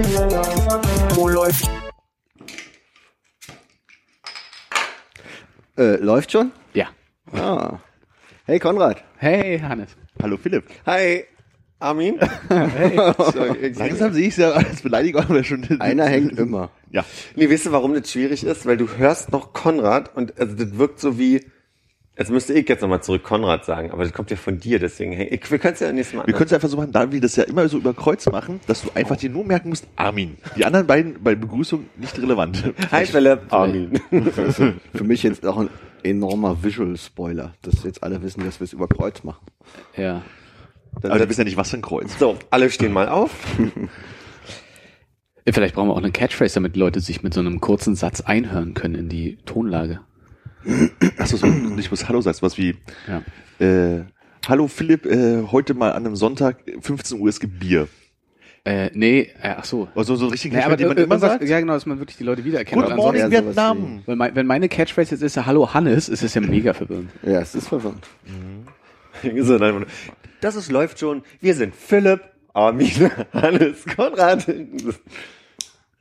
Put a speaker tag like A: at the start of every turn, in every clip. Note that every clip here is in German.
A: Wo läuft?
B: Äh, läuft schon?
C: Ja.
B: Ah. Hey Konrad.
C: Hey, Hannes.
D: Hallo Philipp.
B: Hi. Armin.
D: Langsam sehe ich es ja als Beleidigung, aber schon.
B: Einer hängt immer.
D: Ja.
E: Nee, weißt du, warum das schwierig ist? Weil du hörst noch Konrad und also das wirkt so wie, jetzt müsste ich jetzt nochmal zurück Konrad sagen, aber das kommt ja von dir, deswegen, hey, ich, wir können es ja nächstes Mal
D: Wir können es einfach so machen, da wir das ja immer so über Kreuz machen, dass du einfach dir nur merken musst, Armin. Die anderen beiden bei Begrüßung nicht relevant.
E: Hi Philipp, Armin.
B: Für mich jetzt auch ein enormer Visual-Spoiler, dass jetzt alle wissen, dass wir es über Kreuz machen.
C: Ja.
D: Aber du bist ja nicht, was für ein Kreuz.
E: So, alle stehen mal auf.
C: Vielleicht brauchen wir auch eine Catchphrase, damit Leute sich mit so einem kurzen Satz einhören können in die Tonlage.
D: Achso, so, nicht was Hallo sagst, was wie,
C: Ja.
D: äh, Hallo Philipp, äh, heute mal an einem Sonntag, 15 Uhr, es gibt Bier.
C: Äh, nee, äh, ach so.
D: Also so
C: Nee,
D: Catchphrase, den man immer
C: irgendwas-
D: sagt.
C: Ja, genau, dass man wirklich die Leute wiedererkennt.
D: Good morning Vietnam.
C: Weil mein, wenn meine Catchphrase jetzt ist ja Hallo Hannes, ist es ja mega verwirrend.
B: Ja, es ist verwirrend.
E: Dann- Das ist, läuft schon. Wir sind Philipp, Armin, Hannes, Konrad.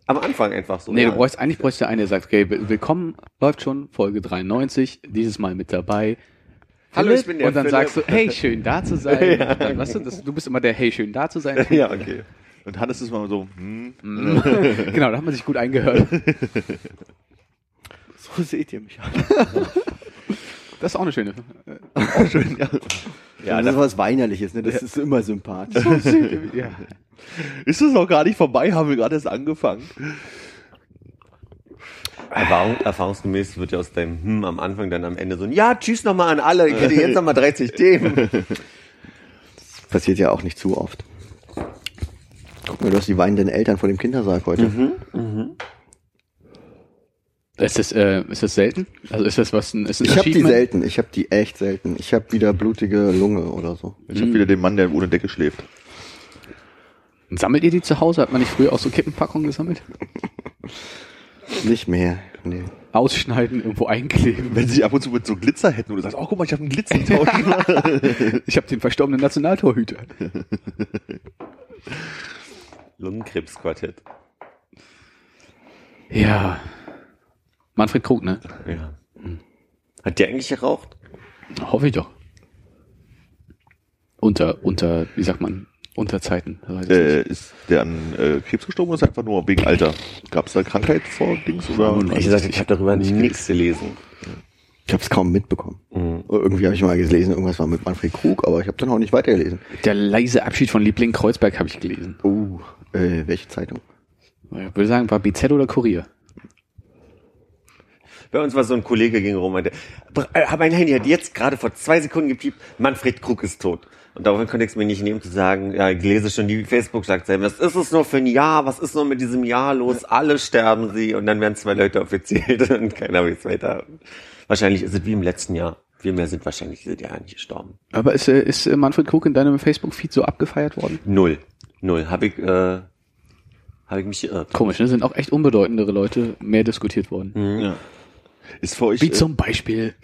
E: Am Anfang einfach so.
C: Nee,
E: ja.
C: du bräuchst, eigentlich bräuchst du eine, der sagt, okay, will- willkommen, läuft schon, Folge 93, dieses Mal mit dabei.
E: Hallo, ich bin der
C: Und dann
E: Philipp.
C: sagst du, hey, schön da zu sein. Und dann, weißt du, das, du bist immer der, hey, schön da zu sein.
E: Ja, okay.
D: Und Hannes ist mal so, hm,
C: genau, da hat man sich gut eingehört.
B: So seht ihr mich an.
C: Das ist auch eine schöne.
D: schön, ja.
B: Ja, das ist was Weinerliches, ne? Das ist immer sympathisch.
C: ja.
D: Ist das noch gar nicht vorbei? Haben wir gerade erst angefangen?
E: Erfahrung, erfahrungsgemäß wird ja aus deinem Hm am Anfang dann am Ende so ein Ja, tschüss nochmal an alle. Ich hätte jetzt nochmal 30 Themen.
B: Passiert ja auch nicht zu oft. Guck mal, du hast die weinenden Eltern vor dem Kindersarg heute.
C: Ist das, äh, ist das selten? Also ist das was ein, ist ein
B: Ich habe die selten. Ich habe die echt selten. Ich habe wieder blutige Lunge oder so.
D: Ich habe wieder den Mann, der ohne Decke schläft.
C: Sammelt ihr die zu Hause? Hat man nicht früher auch so Kippenpackungen gesammelt?
B: Nicht mehr. Nee.
C: Ausschneiden, irgendwo einkleben.
D: Wenn sie ab und zu mit so Glitzer hätten und du sagst, oh guck mal, ich habe einen Glitzertausch.
C: Ich habe den verstorbenen Nationaltorhüter.
E: Lungenkrebsquartett.
C: Ja. Manfred Krug, ne?
E: Ja. Hat der eigentlich geraucht?
C: Hoffe ich doch. Unter, unter, wie sagt man, unter Zeiten. Weiß ich
D: äh,
C: nicht.
D: ist der an äh, Krebs gestorben oder ist er einfach nur wegen Alter? Gab es da Krankheit vor Dings? Oder?
E: Ich gesagt, ich habe darüber nichts gelesen.
B: Ich habe es kaum mitbekommen. Irgendwie habe ich mal gelesen, irgendwas war mit Manfred Krug, aber ich habe dann auch nicht weitergelesen.
C: Der leise Abschied von Liebling Kreuzberg habe ich gelesen.
B: Oh, äh, welche Zeitung?
C: Ich würde sagen, war BZ oder Kurier?
E: Bei uns war so ein Kollege ging rum und meinte, "Br- äh, mein Handy hat jetzt gerade vor zwei Sekunden gepiept, Manfred Krug ist tot. Und daraufhin konnte ich es mir nicht nehmen zu sagen, ja, ich lese schon die Facebook-Schlagzeilen, was ist es nur für ein Jahr, was ist nur mit diesem Jahr los, alle sterben sie und dann werden zwei Leute offiziell und keiner weiß weiter. Wahrscheinlich ist es wie im letzten Jahr. Viel mehr sind wahrscheinlich dieses Jahr nicht gestorben.
C: Aber ist, äh, ist äh, Manfred Krug in deinem Facebook-Feed so abgefeiert worden?
E: Null. Null. Habe ich, äh, habe ich mich geirrt.
C: Komisch, ne? Sind auch echt unbedeutendere Leute mehr diskutiert worden.
D: Ja. Ist für euch,
C: Wie
D: äh,
C: zum Beispiel.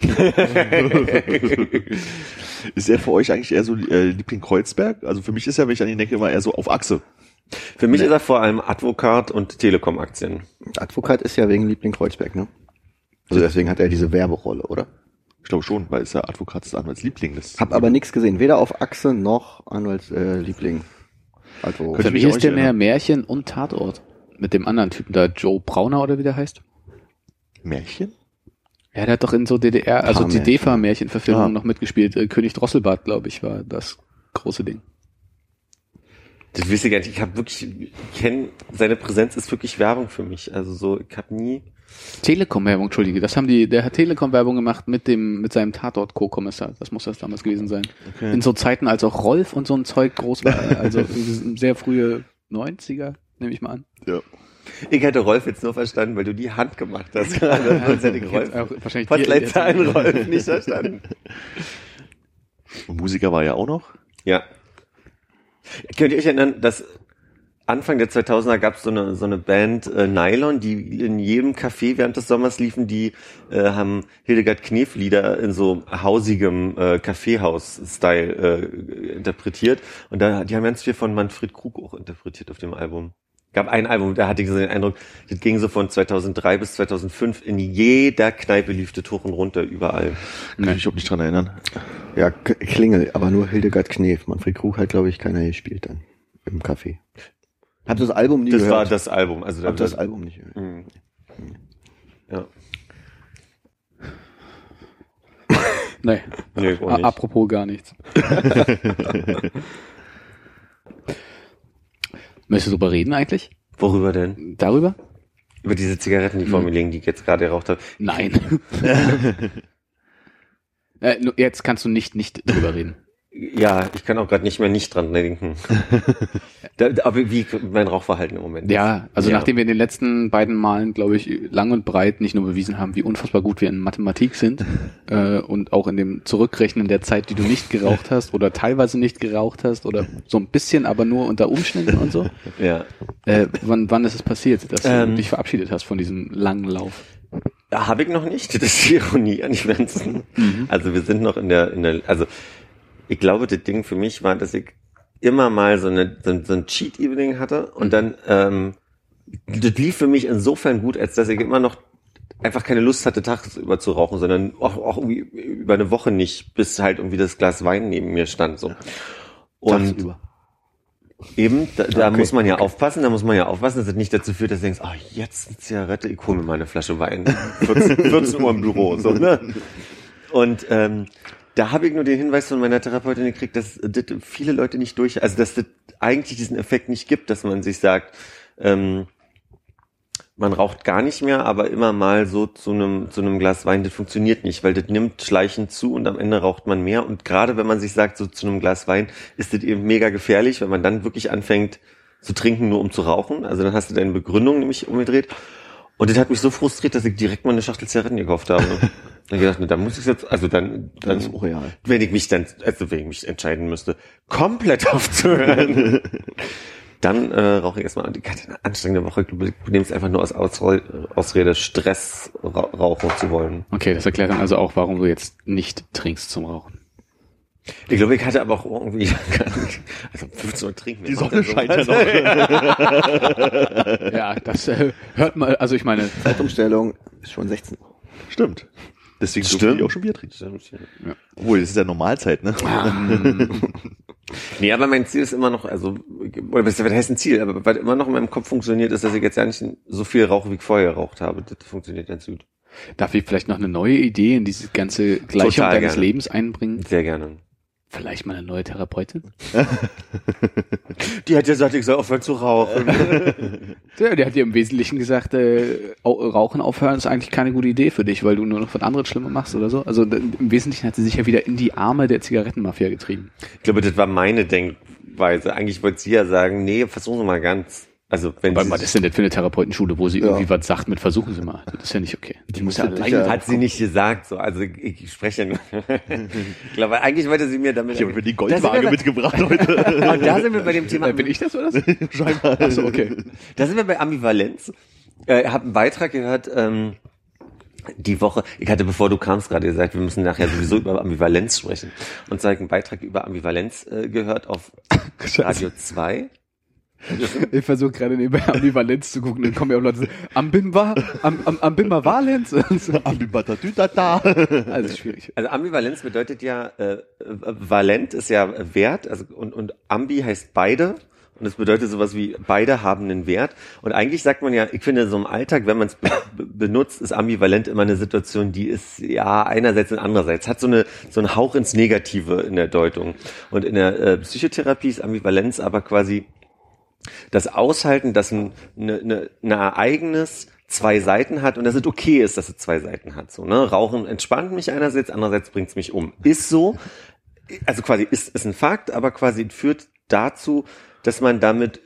D: ist er für euch eigentlich eher so äh, Liebling Kreuzberg? Also für mich ist er, wenn ich an ihn denke, immer eher so auf Achse.
E: Für mich ist er vor allem Advokat und Telekom-Aktien.
B: Advokat ist ja wegen Liebling Kreuzberg, ne? Also deswegen hat er diese Werberolle, oder?
D: Ich glaube schon, weil es ja Advokat des Anwaltsliebling ist.
B: Hab aber nichts gesehen, weder auf Achse noch Anwalts äh, Liebling. Also
C: Für mich ist der mehr. Märchen und Tatort. Mit dem anderen Typen da, Joe Brauner oder wie der heißt.
D: Märchen?
C: Ja, der hat doch in so DDR, also die
B: Märchen.
C: DEFA-Märchenverfilmung
D: Ah.
C: noch mitgespielt. Äh, König Drosselbart, glaube ich, war das große Ding.
E: Das wüsste ich gar nicht. Ich habe wirklich, ich kenn, seine Präsenz ist wirklich Werbung für mich. Also so, ich habe nie.
C: Telekom-Werbung, entschuldige, das haben die, der hat Telekom-Werbung gemacht mit dem, mit seinem Tatort-Co-Kommissar. Das muss das damals gewesen sein.
D: Okay.
C: In so Zeiten, als auch Rolf und so ein Zeug groß war, also sehr frühe 90er, nehme ich mal an.
D: Ja.
E: Ich hätte Rolf jetzt nur verstanden, weil du die Hand gemacht hast gerade. Sonst hätte ich Rolf,
C: Auch wahrscheinlich
E: Postleitzahlen Rolf nicht verstanden.
D: Und Musiker war ja auch noch.
E: Ja. Könnt ihr euch erinnern, dass Anfang der 2000er gab es so eine, so eine Band äh, Nylon, die in jedem Café während des Sommers liefen, die äh, haben Hildegard Knef Lieder in so hausigem äh, Kaffeehaus-Style äh, interpretiert. Und da, die haben ganz viel von Manfred Krug auch interpretiert auf dem Album. Gab ein Album, da hatte ich so den Eindruck, das ging so von 2003 bis 2005 in jeder Kneipe lief das hoch und runter, überall.
D: Kann ich mich überhaupt nicht dran erinnern.
B: Ja, Klingel, aber nur Hildegard Knef. Manfred Krug hat, glaube ich, keiner gespielt dann im Café. Habt ihr das Album nie
E: Das
B: gehört?
E: war das Album. Also da-
B: Habt ihr das Album nicht gehört?
E: Mhm. Ja.
C: Nee,
E: Nee, auch
C: apropos gar nichts. Möchtest du darüber reden eigentlich?
E: Worüber denn?
C: Darüber?
E: Über diese Zigaretten, die vor mir liegen, die ich jetzt gerade geraucht habe.
C: Nein. äh, jetzt kannst du nicht nicht drüber reden.
E: Ja, ich kann auch gerade nicht mehr nicht dran denken. da, aber wie mein Rauchverhalten im Moment?
C: Ja, also
E: Ja.
C: nachdem wir in den letzten beiden Malen, glaube ich, lang und breit nicht nur bewiesen haben, wie unfassbar gut wir in Mathematik sind äh, und auch in dem Zurückrechnen der Zeit, die du nicht geraucht hast oder teilweise nicht geraucht hast oder so ein bisschen, aber nur unter Umständen und so.
E: Ja.
C: Äh, wann, wann ist es passiert, dass
E: Ähm.
C: du dich verabschiedet hast von diesem langen Lauf?
E: Habe ich noch nicht. Das ist die Ironie an die Ganzen. Also wir sind noch in der, in der, also ich glaube, das Ding für mich war, dass ich immer mal so, eine, so, ein- so ein Cheat-Evening hatte und dann, ähm, das lief für mich insofern gut, als dass ich immer noch einfach keine Lust hatte, tagsüber zu rauchen, sondern auch, auch irgendwie über eine Woche nicht, bis halt irgendwie das Glas Wein neben mir stand, so. Und
B: Tagsüber.
E: Eben, da, da
B: Okay,
E: muss man ja aufpassen, da muss man ja aufpassen, dass es nicht dazu führt, dass du denkst, ah, jetzt eine Zigarette, ich hole mir mal eine Flasche Wein. 14, 14 Uhr im Büro, so, ne? Und ähm, da habe ich nur den Hinweis von meiner Therapeutin gekriegt, dass das viele Leute nicht durch, also dass das eigentlich diesen Effekt nicht gibt, dass man sich sagt, ähm, man raucht gar nicht mehr, aber immer mal so zu einem zu einem Glas Wein, das funktioniert nicht, weil das nimmt schleichend zu und am Ende raucht man mehr. Und gerade wenn man sich sagt, so zu einem Glas Wein, ist das eben mega gefährlich, wenn man dann wirklich anfängt zu trinken, nur um zu rauchen. Also dann hast du deine Begründung nämlich umgedreht. Und das hat mich so frustriert, dass ich direkt mal eine Schachtel Zigaretten gekauft habe. dann gedacht, ne, dann muss ich jetzt, also dann, dann,
B: Das ist auch real.
E: wenn ich mich dann, also wenn ich mich entscheiden müsste, komplett aufzuhören, dann äh, rauche ich erstmal. Ich hatte eine anstrengende Woche. Ich glaube, ich nehme es einfach nur als Ausre Ausrede, Stress ra rauchen zu wollen.
C: Okay, das erklärt dann also auch, warum du jetzt nicht trinkst zum Rauchen.
E: Ich glaube, ich hatte aber auch irgendwie, also 15 Uhr trinken.
D: Die Sonne scheint ja noch.
C: Ja, das äh, hört mal, also ich meine,
B: Zeitumstellung ist schon 16 Uhr.
D: Stimmt. Deswegen
E: Stimmt.
D: dürfen die auch schon Bier trinken. Obwohl, das ist ja Normalzeit, ne?
E: Nee, aber mein Ziel ist immer noch, also, oder was heißt ein Ziel, aber was immer noch in meinem Kopf funktioniert, ist, dass ich jetzt ja nicht so viel rauche, wie ich vorher geraucht habe. Das funktioniert ganz gut.
C: darf ich vielleicht noch eine neue Idee in diese ganze Gleichung
E: Total
C: deines
E: gerne.
C: Lebens einbringen?
E: Sehr gerne.
C: Vielleicht mal eine neue Therapeutin?
E: Die hat ja gesagt, ich soll aufhören zu rauchen.
C: Ja, der hat dir im Wesentlichen gesagt, äh, au- Rauchen aufhören ist eigentlich keine gute Idee für dich, weil du nur noch was anderes Schlimmer machst oder so. Also im Wesentlichen hat sie sich ja wieder in die Arme der Zigarettenmafia getrieben.
E: Ich glaube, das war meine Denkweise. Eigentlich wollte sie ja sagen, nee, versuchen Sie mal ganz. Also, wenn
C: Weil was ist denn das für eine Therapeutenschule, wo sie
B: Ja.
C: irgendwie was sagt mit versuchen Sie mal. Das ist ja nicht okay. Die muss ja alleine.
E: hat sie nicht gesagt, so. Also, ich, spreche nur. ich glaube, eigentlich wollte sie mir damit.
D: Ich habe mir die Goldwaage mitgebracht heute.
E: Und da sind wir bei dem Thema.
C: Äh, bin ich das oder?
D: Scheinbar.
C: Achso, okay.
E: Da sind wir bei Ambivalenz. Äh, ich habe einen Beitrag gehört, ähm, die Woche, ich hatte, bevor du kamst, gerade gesagt, wir müssen nachher sowieso über Ambivalenz sprechen. Und so habe ich einen Beitrag über Ambivalenz äh, gehört auf Radio 2.
C: Ich versuche gerade nebenbei Ambivalenz zu gucken, dann kommen ja auch Leute, so, Ambimba, am, am, Ambimba Valenz.
D: Ambibatatütata.
C: Also schwierig.
E: Also Ambivalenz bedeutet ja, äh, valent ist ja Wert, also und, und ambi heißt beide. Und das bedeutet sowas wie beide haben einen Wert. Und eigentlich sagt man ja, ich finde so im Alltag, wenn man es be- benutzt, ist ambivalent immer eine Situation, die ist ja einerseits und andererseits. Hat so eine so einen Hauch ins Negative in der Deutung. Und in der äh, Psychotherapie ist Ambivalenz aber quasi das Aushalten, dass ein, ne, ne, ein Ereignis zwei Seiten hat und dass es okay ist, dass es zwei Seiten hat. So, ne? Rauchen entspannt mich einerseits, andererseits bringt es mich um. Ist so, also quasi ist, ist ein Fakt, aber quasi führt dazu, dass man damit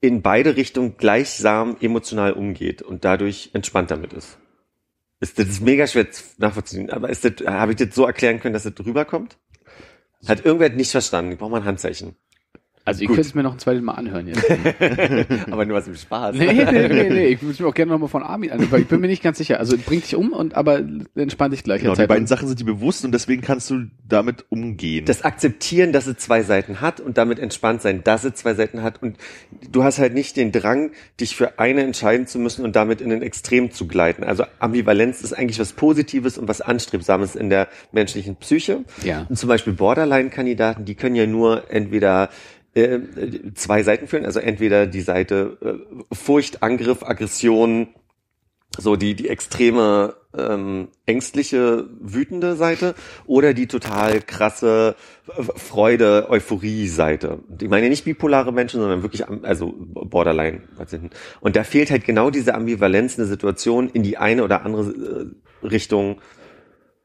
E: in beide Richtungen gleichsam emotional umgeht und dadurch entspannt damit ist. Ist das ist mega schwer nachvollziehen, aber ist das, habe ich das so erklären können, dass das rüberkommt? Hat irgendwer nicht verstanden? Ich brauche mal ein Handzeichen.
C: Also ihr könnt es mir noch ein zweites Mal anhören jetzt.
E: aber nur aus dem Spaß.
C: nee, nee, nee, nee. Ich würde mir auch gerne nochmal von Armin anhören, weil ich bin mir nicht ganz sicher. Also bringt dich um und aber entspannt dich gleich.
D: Genau, die beiden Sachen sind dir bewusst und deswegen kannst du damit umgehen.
E: das Akzeptieren, dass es zwei Seiten hat und damit entspannt sein, dass es zwei Seiten hat und du hast halt nicht den Drang, dich für eine entscheiden zu müssen und damit in ein Extrem zu gleiten. Also Ambivalenz ist eigentlich was Positives und was Anstrebsames in der menschlichen Psyche.
C: Ja.
E: Und zum Beispiel Borderline-Kandidaten, die können ja nur entweder äh, zwei Seiten führen, also entweder die Seite äh, Furcht, Angriff, Aggression, so die die extreme ähm, ängstliche wütende Seite oder die total krasse äh, Freude Euphorie Seite. Ich meine nicht bipolare Menschen sondern wirklich also Borderline Patienten und da fehlt halt genau diese Ambivalenz eine Situation in die eine oder andere äh, Richtung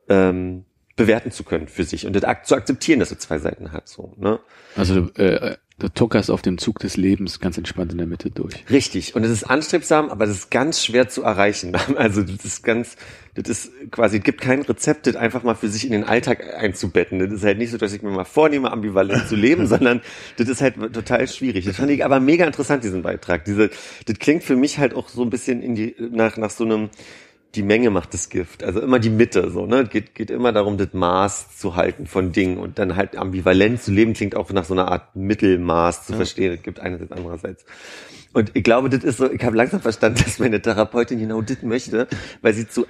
E: ähm, bewerten zu können für sich und das zu akzeptieren dass es zwei Seiten hat so ne
C: Also du, äh, du tuckerst auf dem Zug des Lebens ganz entspannt in der Mitte durch.
E: Richtig. Und es ist anstrebsam, aber es ist ganz schwer zu erreichen. Also das ist ganz, das ist quasi, es gibt kein Rezept, das einfach mal für sich in den Alltag einzubetten. Das ist halt nicht so, dass ich mir mal vornehme, ambivalent zu leben, sondern das ist halt total schwierig. Das fand ich aber mega interessant, diesen Beitrag. Diese, das klingt für mich halt auch so ein bisschen in die, nach, nach so einem, die Menge macht das Gift. Also immer die Mitte, so, ne? Geht, geht immer darum, das Maß zu halten von Dingen und dann halt ambivalent zu leben klingt auch nach so einer Art Mittelmaß zu verstehen. Es gibt einerseits andererseits. Und ich glaube, das ist so, ich habe langsam verstanden, dass meine Therapeutin genau das möchte, weil sie zu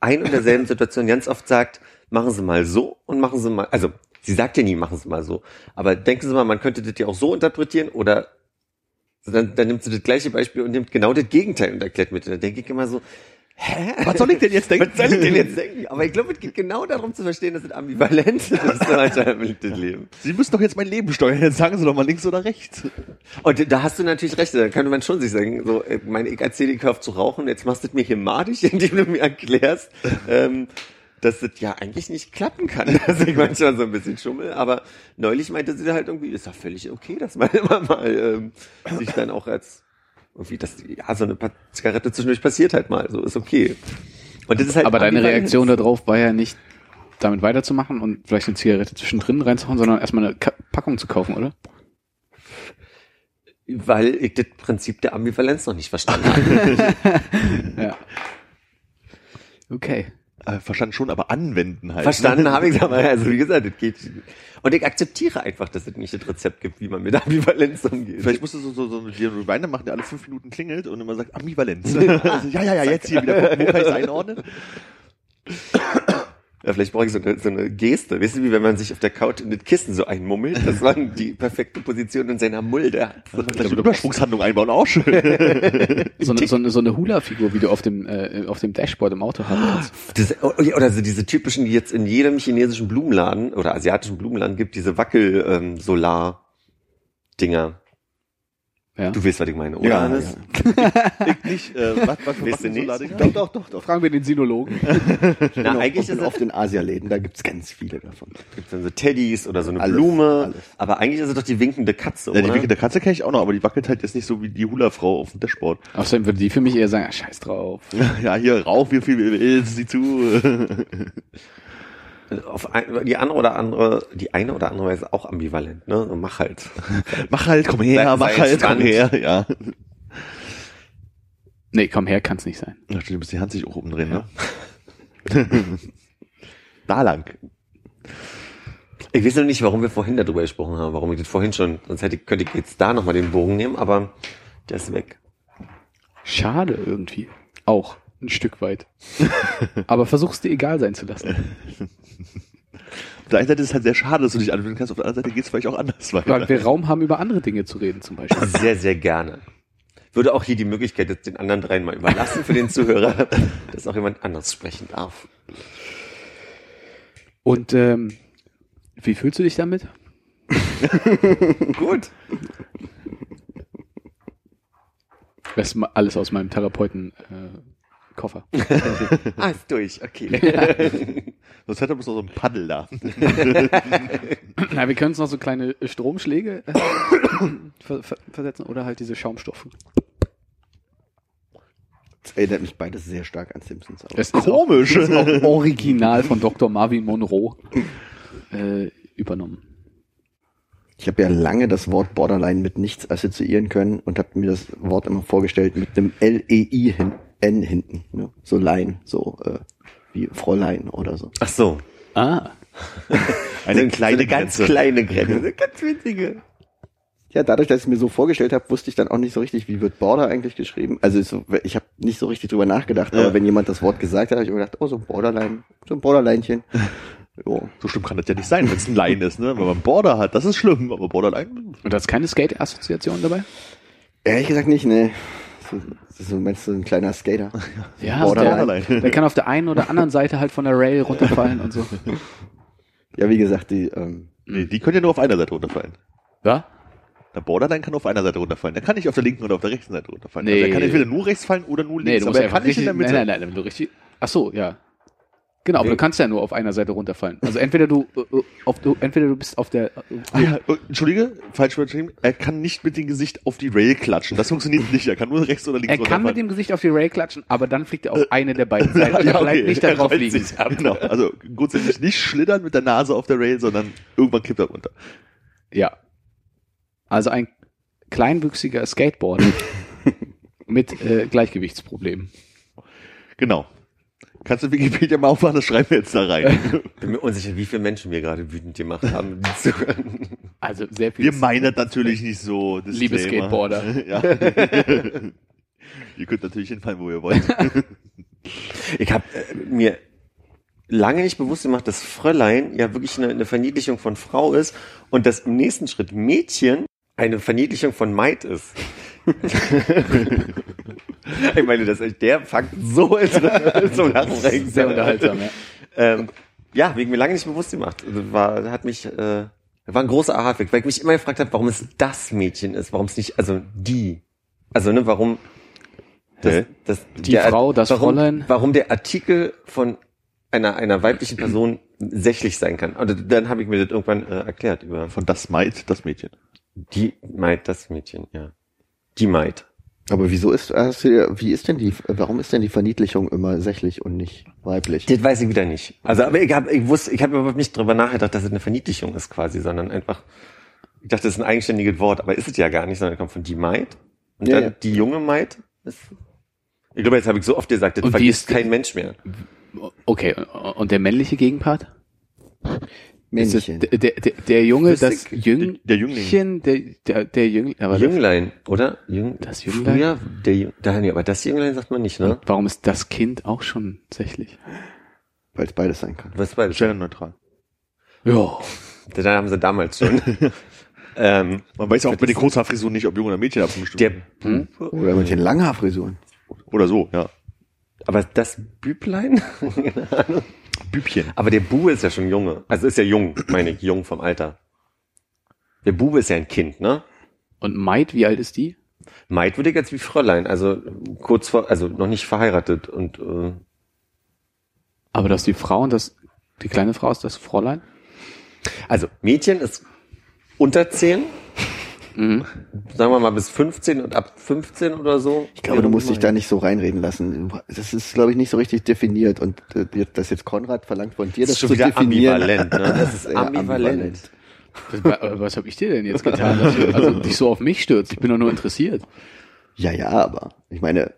E: ein und derselben Situation ganz oft sagt, machen Sie mal so und machen Sie mal, also sie sagt ja nie, machen Sie mal so, aber denken Sie mal, man könnte das ja auch so interpretieren oder dann, dann nimmt sie das gleiche Beispiel und nimmt genau das Gegenteil und erklärt mit. Da denke ich immer so, hä?
D: Was soll ich denn jetzt denken?
E: Was soll ich denn jetzt denken? Aber ich glaube, es geht genau darum zu verstehen, dass es ambivalent ist, das Leben.
D: Sie müssen doch jetzt mein Leben steuern. Jetzt sagen Sie doch mal links oder rechts.
E: Und da hast du natürlich recht, da könnte man schon sich sagen, so, äh, mein ich erzähle, hör auf zu rauchen, jetzt machst du es mir hier madig, indem du mir erklärst, ähm, dass das ja eigentlich nicht klappen kann. Also ich manchmal so ein bisschen Schummel, aber neulich meinte sie halt irgendwie, ist doch völlig okay, dass man immer mal ähm, sich dann auch als irgendwie das, ja, so eine Zigarette zwischendurch passiert halt mal, so ist okay. Und das ist halt
C: Aber deine. Reaktion darauf war ja nicht, damit weiterzumachen und vielleicht eine Zigarette zwischendrin reinzuhauen, sondern erstmal eine Ka Packung zu kaufen, oder?
E: Weil ich das Prinzip der Ambivalenz noch nicht verstanden habe.
C: Ja. Okay.
D: Äh, verstanden schon, aber anwenden halt.
E: Verstanden
D: ne?
E: habe ich aber, also wie gesagt, das geht. Und ich akzeptiere einfach, dass es nicht das Rezept gibt, wie man mit Ambivalenz umgeht.
D: Vielleicht musst du so, so, so einen Reminder machen, der alle fünf Minuten klingelt und immer sagt Ambivalenz. also, ja, ja, ja, jetzt hier wieder gucken, wo kann ich es einordnen?
E: ja, vielleicht brauche ich so eine, so eine Geste. Weißt du, wie wenn man sich auf der Couch in das Kissen so einmummelt, dass man die perfekte Position in seiner Mulde hat. So,
D: Vielleicht eine Übersprungshandlung einbauen, auch schön.
C: So eine, so eine, so eine Hula-Figur, wie du auf dem, äh, auf dem Dashboard im Auto hast.
E: Das, oder so diese typischen, die jetzt in jedem chinesischen Blumenladen oder asiatischen Blumenladen gibt, diese Wackel-Solar-Dinger.
C: Ja.
E: Du weißt, was ich meine, oder?
B: Ja,
E: Hannes?
D: ich nicht, äh, was, was
E: Weißt du nicht?
B: Doch, doch, doch, doch.
C: Fragen wir den Sinologen.
E: Na,
B: Genau,
E: eigentlich ist
B: auf den Asialäden, da gibt's ganz viele davon.
E: gibt's dann so Teddys oder so eine
B: Alles,
E: Blume.
B: alles.
E: Aber eigentlich ist es doch die winkende Katze,
D: Ja,
E: oder?
D: die winkende Katze kenne ich auch noch, aber die wackelt halt jetzt nicht so wie die Hula-Frau auf dem Dashboard.
C: Außerdem würde die für mich eher sagen, ah, scheiß drauf.
D: Ja, hier, rauf, wie viel willst, sieh zu.
E: auf ein, die andere oder andere, die eine oder andere Weise auch ambivalent, ne? So, Mach halt.
D: mach halt, komm her,
E: Sei-
D: mach
E: sei
D: halt, komm her, ja.
C: Nee, komm her, kann's nicht sein.
D: Ach, du musst die Hand sich auch umdrehen, ne? da lang.
E: Ich weiß noch nicht, warum wir vorhin darüber gesprochen haben, warum ich das vorhin schon, sonst hätte ich, könnte ich jetzt da nochmal den Bogen nehmen, aber der ist weg.
C: Schade irgendwie. Auch. Ein Stück weit. Aber versuch's dir egal sein zu lassen.
D: Auf der einen Seite ist es halt sehr schade, dass du dich anwenden kannst, auf der anderen Seite geht es vielleicht auch anders weiter.
C: Weil wir Raum haben, über andere Dinge zu reden, zum Beispiel.
E: Sehr, sehr gerne. Würde auch hier die Möglichkeit jetzt den anderen dreien mal überlassen für den Zuhörer, dass auch jemand anders sprechen darf.
C: Und ähm, wie fühlst du dich damit?
E: Gut.
C: Das ist alles aus meinem Therapeuten äh, Koffer.
E: Ah, ist durch, okay.
D: Sonst hätte man so einen Paddel da.
C: Na, wir können uns noch so kleine Stromschläge äh, ver ver versetzen oder halt diese Schaumstoffe.
B: Das erinnert mich beides sehr stark an Simpsons. Aber
C: Es ist
D: Komisch.
C: Auch, ist auch original von Dr. Marvin Monroe äh, übernommen.
B: ich habe ja lange das Wort Borderline mit nichts assoziieren können und habe mir das Wort immer vorgestellt mit einem L-E-I hin, N hinten. Ne? So Line, so äh, wie Fräulein oder so.
E: Ach so.
C: Ah,
D: Eine kleine
E: so eine ganz
D: Grenze.
E: kleine Grenze. Eine ganz winzige.
B: Ja, dadurch, dass ich es mir so vorgestellt habe, wusste ich dann auch nicht so richtig, wie wird Border eigentlich geschrieben. Also so, ich habe nicht so richtig drüber nachgedacht, aber
D: Ja.
B: wenn jemand das Wort gesagt hat, habe ich mir gedacht, oh, so ein Borderline, so ein Borderlinchen. Jo.
D: So schlimm kann das ja nicht sein, wenn es ein Line ist, ne? Wenn man Border hat, das ist schlimm, aber Borderline.
C: und da ist keine Skate-Assoziation dabei?
B: Ehrlich gesagt nicht, ne. So, so meinst du ein kleiner Skater?
C: Ja,
B: Borderline.
C: Der, der kann auf der einen oder anderen Seite halt von der Rail runterfallen und so.
B: Ja, wie gesagt, die, ähm,
D: Nee, die können ja nur auf einer Seite runterfallen.
C: Ja?
D: Der Borderline kann auf einer Seite runterfallen. Der kann nicht auf der linken oder auf der rechten Seite runterfallen.
C: Nee.
D: Also der kann entweder nur rechts fallen oder nur
C: Nee,
D: links.
C: du musst
D: aber er kann nicht in der Mitte.
C: nein, nein, nein, wenn du richtig, ach so, ja. Genau, aber du kannst ja nur auf einer Seite runterfallen. Also entweder du, äh, äh, auf, du entweder du bist auf der, äh,
D: Ah, ja, äh, Entschuldige, falsch überschrieben. Er kann nicht mit dem Gesicht auf die Rail klatschen. Das funktioniert nicht. Er kann nur rechts oder links
C: er kann mit dem Gesicht auf die Rail klatschen, aber dann fliegt er auf eine der beiden Seiten. er bleibt
D: okay.
C: nicht da
D: Er
C: drauf
D: rollt
C: liegen.
D: sich ab. Genau. Also grundsätzlich nicht schlittern mit der Nase auf der Rail, sondern irgendwann kippt er runter.
C: Ja. Also ein kleinwüchsiger Skateboarder mit äh, Gleichgewichtsproblemen.
D: Genau. Kannst du Wikipedia mal aufmachen, das schreiben wir jetzt da rein.
E: Bin mir unsicher, wie viele Menschen wir gerade wütend gemacht haben.
C: Also sehr viel.
D: Wir meinen das natürlich nicht so.
C: Liebe
D: Disclaimer.
C: Skateboarder.
D: Ja. ihr könnt natürlich hinfallen, wo ihr wollt.
E: Ich habe äh, mir lange nicht bewusst gemacht, dass Fräulein ja wirklich eine, eine Verniedlichung von Frau ist und dass im nächsten Schritt Mädchen eine Verniedlichung von Maid ist. ich meine, das ist der Fakt so interessant zum Nachdenken.
C: sehr unterhaltsam, ja.
E: Ähm, ja, wegen mir lange nicht bewusst gemacht. Also War, hat mich, äh, war ein großer Aha-Effekt, weil ich mich immer gefragt habe, warum es das Mädchen ist, warum es nicht, also die. Also, ne, warum das, das,
C: Die Frau, das
E: warum,
C: Fräulein?
E: Warum der Artikel von einer, einer weiblichen Person sächlich sein kann. Und dann habe ich mir das irgendwann äh, erklärt über
D: Von das Maid, das Mädchen.
E: die Maid, das Mädchen, ja. Die Maid.
B: aber wieso ist, hast du, wie ist denn die, warum ist denn die Verniedlichung immer sächlich und nicht weiblich?
E: Das weiß ich wieder nicht. Also, aber ich habe, ich wusste, ich habe überhaupt nicht drüber nachgedacht, dass es eine Verniedlichung ist quasi, sondern einfach, ich dachte, das ist ein eigenständiges Wort, aber ist es ja gar nicht, sondern kommt von die Maid und
B: Ja,
E: dann
B: ja.
E: die junge Maid. Ist, ich glaube, jetzt habe ich so oft gesagt, das
C: Und
E: vergisst
C: ist-
E: kein Mensch mehr.
C: Okay, und der männliche Gegenpart? Ist es
B: Männchen.
C: der, der, der, der Junge,
E: Wüsste
C: das Jüngchen,
D: der Jüngling.
C: der, der, der Jüngling, aber das,
E: Jünglein, oder? Jüng,
C: Das Jünglein?
E: Früher, der, Jüng- da, nee, aber das Jünglein sagt man nicht, ne?
C: warum ist das Kind auch schon sächlich?
B: Weil es beides sein kann.
E: Was beides?
D: Genderneutral.
C: Ja.
E: Das haben sie damals schon. ähm,
D: Man weiß ja auch bei den Kurzhaarfrisuren nicht, ob Junge oder Mädchen abgestimmt
E: der
C: Hm?
E: Bube,
B: Oder mit den Langhaarfrisuren.
D: Oder so, ja.
E: aber das Büblein?
D: Bübchen.
E: Aber der Bube ist ja schon Junge. Also ist ja jung, meine ich, jung vom Alter. Der Bube ist ja ein Kind, ne?
C: Und Maid, wie alt ist die?
E: Maid würde ich jetzt wie Fräulein, also kurz vor, also noch nicht verheiratet und äh,
C: Aber dass die Frau und das, die kleine Frau ist das Fräulein?
E: also Mädchen ist unter 10,
C: Mhm.
E: sagen wir mal bis 15 und ab 15 oder so.
B: Ich glaube, du musst dich da nicht so reinreden lassen. Das ist, glaube ich, nicht so richtig definiert. Und äh, dass jetzt Konrad verlangt von dir,
E: Das
B: das
E: ist schon
B: zu
E: wieder
B: definieren.
E: ambivalent, ne?
B: Das ist eher
E: Ambivalent.
C: Was, habe ich dir denn jetzt getan, dass du also dich so auf mich stürzt? Ich bin doch nur interessiert.
B: Ja, ja, aber ich meine,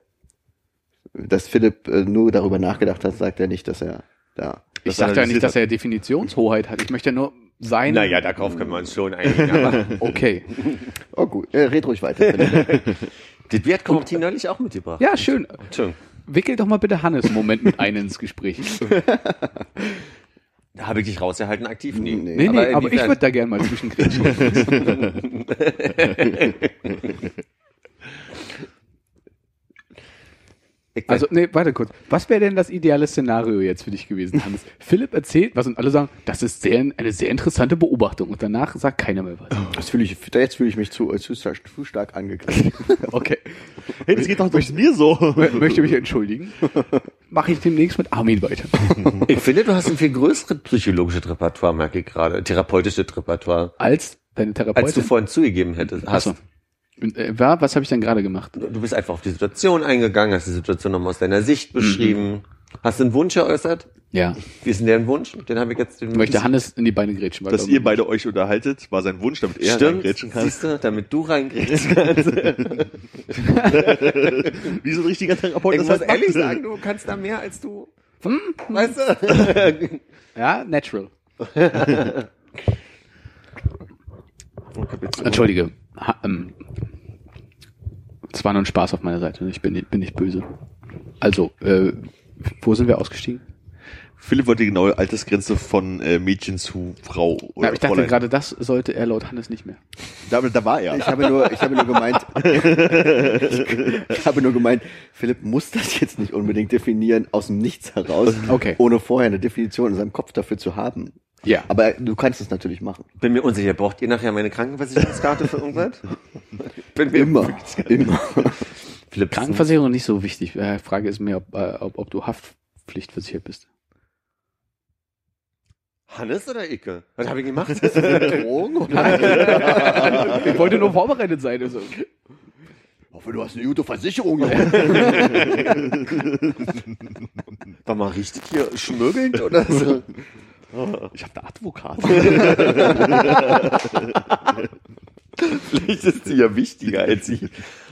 B: dass Philipp äh, nur darüber nachgedacht hat, sagt er nicht, dass er da.
C: Ich sage ja nicht, dass er Definitionshoheit hat. Ich möchte ja nur sein.
E: Naja, darauf können wir uns schon einigen. Aber
C: Okay.
B: Oh gut, äh, red ruhig weiter.
E: Das Wert kommt die neulich auch mitgebracht.
C: Ja, schön. Wickel doch mal bitte Hannes einen Moment mit ein ins Gespräch.
E: Da habe ich dich rausgehalten, aktiv nie.
B: Nee.
C: Nee, nee, aber, ich würde da gerne mal zwischenkriegen.
E: Ich
C: Also, nee, warte kurz. Was wäre denn das ideale Szenario jetzt für dich gewesen, Hannes? Philipp erzählt was und alle sagen, das ist sehr, eine sehr interessante Beobachtung. Und danach sagt keiner mehr was.
B: Das fühle ich, jetzt fühle ich mich zu, äh, zu, stark- zu stark angegriffen.
C: Okay.
D: Hey, das geht doch durch mir so.
C: Mö- möchte mich entschuldigen. Mache ich demnächst mit Armin weiter.
E: Ich finde, du hast ein viel größeres psychologisches Repertoire, merke ich gerade. Therapeutisches Repertoire.
C: Als deine
E: Als du
C: Therapeutin.
E: vorhin zugegeben hättest. Hast.
C: Achso. Äh, war, was habe ich dann gerade gemacht?
E: Du bist einfach auf die Situation eingegangen, hast die Situation nochmal aus deiner Sicht beschrieben. Hast du einen Wunsch eräußert?
C: Ja.
E: Wie ist denn der Wunsch? Den habe ich jetzt. Den
C: Ich möchte Hannes in die Beine grätschen. weil
D: Dass ihr beide euch unterhaltet, war sein Wunsch, damit er
E: Stimmt,
D: reingrätschen kann.
E: siehst du, damit du reingrätschen kannst.
D: Wie so ein richtiger Therapeut
E: Ich
D: das
E: muss
D: halt
E: ehrlich sagen, du kannst da mehr als du. Weißt du?
C: Ja, natural. Entschuldige. Ha, ähm, es war nur ein Spaß auf meiner Seite. Ich bin, nicht- bin nicht böse. Also, äh, wo sind wir ausgestiegen?
D: Philipp wollte die genaue Altersgrenze von äh, Mädchen zu Frau oder
C: Na, ich dachte
D: Fräulein.
C: gerade, das sollte er laut Hannes nicht mehr.
D: da, da war er.
B: Ich habe nur, ich habe nur gemeint, ich habe nur gemeint, Philipp muss das jetzt nicht unbedingt definieren aus dem Nichts heraus,
C: Okay.
B: ohne vorher eine Definition in seinem Kopf dafür zu haben.
C: Ja.
B: Aber du kannst es natürlich machen.
E: Bin mir unsicher. Braucht ihr nachher meine Krankenversicherungskarte für irgendwas? Bin mir
B: Immer, immer.
E: Philipp,
C: Krankenversicherung nicht so wichtig. Äh, Frage ist mir, ob, äh, ob, ob du Haftpflichtversichert bist.
E: Hannes oder Icke? Was habe ich gemacht?
B: Drogen?
C: ich wollte nur vorbereitet sein. Also.
B: Hoffe, du hast eine gute Versicherung.
E: War mal richtig hier schmürgelnd oder so?
D: Ich habe eine Advokat.
E: Vielleicht ist sie ja wichtiger als ich.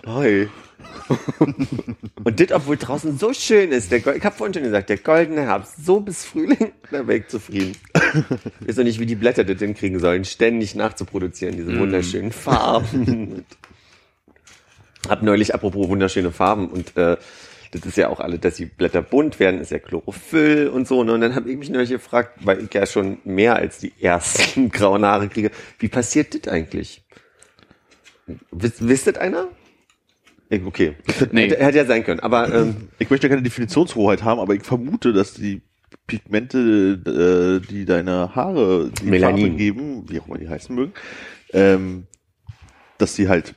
E: Hoi. Und das, obwohl draußen so schön ist. Der, ich habe vorhin schon gesagt, der goldene Herbst, so bis Frühling, da wäre ich zufrieden. Ich weiß noch nicht, wie die Blätter das hinkriegen sollen, ständig nachzuproduzieren, diese wunderschönen Farben. Hab neulich, apropos wunderschöne Farben, und äh, das ist ja auch alle, dass die Blätter bunt werden, ist ja Chlorophyll und so. Ne? Und dann habe ich mich neulich gefragt, weil ich ja schon mehr als die ersten grauen Haare kriege, wie passiert das eigentlich? Wisst, wisst das einer? Okay.
C: Nee.
E: Hätte, hätte ja sein können. Aber ähm,
D: Ich möchte keine Definitionshoheit haben, aber ich vermute, dass die Pigmente, äh, die deine Haare die
E: Melanin.
D: Farbe geben, wie auch immer die heißen mögen, ähm, dass die halt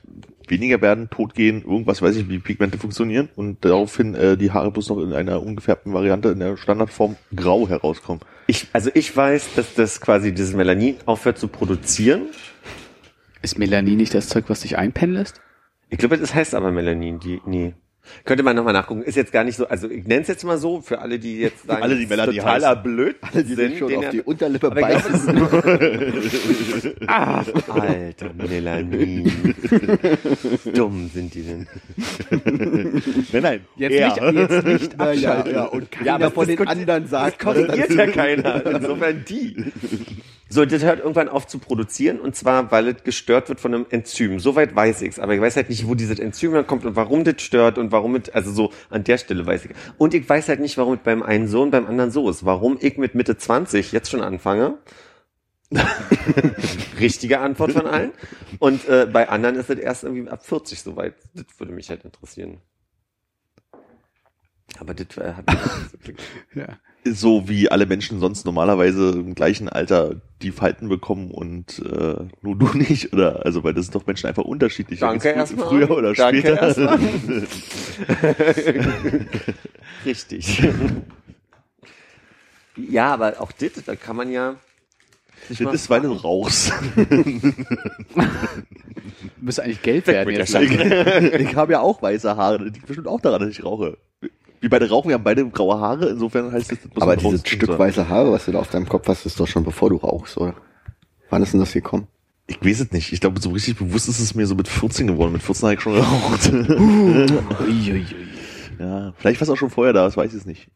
D: weniger werden, tot gehen, irgendwas weiß ich, wie Pigmente funktionieren und daraufhin äh, die Haare bloß noch in einer ungefärbten Variante in der Standardform grau herauskommen.
E: ich, also ich weiß, dass das quasi dieses Melanin aufhört zu produzieren.
C: Ist Melanin nicht das Zeug, was dich einpennen lässt?
E: Ich glaube, das heißt aber Melanin, die, nee. Könnte man nochmal nachgucken. Ist jetzt gar nicht so, also ich nenne es jetzt mal so, für alle, die jetzt sagen,
D: Alle, die Melanin
E: totaler
D: heißen.
E: Blöd
B: Alle, die sich schon
E: den
B: auf
E: er-
B: die Unterlippe beißen.
E: Ah, Alter, Melanin. Dumm sind die denn.
D: Nein, nein.
C: Jetzt
D: er.
C: nicht, jetzt nicht
B: Ja, ja,
C: abschalten.
B: ja. Und keiner
E: Ja, aber
B: von den anderen sagt,
E: Das korrigiert ja keiner. Insofern die. So, das hört irgendwann auf zu produzieren und zwar, weil es gestört wird von einem Enzym. Soweit weiß ich's, aber ich weiß halt nicht, wo dieses Enzym herkommt und warum das stört und warum es, also so an der Stelle weiß ich. Und ich weiß halt nicht, warum es beim einen so und beim anderen so ist. Warum ich mit Mitte 20 jetzt schon anfange. Richtige Antwort von allen. Und äh, bei anderen ist es erst irgendwie ab 40 soweit. Das würde mich halt interessieren. Aber das äh, hat
C: Ja.
D: So wie alle Menschen sonst normalerweise im gleichen Alter die Falten bekommen und äh, nur du nicht, oder? Also weil das sind doch Menschen einfach unterschiedlich.
E: Danke
D: Jetzt
E: erstmal.
D: Früher oder
E: Danke
D: später.
E: Richtig. Ja, aber auch das, da kann man ja. mal
D: Das ist, weil du rauchst.
C: Müsste eigentlich Geld werden jetzt.
D: ich habe ja auch weiße Haare. Das liegt bestimmt auch daran, dass ich rauche. Wir beide rauchen, wir haben beide graue Haare. Insofern heißt das, das muss
B: aber dieses Stück
D: sagen.
B: weiße Haare, was du da auf deinem Kopf hast, ist doch schon bevor du rauchst, oder? Wann ist denn das gekommen?
D: Ich weiß es nicht. Ich glaube, so richtig bewusst ist es mir so mit 14 geworden. Mit 14 habe ich schon geraucht.
C: Uiuiui.
D: ja, vielleicht war es auch schon vorher da, das weiß ich es nicht.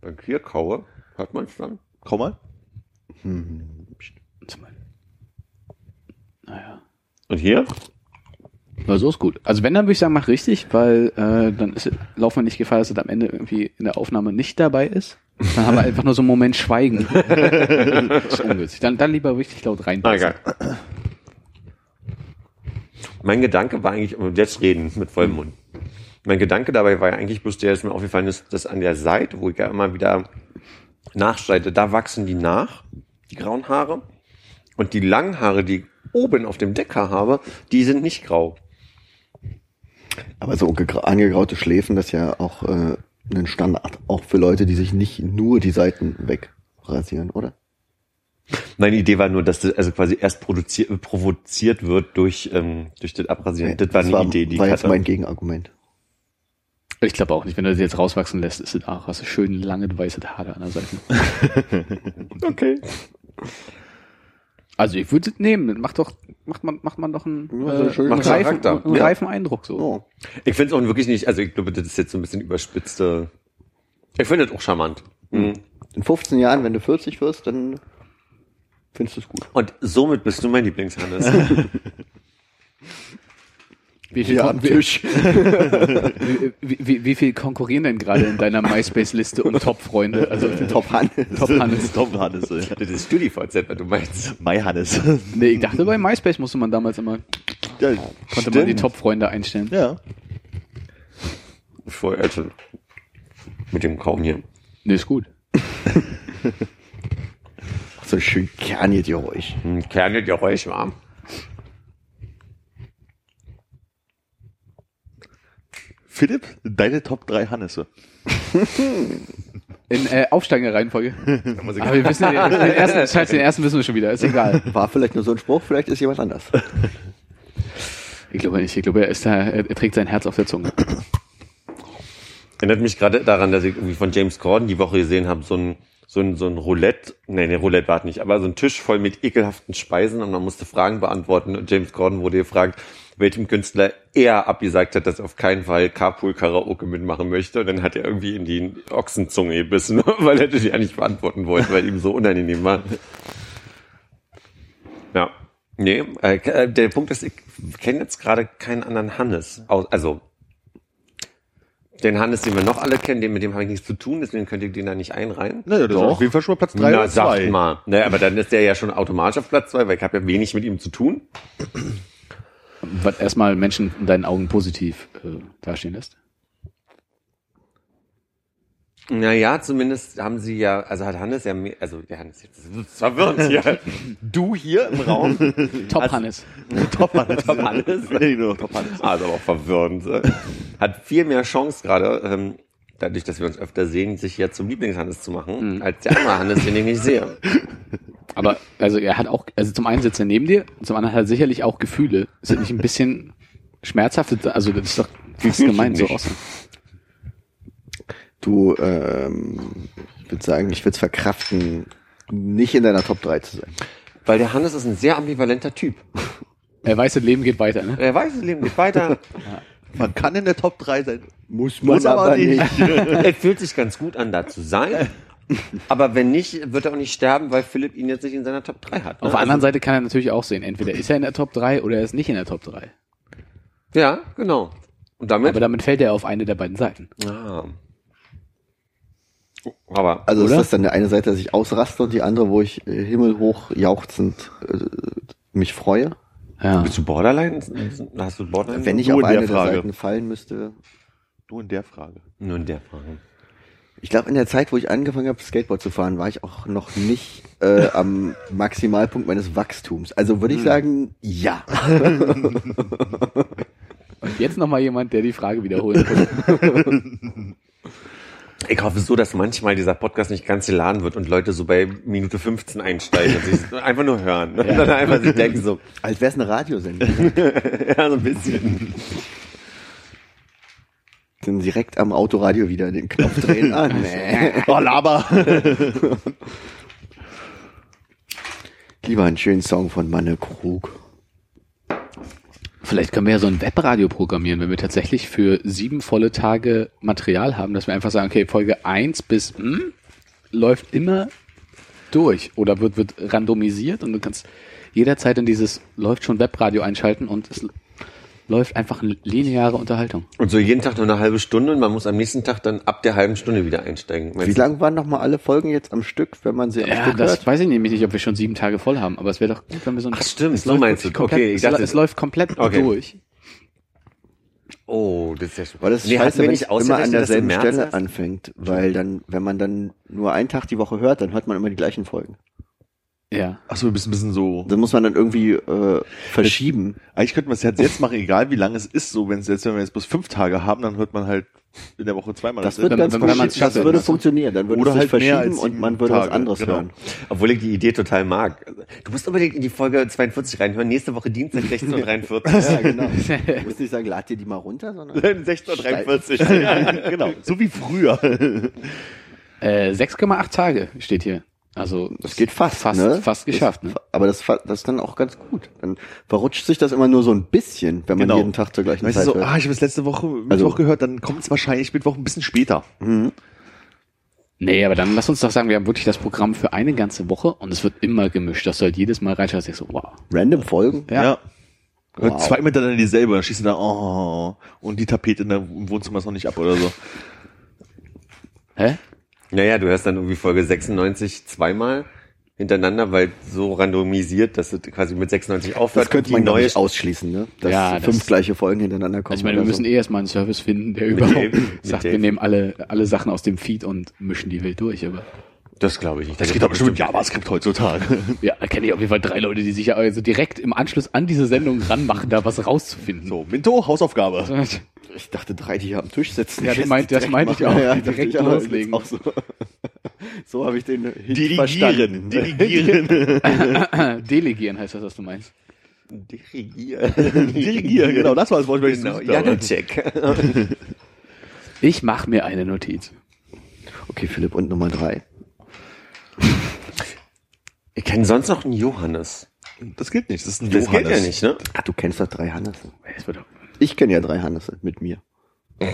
E: Wenn ich hier kaue, hört man es dann?
D: Komm mal.
C: Mal. Naja.
E: Und hier?
C: Na, so ist gut. Also wenn, dann würde ich sagen, mach richtig, weil äh, dann ist, laufen wir nicht Gefahr, dass es am Ende irgendwie in der Aufnahme nicht dabei ist. Dann haben wir einfach nur so einen Moment Schweigen. das ist ungünstig. Dann, dann lieber richtig laut rein.
E: Ah. Mein Gedanke war eigentlich, und jetzt reden mit vollem Mund. Mein Gedanke dabei war ja eigentlich bloß der, dass mir aufgefallen ist, dass an der Seite, wo ich ja immer wieder nachschreite, da wachsen die nach, die grauen Haare. Und die langen Haare, die ich oben auf dem Decker habe, die sind nicht grau.
B: Aber so gegra- angegraute Schläfen, das ist ja auch äh, ein Standard. Auch für Leute, die sich nicht nur die Seiten wegrasieren, oder?
E: Meine Idee war nur, dass das also quasi erst produziert, provoziert wird durch, ähm, durch das Abrasieren. das war eine Idee, die ich
B: war jetzt
E: hatte.
B: mein Gegenargument.
C: Ich glaube auch nicht, wenn du das jetzt rauswachsen lässt, ist es auch, hast du schön lange weiße Haare an der Seite.
E: Okay.
C: Also ich würde es nehmen, macht doch, macht man, macht man doch einen,
B: Ja,
C: äh, einen,
E: Macht
C: reifen, einen
E: Ja.
C: reifen Eindruck so.
B: Oh.
E: Ich finde es auch wirklich nicht, also ich glaube, das ist jetzt so ein bisschen überspitzte. Ich finde das auch charmant. Mhm.
B: In 15 Jahren, wenn du 40 wirst, dann findest du es gut.
E: Und somit bist du mein Lieblingshannes.
C: Wie viel, kon- wie, wie, wie, viel konkurrieren denn gerade in deiner MySpace-Liste um Top-Freunde? Also
B: Top Hannes.
C: Top Hannes.
D: Tom Hannes.
E: das ist StudiVZ, was du meinst.
D: Mai Hannes.
C: Nee, ich dachte, bei MySpace musste man damals immer,
D: ja,
C: konnte man die Top-Freunde einstellen.
D: ja.
E: Vorher also mit dem Kaum hier.
C: Nee, ist gut.
B: So schön kerniges Geräusch.
E: Hm, Kerngeräusch warm.
D: Philipp, deine Top 3 Hannesse.
C: In äh, aufsteigender Reihenfolge. Aber wir wissen ja, den ersten, scheiße, den ersten wissen wir schon wieder, ist egal.
B: War vielleicht nur so ein Spruch, vielleicht ist jemand anders.
C: Ich glaube nicht, ich glaube, er ist da, er, er trägt sein Herz auf der Zunge.
E: Erinnert mich gerade daran, dass ich irgendwie von James Corden die Woche gesehen habe, so ein, so ein, so ein Roulette, nee, nee, Roulette war es nicht, aber so ein Tisch voll mit ekelhaften Speisen und man musste Fragen beantworten und James Corden wurde gefragt, welchem Künstler er abgesagt hat, dass er auf keinen Fall Carpool Karaoke mitmachen möchte und dann hat er irgendwie in die Ochsenzunge gebissen, weil er das ja nicht beantworten wollte, weil ihm so unangenehm war. Ja. Nee, äh, äh, der Punkt ist, ich kenne jetzt gerade keinen anderen Hannes. Au- Also, den Hannes, den wir noch alle kennen, den, mit dem habe ich nichts zu tun, deswegen könnt ihr den da nicht einreihen.
D: Naja, das ist auf jeden Fall schon mal Platz 3
E: Na,
D: oder
E: sagt
D: 2.
E: mal. Naja, aber dann ist der ja schon automatisch auf Platz zwei, weil ich habe ja wenig mit ihm zu tun.
C: Was erstmal Menschen in deinen Augen positiv äh, dastehen lässt.
E: Naja, zumindest haben sie ja, also hat Hannes ja, mehr, also der Hannes, jetzt ist es verwirrend hier. Du hier im Raum.
C: Top
E: Also-
C: Hannes.
D: Top Hannes.
E: Top Hannes.
D: Nee, nur noch Top Hannes.
E: Also aber auch verwirrend. Hat viel mehr Chance gerade, ähm, dadurch, dass wir uns öfter sehen, sich jetzt zum Lieblingshannes zu machen, als der andere Hannes, den ich nicht sehe.
C: Aber also er hat auch, also zum einen sitzt er neben dir, zum anderen hat er sicherlich auch Gefühle. Ist das nicht ein bisschen schmerzhaft? Also das ist doch das ist gemein so aus.
B: Du, ähm, ich würde sagen, ich würde es verkraften, nicht in deiner Top 3 zu sein.
E: Weil der Hannes ist ein sehr ambivalenter Typ.
C: Er weiß, das Leben geht weiter, ne?
E: Er weiß, das Leben geht weiter.
D: Man kann in der Top 3 sein.
B: Muss
D: Muss aber nicht.
E: er fühlt sich ganz gut an, da zu sein. Aber wenn nicht, wird er auch nicht sterben, weil Philipp ihn jetzt nicht in seiner Top 3 hat. ne?
C: Auf der anderen Seite kann er natürlich auch sehen, entweder ist er in der Top 3 oder er ist nicht in der Top 3.
E: Ja, genau. Und damit?
C: Aber damit fällt er auf eine der beiden Seiten.
E: ah. Aber,
B: Also
C: Oder?
B: ist das dann der eine Seite, dass ich ausraste und die andere, wo ich äh, himmelhoch jauchzend äh, mich freue?
C: Ja.
E: bist du Borderline? Hast du Borderline?
B: Wenn ich
D: nur
B: auf
D: in der
B: eine der
D: Frage.
B: Seiten fallen müsste.
D: Nur in der Frage.
E: Nur in der Frage.
B: Ich glaube, in der Zeit, wo ich angefangen habe, Skateboard zu fahren, war ich auch noch nicht äh, am Maximalpunkt meines Wachstums. Also würde ich sagen, ja.
C: Und jetzt nochmal jemand, der die Frage wiederholen kann.
E: Ich hoffe so, dass manchmal dieser Podcast nicht ganz geladen wird und Leute so bei Minute 15 einsteigen und sich einfach nur hören. Und dann einfach sich denken so,
B: Als wäre es eine Radiosendung.
E: ja, so ein bisschen.
B: Dann direkt am Autoradio wieder den Knopf drehen. Ah, nee.
D: Oh, Laber.
B: Lieber einen schönen Song von Manne Krug.
C: Vielleicht können wir ja so ein Webradio programmieren, wenn wir tatsächlich für sieben volle Tage Material haben, dass wir einfach sagen, okay, Folge 1 bis hm, läuft immer durch oder wird, wird randomisiert und du kannst jederzeit in dieses läuft schon Webradio einschalten und es läuft einfach eine lineare Unterhaltung.
E: Und so jeden Tag nur eine halbe Stunde und man muss am nächsten Tag dann ab der halben Stunde wieder einsteigen.
B: Wie lang waren noch mal alle Folgen jetzt am Stück, wenn man sie am
C: Ja,
B: Stück
C: das
B: hört?
C: weiß ich nämlich nicht, ob wir schon sieben Tage voll haben, aber es wäre doch gut, wenn wir so ein
E: Ach, stimmt,
C: es
E: so
C: läuft
E: meinst du.
C: Komplett,
E: Okay, ich
C: es,
E: dachte-
C: es läuft komplett
E: Okay.
C: durch.
E: Oh, das ist ja schon.
B: Weil das ist
E: Nee,
B: scheiße, wenn
E: nicht
B: es immer an derselben Stelle
E: erst?
B: anfängt. Weil dann, wenn man dann nur einen Tag die Woche hört, dann hört man immer die gleichen Folgen.
C: Ja.
D: Achso, ein bisschen, so.
B: Das muss man dann irgendwie äh, verschieben.
D: Eigentlich könnte man es jetzt, jetzt machen, egal wie lange es ist. So, wenn es jetzt, wenn wir jetzt bloß fünf Tage haben, dann hört man halt in der Woche zweimal.
B: Das
D: das
B: wird
C: wenn-
B: ganz
C: wenn man's
B: Das würde funktionieren. Dann würde
D: Oder
B: es sich
D: halt
B: verschieben und man würde was
D: Tage,
B: anderes
D: genau.
B: hören.
E: Obwohl ich die Idee total mag. Du musst unbedingt in die Folge 42 reinhören. Nächste Woche Dienstag 16.43
B: Ja, genau. Du musst nicht sagen, lad dir die mal runter, sondern
E: 16.43
D: ja, genau. So wie früher.
C: Äh, 6,8 Tage steht hier. Also
B: das geht fast.
C: fast,
B: ne?
C: fast geschafft. Ne?
B: Das, aber das, das ist dann auch ganz gut. Dann verrutscht sich das immer nur so ein bisschen, wenn man
D: Genau.
B: jeden Tag zur gleichen
D: Weißt du
B: Zeit
D: so,
B: hört.
D: ah, ich habe es letzte Woche Mittwoch
B: Also-
D: gehört, dann kommt es wahrscheinlich Mittwoch ein bisschen später.
C: Nee, aber dann lass uns doch sagen, wir haben wirklich das Programm für eine ganze Woche und es wird immer gemischt, dass du halt jedes Mal reinschaust, denkst so, wow.
B: Random Folgen?
C: Ja.
D: Hört
B: Wow.
D: zwei miteinander dieselbe, dann schießt du da, oh, und die Tapete in der, im Wohnzimmer ist noch nicht ab oder so.
C: Hä?
E: Naja, du hörst dann irgendwie Folge 96 zweimal hintereinander, weil so randomisiert, dass du quasi mit 96 aufhört.
B: Das könnte
E: und
B: man
E: die
B: glaub
E: neue
B: ich ausschließen, ne? Dass
C: Ja,
B: fünf
C: das-
B: gleiche Folgen hintereinander kommen.
C: Also ich meine, wir müssen
B: so.
C: eh erstmal einen Service finden, der überhaupt.
E: Mit
C: sagt, wir nehmen alle, alle Sachen aus dem Feed und mischen die wild durch, aber
E: Das glaube ich nicht.
D: Das geht aber schon mit JavaScript heutzutage.
C: ja, da kenne ich auf jeden Fall drei Leute, die sich ja also direkt im Anschluss an diese Sendung ranmachen, da was rauszufinden.
D: So, Minto, Hausaufgabe.
B: Ich dachte, drei, die hier am Tisch sitzen.
C: Ja, das meinte ich
B: machen.
C: auch.
B: Ja,
C: Direkt
B: ich
C: loslegen.
B: Auch so so habe ich den Hit
D: Dirigieren,
B: verstanden.
D: dirigieren,
C: Delegieren heißt das, was du meinst.
E: Dirigieren.
D: dirigieren, genau, das war das Wort, was ich
E: Genau.
D: gesucht habe.
E: Janicek.
C: Ich mache mir eine Notiz.
B: Okay, Philipp, und Nummer drei.
E: Ich kenne sonst noch einen Johannes.
D: Das gilt nicht, das ist ein
E: Das
D: Johannes.
E: geht ja nicht, ne?
B: Ach, du kennst doch drei Hannesse. Ich kenne ja drei Hannesse mit mir.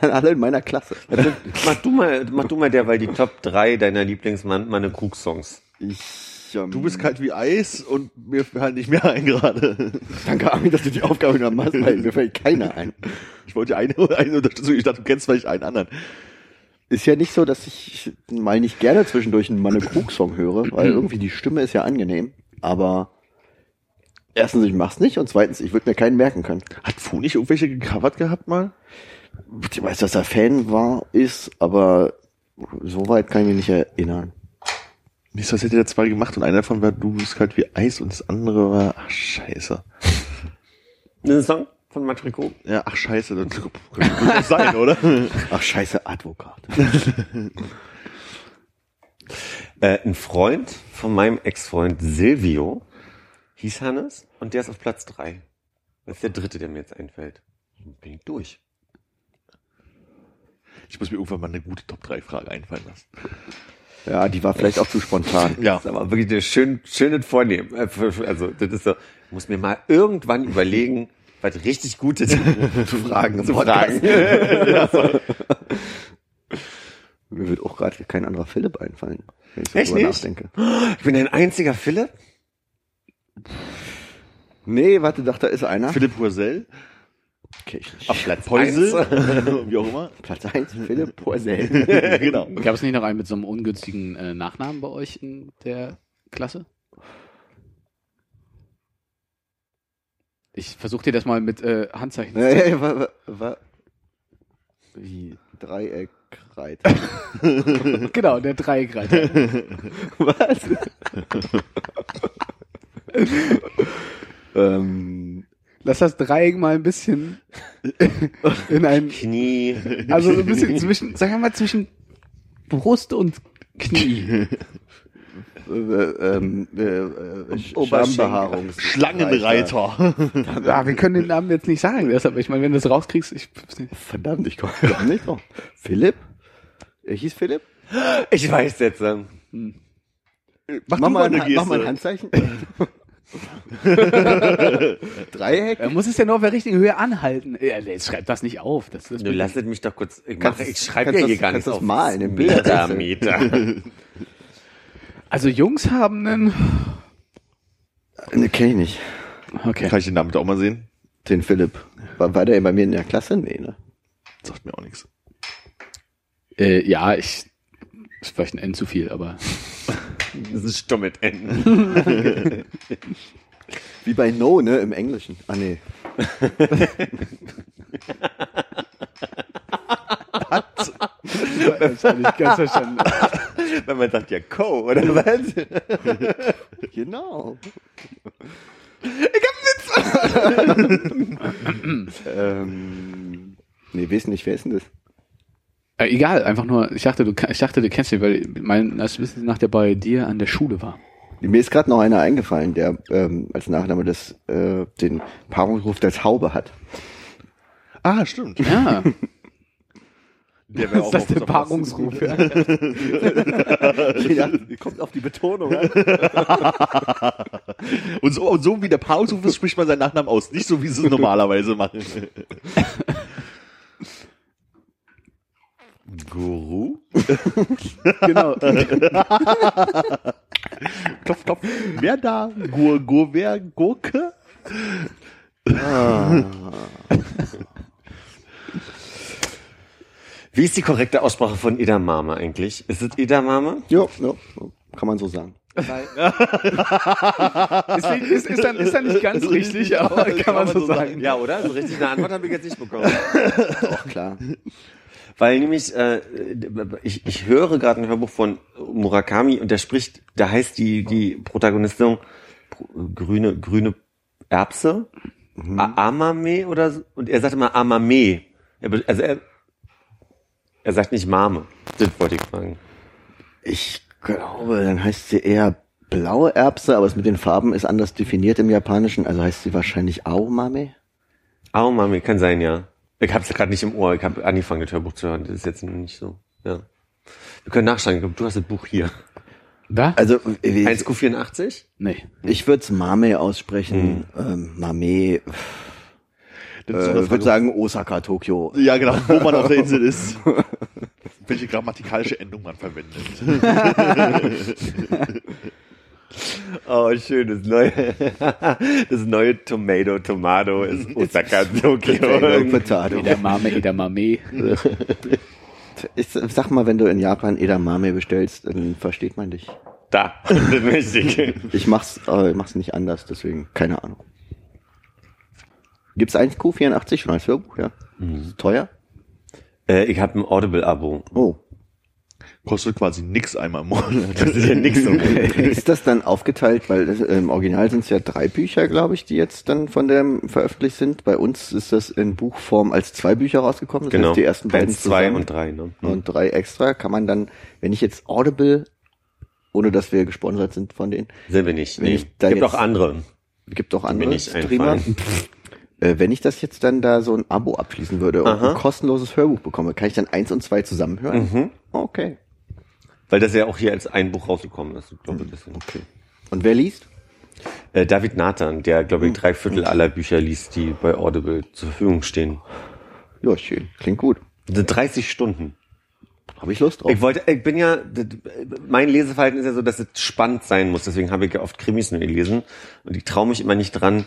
B: Alle in meiner Klasse.
E: Mach du mal, mach du mal derweil die Top 3 deiner Lieblingsmanne Krug-Songs.
B: Ich, ähm,
D: Du bist kalt wie Eis und mir fällt nicht mehr ein gerade.
B: Danke, Armin, dass du die Aufgabe genommen hast, weil mir fällt keiner ein.
D: Ich wollte eine, eine Unterstützung, ich dachte, du kennst vielleicht einen anderen.
B: Ist ja nicht so, dass ich mal nicht gerne zwischendurch einen Manne Krug-Song höre, weil irgendwie die Stimme ist ja angenehm. Aber erstens, ich mach's nicht und zweitens, ich würde mir keinen merken können.
D: Hat Fu nicht irgendwelche gecovert gehabt mal?
B: Ich weiß, dass er Fan war, ist, aber soweit kann ich mich nicht erinnern.
D: Nicht, was hätte der zwei gemacht und einer davon war, du bist kalt wie Eis und das andere war, ach scheiße.
E: Das ein Song von Matriko.
D: Ja, ach scheiße, das könnte gut sein, oder?
B: Ach, scheiße, Advokat.
E: Äh, ein Freund von meinem Ex-Freund Silvio hieß Hannes und der ist auf Platz 3. Das ist der dritte, der mir jetzt einfällt. Bin ich durch.
D: Ich muss mir irgendwann mal eine gute Top-3-Frage einfallen lassen.
B: Ja, die war vielleicht auch zu spontan.
D: Ja.
E: Das ist aber wirklich eine schön, schönes Vornehmen. Äh, Also, das ist so, ich muss mir mal irgendwann überlegen, was richtig Gute zu fragen. Zu fragen.
B: Mir wird auch gerade kein anderer Philipp einfallen, wenn ich
E: Echt nicht?
B: nachdenke.
E: Ich bin ein einziger Philipp.
B: Nee, warte, doch, da ist einer.
D: Philipp Hursell,
B: Okay, ich.
E: Auf Platz eins.
D: wie auch immer.
B: Platz 1, Philipp Porsell.
D: genau.
C: Gab es nicht noch einen mit so einem ungünstigen äh, Nachnamen bei euch in der Klasse? Ich versuche dir das mal mit äh, Handzeichen zu
B: Nee, war, war, war, wie Dreieck, Reiter.
C: Genau, der Dreieckreiter.
B: Was? ähm,
C: Lass das Dreieck mal ein bisschen in ein,
E: Knie.
C: also so ein bisschen zwischen, sagen wir mal zwischen Brust und Knie.
B: Äh, ähm, äh, äh. Schambehaarung.
D: Schlangenreiter.
C: Ja, wir können den Namen jetzt nicht sagen, deshalb, ich meine, wenn du es rauskriegst, ich,
B: Verdammt, ich komme doch nicht drauf. Philipp? Er hieß Philipp?
E: Ich weiß jetzt. Ähm,
D: Mach,
B: Mach
D: du
B: mal,
D: eine
B: ein, mach mal ein
D: Geste.
B: Handzeichen. Dreieck?
C: er muss es ja nur auf der richtigen Höhe anhalten. Ja, jetzt schreib das nicht auf. Das, das
E: du lasset mich doch kurz. Ich, mach, ich schreibe ja hier
B: das-
E: gar nicht
B: das
E: auf
B: malen.
E: Meter, Meter.
C: also Jungs haben einen.
B: Ne, kenn ich nicht.
C: Okay.
D: Kann ich den Namen bitte auch mal sehen?
B: Den Philipp. War, war der bei mir in der Klasse? Nee, ne?
D: Sagt mir auch nichts.
C: Äh, ja, ich. Ist vielleicht ein N zu viel, aber.
E: Das ist stumm mit N.
B: Wie bei No, ne? Im Englischen. Ah, nee.
C: Das habe ich ganz verstanden.
E: Wenn man sagt ja Co, oder was?
B: Genau.
E: Ich hab Witz.
B: ähm, nee, wissen nicht, wer ist denn das?
C: Äh, egal, einfach nur, ich dachte, du, ich dachte, du kennst ihn, weil mein, das Wissen nach der bei dir an der Schule war.
B: Mir ist gerade noch einer eingefallen, der ähm, als Nachname das, äh, den Paarungsruf der Taube hat.
D: Ah, stimmt.
C: Ja.
D: Der wäre auch auf unserem
C: Paarungsruf? Ja.
B: ja, kommt auf die Betonung.
D: Und so, und so wie der Paarungsruf ist, spricht man seinen Nachnamen aus. Nicht so, wie sie es normalerweise machen.
E: Guru?
C: genau.
D: klopf, klopf. Wer da? Gur, Gur, wer? Gurke?
E: Wie ist die korrekte Aussprache von Edamame eigentlich? Ist es Edamame?
B: Jo, jo, kann man so sagen.
C: ist, ist, ist, dann, ist dann nicht ganz richtig, aber kann, man so sagen.
E: Ja, oder? So richtig eine Antwort habe ich jetzt nicht bekommen.
B: Doch, klar.
E: Weil nämlich, äh, ich, ich höre gerade ein Hörbuch von Murakami und der spricht, da heißt die, die Protagonistin Pro- grüne, grüne Erbse, A- Amame oder so, und er sagt immer Amame. Also er, er sagt nicht Mame. Das wollte ich fragen.
B: Ich glaube, dann heißt sie eher blaue Erbse, aber es mit den Farben ist anders definiert im Japanischen, also heißt sie wahrscheinlich Aomame.
E: Aomame, kann sein, ja. Ich hab's gerade nicht im Ohr, ich habe angefangen, das Hörbuch zu hören. Das ist jetzt nicht so, ja. Wir können glaube, du hast das Buch hier.
C: Da?
B: Also äh,
E: 1Q84?
C: nee.
B: ich würde es Mame aussprechen, ähm, Mame,
D: Das ist so eine
B: äh,
D: Frage,
B: würde sagen Osaka, Tokio.
D: Ja, genau, wo man auf der Insel ist. Welche grammatikalische Endung man verwendet.
E: Oh, schön, das neue, das neue Tomato, Tomato ist Osaka Tokyo.
B: Potato.
C: Edamame, Edamame.
B: Ich sag mal, wenn du in Japan Edamame bestellst, dann versteht man dich.
E: Da, das ich.
B: Ich mach's, äh, mach's nicht anders, deswegen keine Ahnung. Gibt's 1Q84 schon als Hörbuch, ja? Ist teuer?
E: Äh, ich habe ein Audible-Abo.
B: Oh.
D: Kostet quasi nix einmal im Monat.
E: Das ist ja nix so.
B: ist das dann aufgeteilt, weil das, äh, im Original sind es ja drei Bücher, glaube ich, die jetzt dann von dem veröffentlicht sind. Bei uns ist das in Buchform als zwei Bücher rausgekommen. Das
E: Genau.
B: heißt, die ersten beiden
E: Eins, zwei
B: zusammen
E: und drei, ne?
B: und drei extra. Kann man dann, wenn ich jetzt Audible, ohne dass wir gesponsert sind von denen,
E: Sind wir nicht.
B: Wenn
E: Nee.
B: ich da
E: Gibt
B: jetzt-
E: auch andere.
B: gibt auch andere Streamer. Äh, wenn ich das jetzt dann da so ein Abo abschließen würde und
E: Aha.
B: ein kostenloses Hörbuch bekomme, kann ich dann eins und zwei zusammenhören?
E: Mhm.
B: Okay.
E: Weil das ja auch hier als ein Buch rausgekommen ist. Ich glaube, deswegen.
B: Okay. Und wer liest?
E: Äh, David Nathan, der, glaube ich, drei Viertel aller Bücher liest, die bei Audible zur Verfügung stehen.
B: Ja, schön. Klingt gut.
E: Das sind 30 Stunden.
B: Habe ich Lust drauf.
E: Ich wollte, ich bin ja, mein Leseverhalten ist ja so, dass es spannend sein muss. Deswegen habe ich ja oft Krimis nur gelesen. Und ich traue mich immer nicht dran,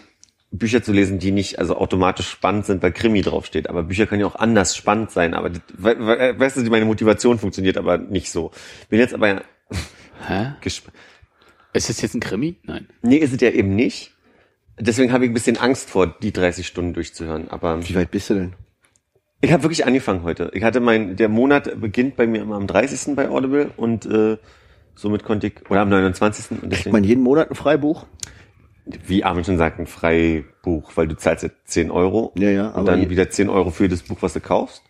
E: Bücher zu lesen, die nicht also automatisch spannend sind, weil Krimi draufsteht. Aber Bücher können ja auch anders spannend sein. Aber we- we- weißt du, meine Motivation funktioniert aber nicht so. Bin jetzt aber
C: Hä?
E: gespannt.
C: Ist das jetzt ein Krimi? Nein.
E: Nee, ist es ja eben nicht. Deswegen habe ich ein bisschen Angst vor, die 30 Stunden durchzuhören. Aber
B: Wie weit bist du denn?
E: ich habe wirklich angefangen heute. Ich hatte mein, der Monat beginnt bei mir immer am 30. bei Audible und äh, somit konnte ich, oder am 29. Und
B: Kriegt
E: deswegen,
B: man jeden Monat ein Freibuch?
E: Wie Armin schon sagt, ein Freibuch, weil du zahlst ja 10 Euro
B: Ja, ja,
E: und dann wieder 10 Euro für das Buch, was du kaufst.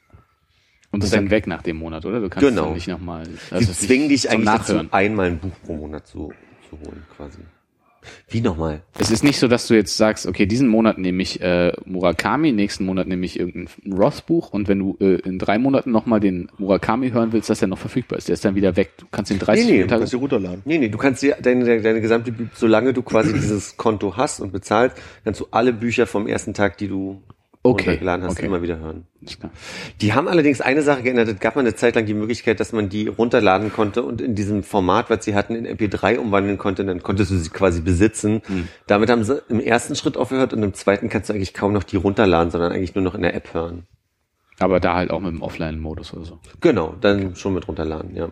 C: Und ist dann weg nach dem Monat, oder? Du kannst
E: Genau.
C: nicht nochmal.
E: Die zwingen dich eigentlich dazu, einmal ein Buch pro Monat zu, zu holen, quasi. Wie nochmal?
C: Es ist nicht so, dass du jetzt sagst, okay, diesen Monat nehme ich äh, Murakami, nächsten Monat nehme ich irgendein Ross-Buch und wenn du äh, in drei Monaten nochmal den Murakami hören willst, dass der noch verfügbar ist, der ist dann wieder weg. Du kannst den 30
E: Nee, nee,
C: Tage.
D: Kannst du runterladen.
E: Nee, nee, du kannst dir deine, deine gesamte, Bü- solange du quasi dieses Konto hast und bezahlst, kannst du alle Bücher vom ersten Tag, die du
C: Okay,
E: runtergeladen hast,
C: okay.
E: immer wieder hören. Die haben allerdings eine Sache geändert. Es gab mal eine Zeit lang die Möglichkeit, dass man die runterladen konnte und in diesem Format, was sie hatten, in MP3 umwandeln konnte. Dann konntest du sie quasi besitzen.
C: Hm.
E: Damit haben sie im ersten Schritt aufgehört und im zweiten kannst du eigentlich kaum noch die runterladen, sondern eigentlich nur noch in der App hören.
C: Aber da halt auch mit dem Offline-Modus oder so.
E: Genau, dann schon mit runterladen, ja.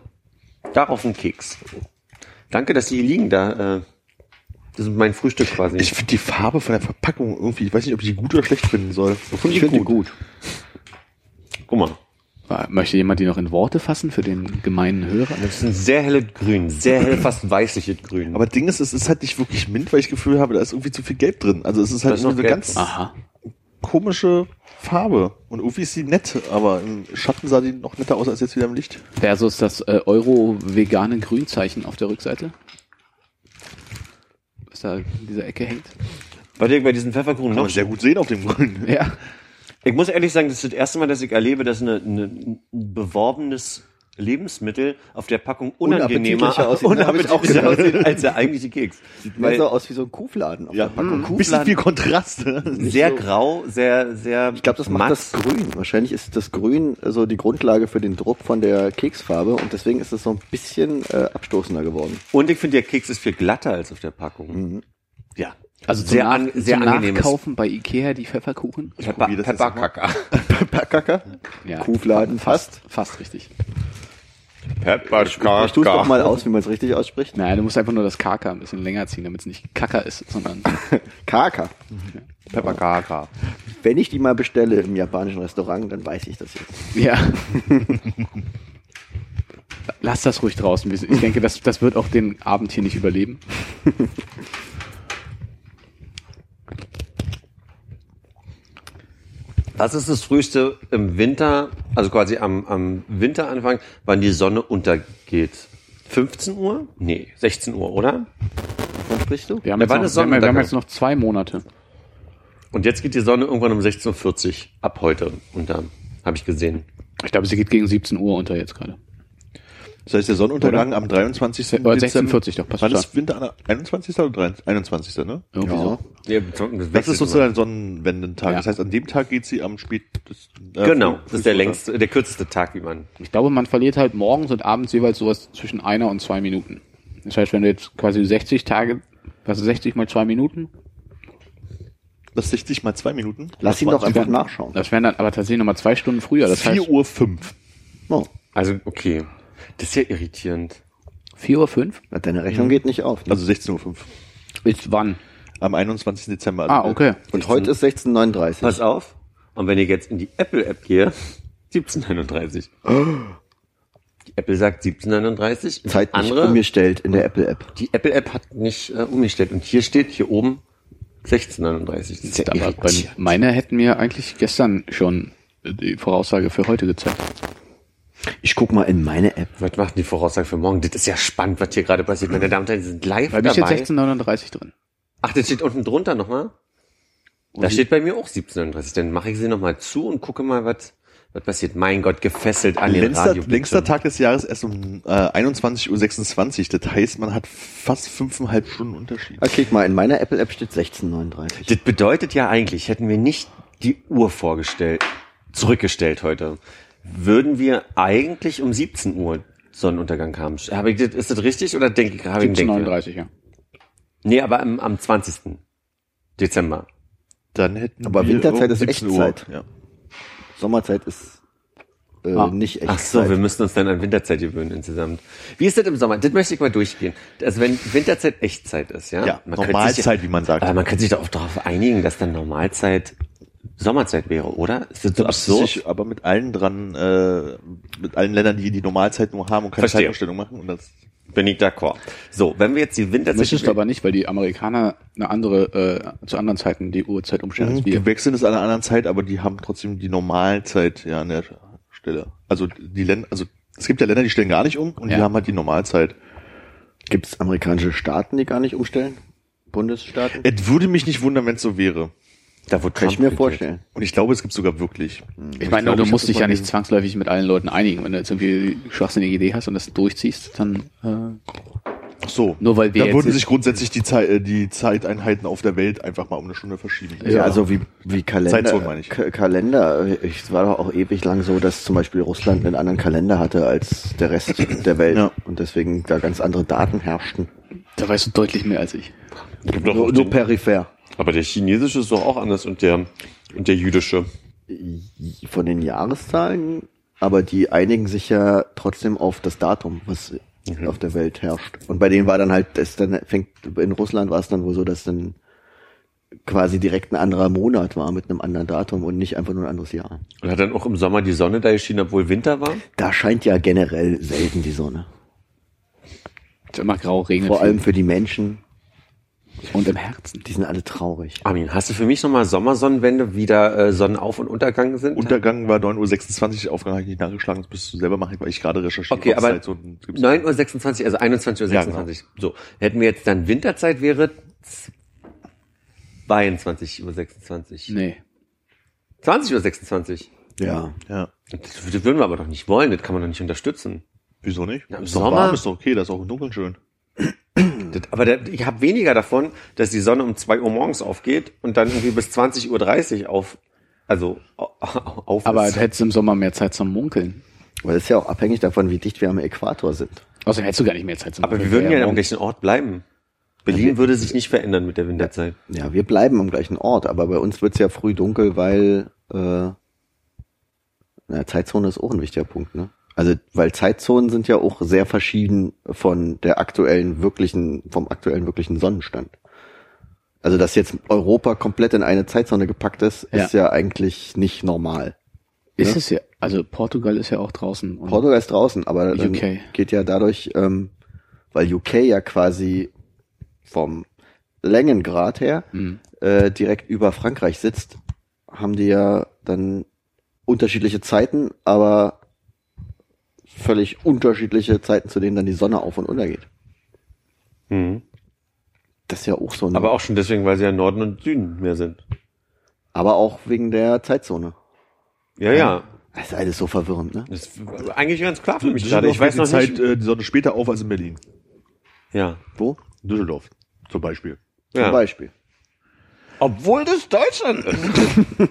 E: Darauf ein Keks. Danke, dass die hier liegen da. Äh, das ist mein Frühstück quasi.
D: Ich finde die Farbe von der Verpackung irgendwie, ich weiß nicht, ob ich die gut oder schlecht finden soll.
B: Ich finde die gut.
E: Guck mal.
C: Möchte jemand die noch in Worte fassen für den gemeinen Hörer?
E: Das ist ein sehr helles Grün, sehr hell, fast weißliches Grün.
D: Aber Ding ist, es ist halt nicht wirklich Mint, weil ich das Gefühl habe, da ist irgendwie zu viel Gelb drin. Also es ist halt
E: ist noch
D: eine
E: Gelb.
D: ganz
C: Aha.
D: komische Farbe. Und irgendwie ist sie nett, aber im Schatten sah die noch netter aus als jetzt wieder im Licht.
C: Versus das äh, Euro-vegane Grünzeichen auf der Rückseite. Da in dieser Ecke hängt.
E: Bei, dir, bei diesen Pfefferkuchen
D: Kann
E: noch
D: man sehr gut sehen auf dem Grün.
C: Ja.
E: Ich muss ehrlich sagen, das ist das erste Mal, dass ich erlebe, dass eine, eine, ein beworbenes Lebensmittel auf der Packung unangenehmer
B: aussieht, ne? Gedacht.
E: aussieht als der eigentliche Keks.
B: Sieht mehr so aus wie so ein Kuhfladen auf
D: Ja,
B: der Packung.
D: ein bisschen viel Kontrast.
E: sehr
B: so-
E: grau, sehr, sehr
B: Ich glaube, das macht das Grün. Wahrscheinlich ist das Grün so die Grundlage für den Druck von der Keksfarbe und deswegen ist es so ein bisschen äh, abstoßender geworden.
E: Und ich finde, der Keks ist viel glatter als auf der Packung.
B: Mhm.
C: Also
E: sehr,
C: zum,
E: an, sehr
C: zum
E: angenehmes.
C: Nachkaufen bei Ikea die Pfefferkuchen.
E: Pepper,
D: probier das jetzt
E: Pepperkacker.
B: Pepperkacker?
C: Ja.
B: Kuhfladen fast.
C: Fast richtig.
E: Pepperkacker.
B: Ich tue es doch mal aus, wie man es richtig ausspricht.
C: Naja, du musst einfach nur das Kaka ein bisschen länger ziehen, damit es nicht Kacker ist, sondern
B: Kaka.
E: Pepperkacker.
B: Wenn ich die mal bestelle im japanischen Restaurant, dann weiß ich das jetzt.
C: ja. Lass das ruhig draußen. Ich denke, das, das wird auch den Abend hier nicht überleben.
E: Was ist das früheste im Winter, also quasi am, am Winteranfang, wann die Sonne untergeht? 15 Uhr? Nee, 16 Uhr, oder?
B: Wovon sprichst du?
C: Wir haben,
E: Ja,
C: jetzt,
E: wann
C: noch, wir, haben, jetzt noch zwei Monate.
E: Und jetzt geht die Sonne irgendwann um 16.40 Uhr ab heute unter. Habe ich gesehen.
C: Ich glaube, sie geht gegen 17 Uhr unter jetzt gerade.
D: Das heißt, der Sonnenuntergang am 23.
C: Oder
D: Dezember-
C: 16:40 doch, passt
D: Wann
C: schon.
D: ist Winter? 21. oder 23? 21. Ne?
C: Irgendwie
B: Ja.
C: so.
E: Ja,
D: Das ist sozusagen Sonnenwendentag.
C: Ja.
D: Das heißt, an dem Tag geht sie am spätesten. äh,
E: Genau, das ist der längste, der kürzeste Tag, wie man.
C: Ich glaube, man verliert halt morgens und abends jeweils sowas zwischen einer und zwei Minuten. Das heißt, wenn du jetzt quasi 60 Tage, was ist 60 mal zwei Minuten?
D: Das ist 60 mal zwei Minuten.
B: Lass ihn doch einfach nachschauen.
C: Das wären dann aber tatsächlich nochmal zwei Stunden früher. Das heißt,
D: 4 Uhr 5.
B: Oh,
E: Also, okay. Das ist ja irritierend.
C: 4 Uhr 5?
B: na, deine Rechnung geht nicht auf. Ne?
D: Also 16 Uhr 5.
C: Ist wann?
D: Am 21. Dezember.
C: Ah, okay.
B: Und heute ist 16.39
E: Pass auf. Und wenn ich jetzt in die Apple-App gehe, 1739. Die Apple sagt 1739.
B: Zeit nicht
E: andere,
B: umgestellt in der Apple-App.
E: die Apple-App hat nicht äh, umgestellt. Und hier steht, hier oben, 1639. Das ist ja
C: meiner hätten mir eigentlich gestern schon die Voraussage für heute gezeigt.
B: Ich guck mal in meine App.
E: Was macht die Voraussage für morgen? Das ist ja spannend, was hier gerade passiert. Meine Damen und Herren, Sie sind live
C: Bei mir steht
E: dabei.
C: 1639 drin.
E: Ach, das steht unten drunter nochmal? Da steht bei mir auch 1739. Dann mache ich sie nochmal zu und gucke mal, was, was passiert. Mein Gott, gefesselt an den
D: längster,
E: Radio.
D: längster Tag des Jahres erst um äh, 21.26 Uhr. Das heißt, man hat fast fünfeinhalb Stunden Unterschied.
B: Ah, klick mal, in meiner Apple-App steht 16.39.
E: Das bedeutet ja eigentlich, hätten wir nicht die Uhr vorgestellt, zurückgestellt heute, würden wir eigentlich um 17 Uhr Sonnenuntergang haben. Habe ich das, ist das richtig oder denke ich, habe ich einen Denkfehler?
C: 1739, ja.
E: Nee, aber am, am 20. Dezember.
D: Dann hätten
B: Aber
D: wir
B: Winterzeit ist
D: 17 Uhr.
B: Echtzeit.
D: Ja.
B: Sommerzeit ist äh,
C: Ah.
B: nicht echt.
E: Ach so, wir müssen uns dann an Winterzeit gewöhnen insgesamt. Wie ist das im Sommer? Das möchte ich mal durchgehen. Also wenn Winterzeit Echtzeit ist, ja?
D: Ja,
E: Man
D: Normalzeit,
E: sich
D: wie man sagt.
E: Aber man könnte sich doch auch darauf einigen, dass dann Normalzeit Sommerzeit wäre, oder? Ist das so
D: Das
E: absurd?
D: sich aber mit allen dran, äh, mit allen Ländern, die die Normalzeit nur haben und keine
E: Verstehe.
D: Zeitumstellung machen. Und das
E: Bin ich d'accord. So, wenn wir jetzt die Winterzeit...
C: Müsstest du aber nicht, weil die Amerikaner eine andere, äh, zu anderen Zeiten die Uhrzeit umstellen als wir.
D: die wechseln es an einer anderen Zeit, aber die haben trotzdem die Normalzeit ja an der Stelle. Also die Länder, also es gibt ja Länder, die stellen gar nicht um und die
C: Ja.
D: haben halt die Normalzeit.
B: Gibt es amerikanische Staaten, die gar nicht umstellen? Bundesstaaten?
D: Es würde mich nicht wundern, wenn es so wäre.
E: Da wo
B: Kann ich
E: Trump
B: mir
E: regiert.
B: vorstellen.
D: Und ich glaube, es gibt sogar wirklich.
C: Ich meine,
D: glaube,
C: du
D: ich
C: musst dich ja nicht zwangsläufig mit allen Leuten einigen. Wenn du jetzt irgendwie eine schwachsinnige Idee hast und das durchziehst, dann äh,
D: Ach so.
C: Nur weil wir
D: da würden sich grundsätzlich die, Zeit, äh, die Zeiteinheiten auf der Welt einfach mal um eine Stunde verschieben.
B: Ja, also wie, wie Kalender.
D: Zeitzone meine ich.
B: Ka Kalender. Ich, es war doch auch ewig lang so, dass zum Beispiel Russland einen anderen Kalender hatte als der Rest der Welt.
D: Ja.
B: Und deswegen da ganz andere Daten herrschten.
C: da weißt du deutlich mehr als ich.
E: Gibt doch auch
B: Nur, nur peripher.
E: Aber der chinesische ist doch auch anders und der, und der jüdische.
B: Von den Jahreszahlen, aber die einigen sich ja trotzdem auf das Datum, was auf der Welt herrscht. Und bei denen war dann halt, das dann fängt, in Russland war es dann wohl so, dass dann quasi direkt ein anderer Monat war mit einem anderen Datum und nicht einfach nur ein anderes Jahr.
E: Und hat dann auch im Sommer die Sonne da geschienen, obwohl Winter war?
B: Da scheint ja generell selten die Sonne.
C: Ist immer grau, regnet
B: Vor allem für die Menschen,
C: und im Herzen.
B: die sind alle traurig.
E: Armin, hast du für mich nochmal Sommersonnenwende, wie da äh, Sonnenauf- und Untergang sind?
D: Untergang war 9.26 Uhr, Aufgang habe ich nicht nachgeschlagen, das müsstest du selber machen, weil ich gerade recherchiere.
E: Okay, aber
D: Ortszeitzonen gibt's.
E: 9.26 Uhr, also 21.26 Uhr.
D: Ja, genau.
E: So, hätten wir jetzt dann Winterzeit, wäre 22.26 Uhr.
C: Nee.
E: 20.26 Uhr.
B: Ja.
D: Ja.
E: Das, würden wir aber doch nicht wollen, das kann man doch nicht unterstützen.
D: Wieso nicht?
E: Ja, im
D: ist doch
E: Sommer-
D: warm, ist doch okay, das ist auch im Dunkeln schön.
E: Das, aber der, ich habe weniger davon, dass die Sonne um 2 Uhr morgens aufgeht und dann irgendwie bis 20.30 Uhr auf, also au- auf
C: Aber
E: ist.
C: du hättest im Sommer mehr Zeit zum Munkeln.
B: Weil es ist ja auch abhängig davon, wie dicht wir am Äquator sind.
C: Außerdem hättest du gar nicht mehr Zeit zum
E: Aber wir
C: Munkeln.
E: würden ja am
C: morgen-
E: gleichen Ort bleiben. Berlin würde sich nicht verändern mit der Winterzeit.
B: Ja, wir bleiben am gleichen Ort, aber bei uns wird's ja früh dunkel, weil äh, na, Zeitzone ist auch ein wichtiger Punkt, ne? Also, weil Zeitzonen sind ja auch sehr verschieden von der aktuellen wirklichen, vom aktuellen wirklichen Sonnenstand. Also, dass jetzt Europa komplett in eine Zeitzone gepackt ist, ist ja eigentlich nicht normal.
C: Ist
B: Ja.
C: es ja. Also Portugal ist ja auch draußen.
B: Portugal ist draußen, aber geht ja dadurch, ähm, weil UK ja quasi vom Längengrad her
C: Mhm.
B: äh, direkt über Frankreich sitzt, haben die ja dann unterschiedliche Zeiten, aber völlig unterschiedliche Zeiten, zu denen dann die Sonne auf und untergeht.
E: Mhm.
B: Das ist ja auch so ein,
E: Aber auch schon deswegen, weil sie ja Norden und Süden mehr sind.
B: aber auch wegen der Zeitzone.
E: Ja, ja.
B: Das ist alles so verwirrend, ne?
E: Das ist eigentlich ganz klar für mich gerade. Ich weiß noch
D: die Zeit,
E: nicht.
D: äh, die Sonne später auf als in Berlin.
E: Ja.
B: Wo?
D: Düsseldorf, zum Beispiel.
B: Zum
E: ja.
B: Beispiel.
E: Obwohl das Deutschland ist.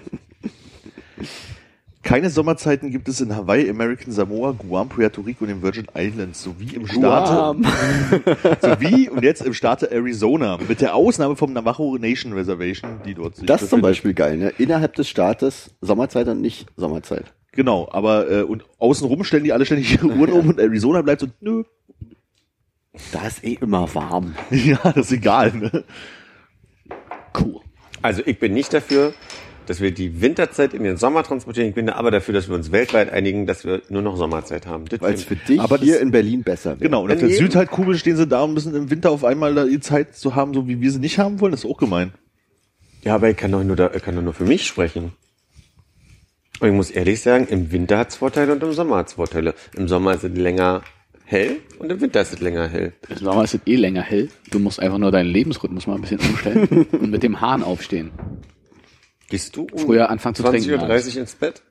D: Keine Sommerzeiten gibt es in Hawaii, American Samoa, Guam, Puerto Rico und den Virgin Islands sowie im Staate sowie und jetzt im Staate Arizona mit der Ausnahme vom Navajo Nation Reservation, die dort sich
B: Das ist zum. Beispiel geil, ne? Innerhalb des Staates Sommerzeit und nicht Sommerzeit.
D: Genau, aber äh, und außenrum stellen die alle ständig ihre Uhren um und Arizona bleibt so nö.
B: Da ist eh immer warm.
D: Ja, das ist egal. Ne?
C: Cool.
E: Also ich bin nicht dafür, dass wir die Winterzeit in den Sommer transportieren. Ich bin da aber dafür, dass wir uns weltweit einigen, dass wir nur noch Sommerzeit haben. Das
B: Weil es für dich
D: Aber
B: hier in Berlin besser wäre.
D: Genau, und auf
E: In
D: der Südhalbkugel stehen sie da und müssen im Winter auf einmal da die Zeit zu haben, so wie wir sie nicht haben wollen. Das ist auch gemein.
E: ja, aber ich kann doch nur, da, ich kann doch nur für mich sprechen. Und ich muss ehrlich sagen, im Winter hat's Vorteile und im Sommer hat's Vorteile. Im Sommer ist es länger hell und im Winter ist es länger hell.
C: Im Sommer ist es eh länger hell. Du musst einfach nur deinen Lebensrhythmus mal ein bisschen umstellen und mit dem Hahn aufstehen.
E: Gehst du um
C: Früher anfangen zu trinken
E: 20.30 Uhr ins Bett?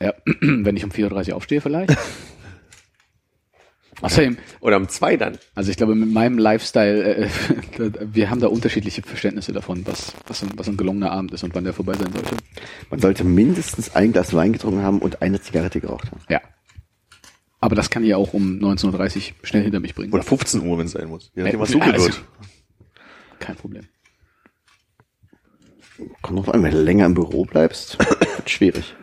C: Ja, wenn ich um 4.30 Uhr aufstehe vielleicht. Außerdem,
E: Oder um zwei dann?
C: also ich glaube, mit meinem Lifestyle, äh, wir haben da unterschiedliche Verständnisse davon, was, was, ein, was ein gelungener Abend ist und wann der vorbei sein sollte.
B: Man sollte mindestens ein Glas Wein getrunken haben und eine Zigarette geraucht haben.
C: Ja. Aber das kann ich ja auch um 19.30 Uhr schnell hinter mich bringen.
D: Oder 15 Uhr, wenn es sein muss. Je nachdem, was dunkel
C: also-
D: wird.
C: Kein Problem.
B: Kommt noch an, wenn du länger im Büro bleibst, wird schwierig.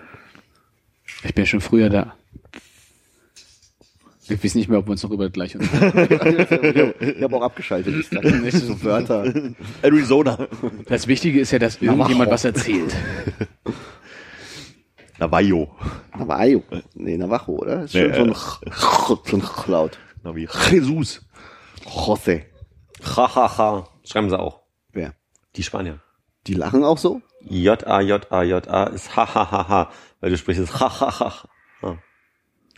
C: Ich bin ja schon früher da. Ich weiß nicht mehr, ob wir uns noch über das gleiche unterhalten.
B: Ich habe auch abgeschaltet. Ich sag nicht so Wörter.
D: Arizona.
C: Das Wichtige ist ja, dass irgendjemand was erzählt.
D: Navajo.
B: Navajo. Nee, Navajo, oder? Ist schon
D: Nee,
B: so ein, ein Laut.
D: Navi. Jesus.
B: José.
E: Ha, ha, ha. Schreiben sie auch.
B: Wer?
E: Die Spanier.
B: Die lachen auch so?
E: J-A-J-A-J-A ist ha, ha, ha, ha. Weil du sprichst es ha, ha, ha. ha.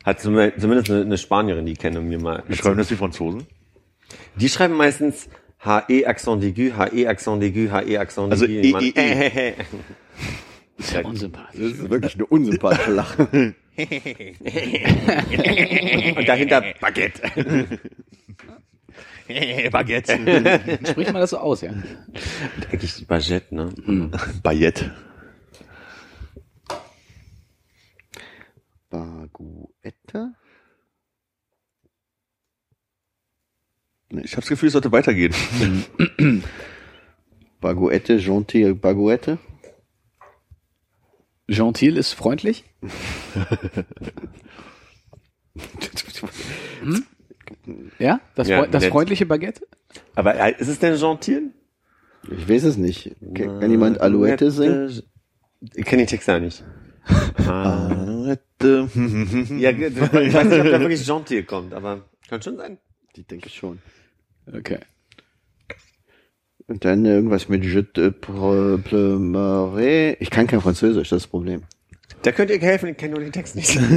E: Hat zum- zumindest eine, Spanierin, die kenne mir mal.
D: Wie schreiben das die Franzosen?
E: Die schreiben meistens H-E Accent aigu, H-E Accent aigu, H-E Accent
D: Also
E: aigu.
D: E,
E: Man-
D: E, E.
C: Das ist ja unsympathisch.
B: Das ist wirklich eine unsympathische Lache.
E: Und dahinter Baguette.
D: Baguette.
C: Sprich mal das so aus, ja.
E: Eigentlich Baguette, ne?
D: Baguette.
B: Baguette?
D: Ich habe das Gefühl, es sollte weitergehen.
B: Baguette, Gentil Baguette?
C: Gentil ist freundlich. Ja? Das,
E: Ja,
C: Freu- das freundliche Baguette?
E: Aber äh, ist es denn gentil?
B: Ich weiß es nicht. Kann, kann jemand Alouette singen?
E: Ich kenne die Texte ja nicht.
D: Alouette.
E: Ja, ich weiß nicht, ob da wirklich Gentil kommt, aber kann schon sein.
B: Die denke ich schon.
C: Okay.
B: Und dann irgendwas mit Je te pleumerai. Ich kann kein Französisch, das ist das Problem.
E: Da könnt ihr helfen, ich kenne nur den Text nicht.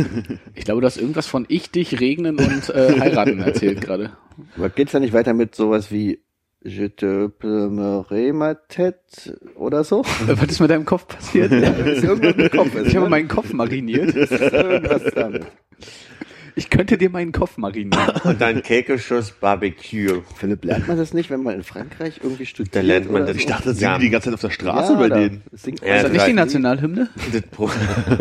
C: Ich glaube, du hast irgendwas von Ich, dich, Regnen und äh, Heiraten erzählt gerade.
B: Aber geht's da nicht weiter mit sowas wie Je te pleumerai ma tête oder so?
C: Was ist mit deinem Kopf passiert?
B: ist irgendwas mit Kopf.
C: Ich habe meinen Kopf mariniert.
B: irgendwas damit.
C: Ich könnte dir meinen Kopf marinieren.
E: Und dann Kekeschuss Barbecue.
B: Philipp, lernt man das nicht, wenn man in Frankreich irgendwie studiert?
E: Da lernt man das.
B: so?
D: Ich dachte, das
E: Ja.
D: singen die die ganze Zeit auf der Straße
B: Ja,
D: bei
B: da
D: denen.
B: singt
E: Ja,
C: Ist das nicht die Nationalhymne?
E: Das, Pro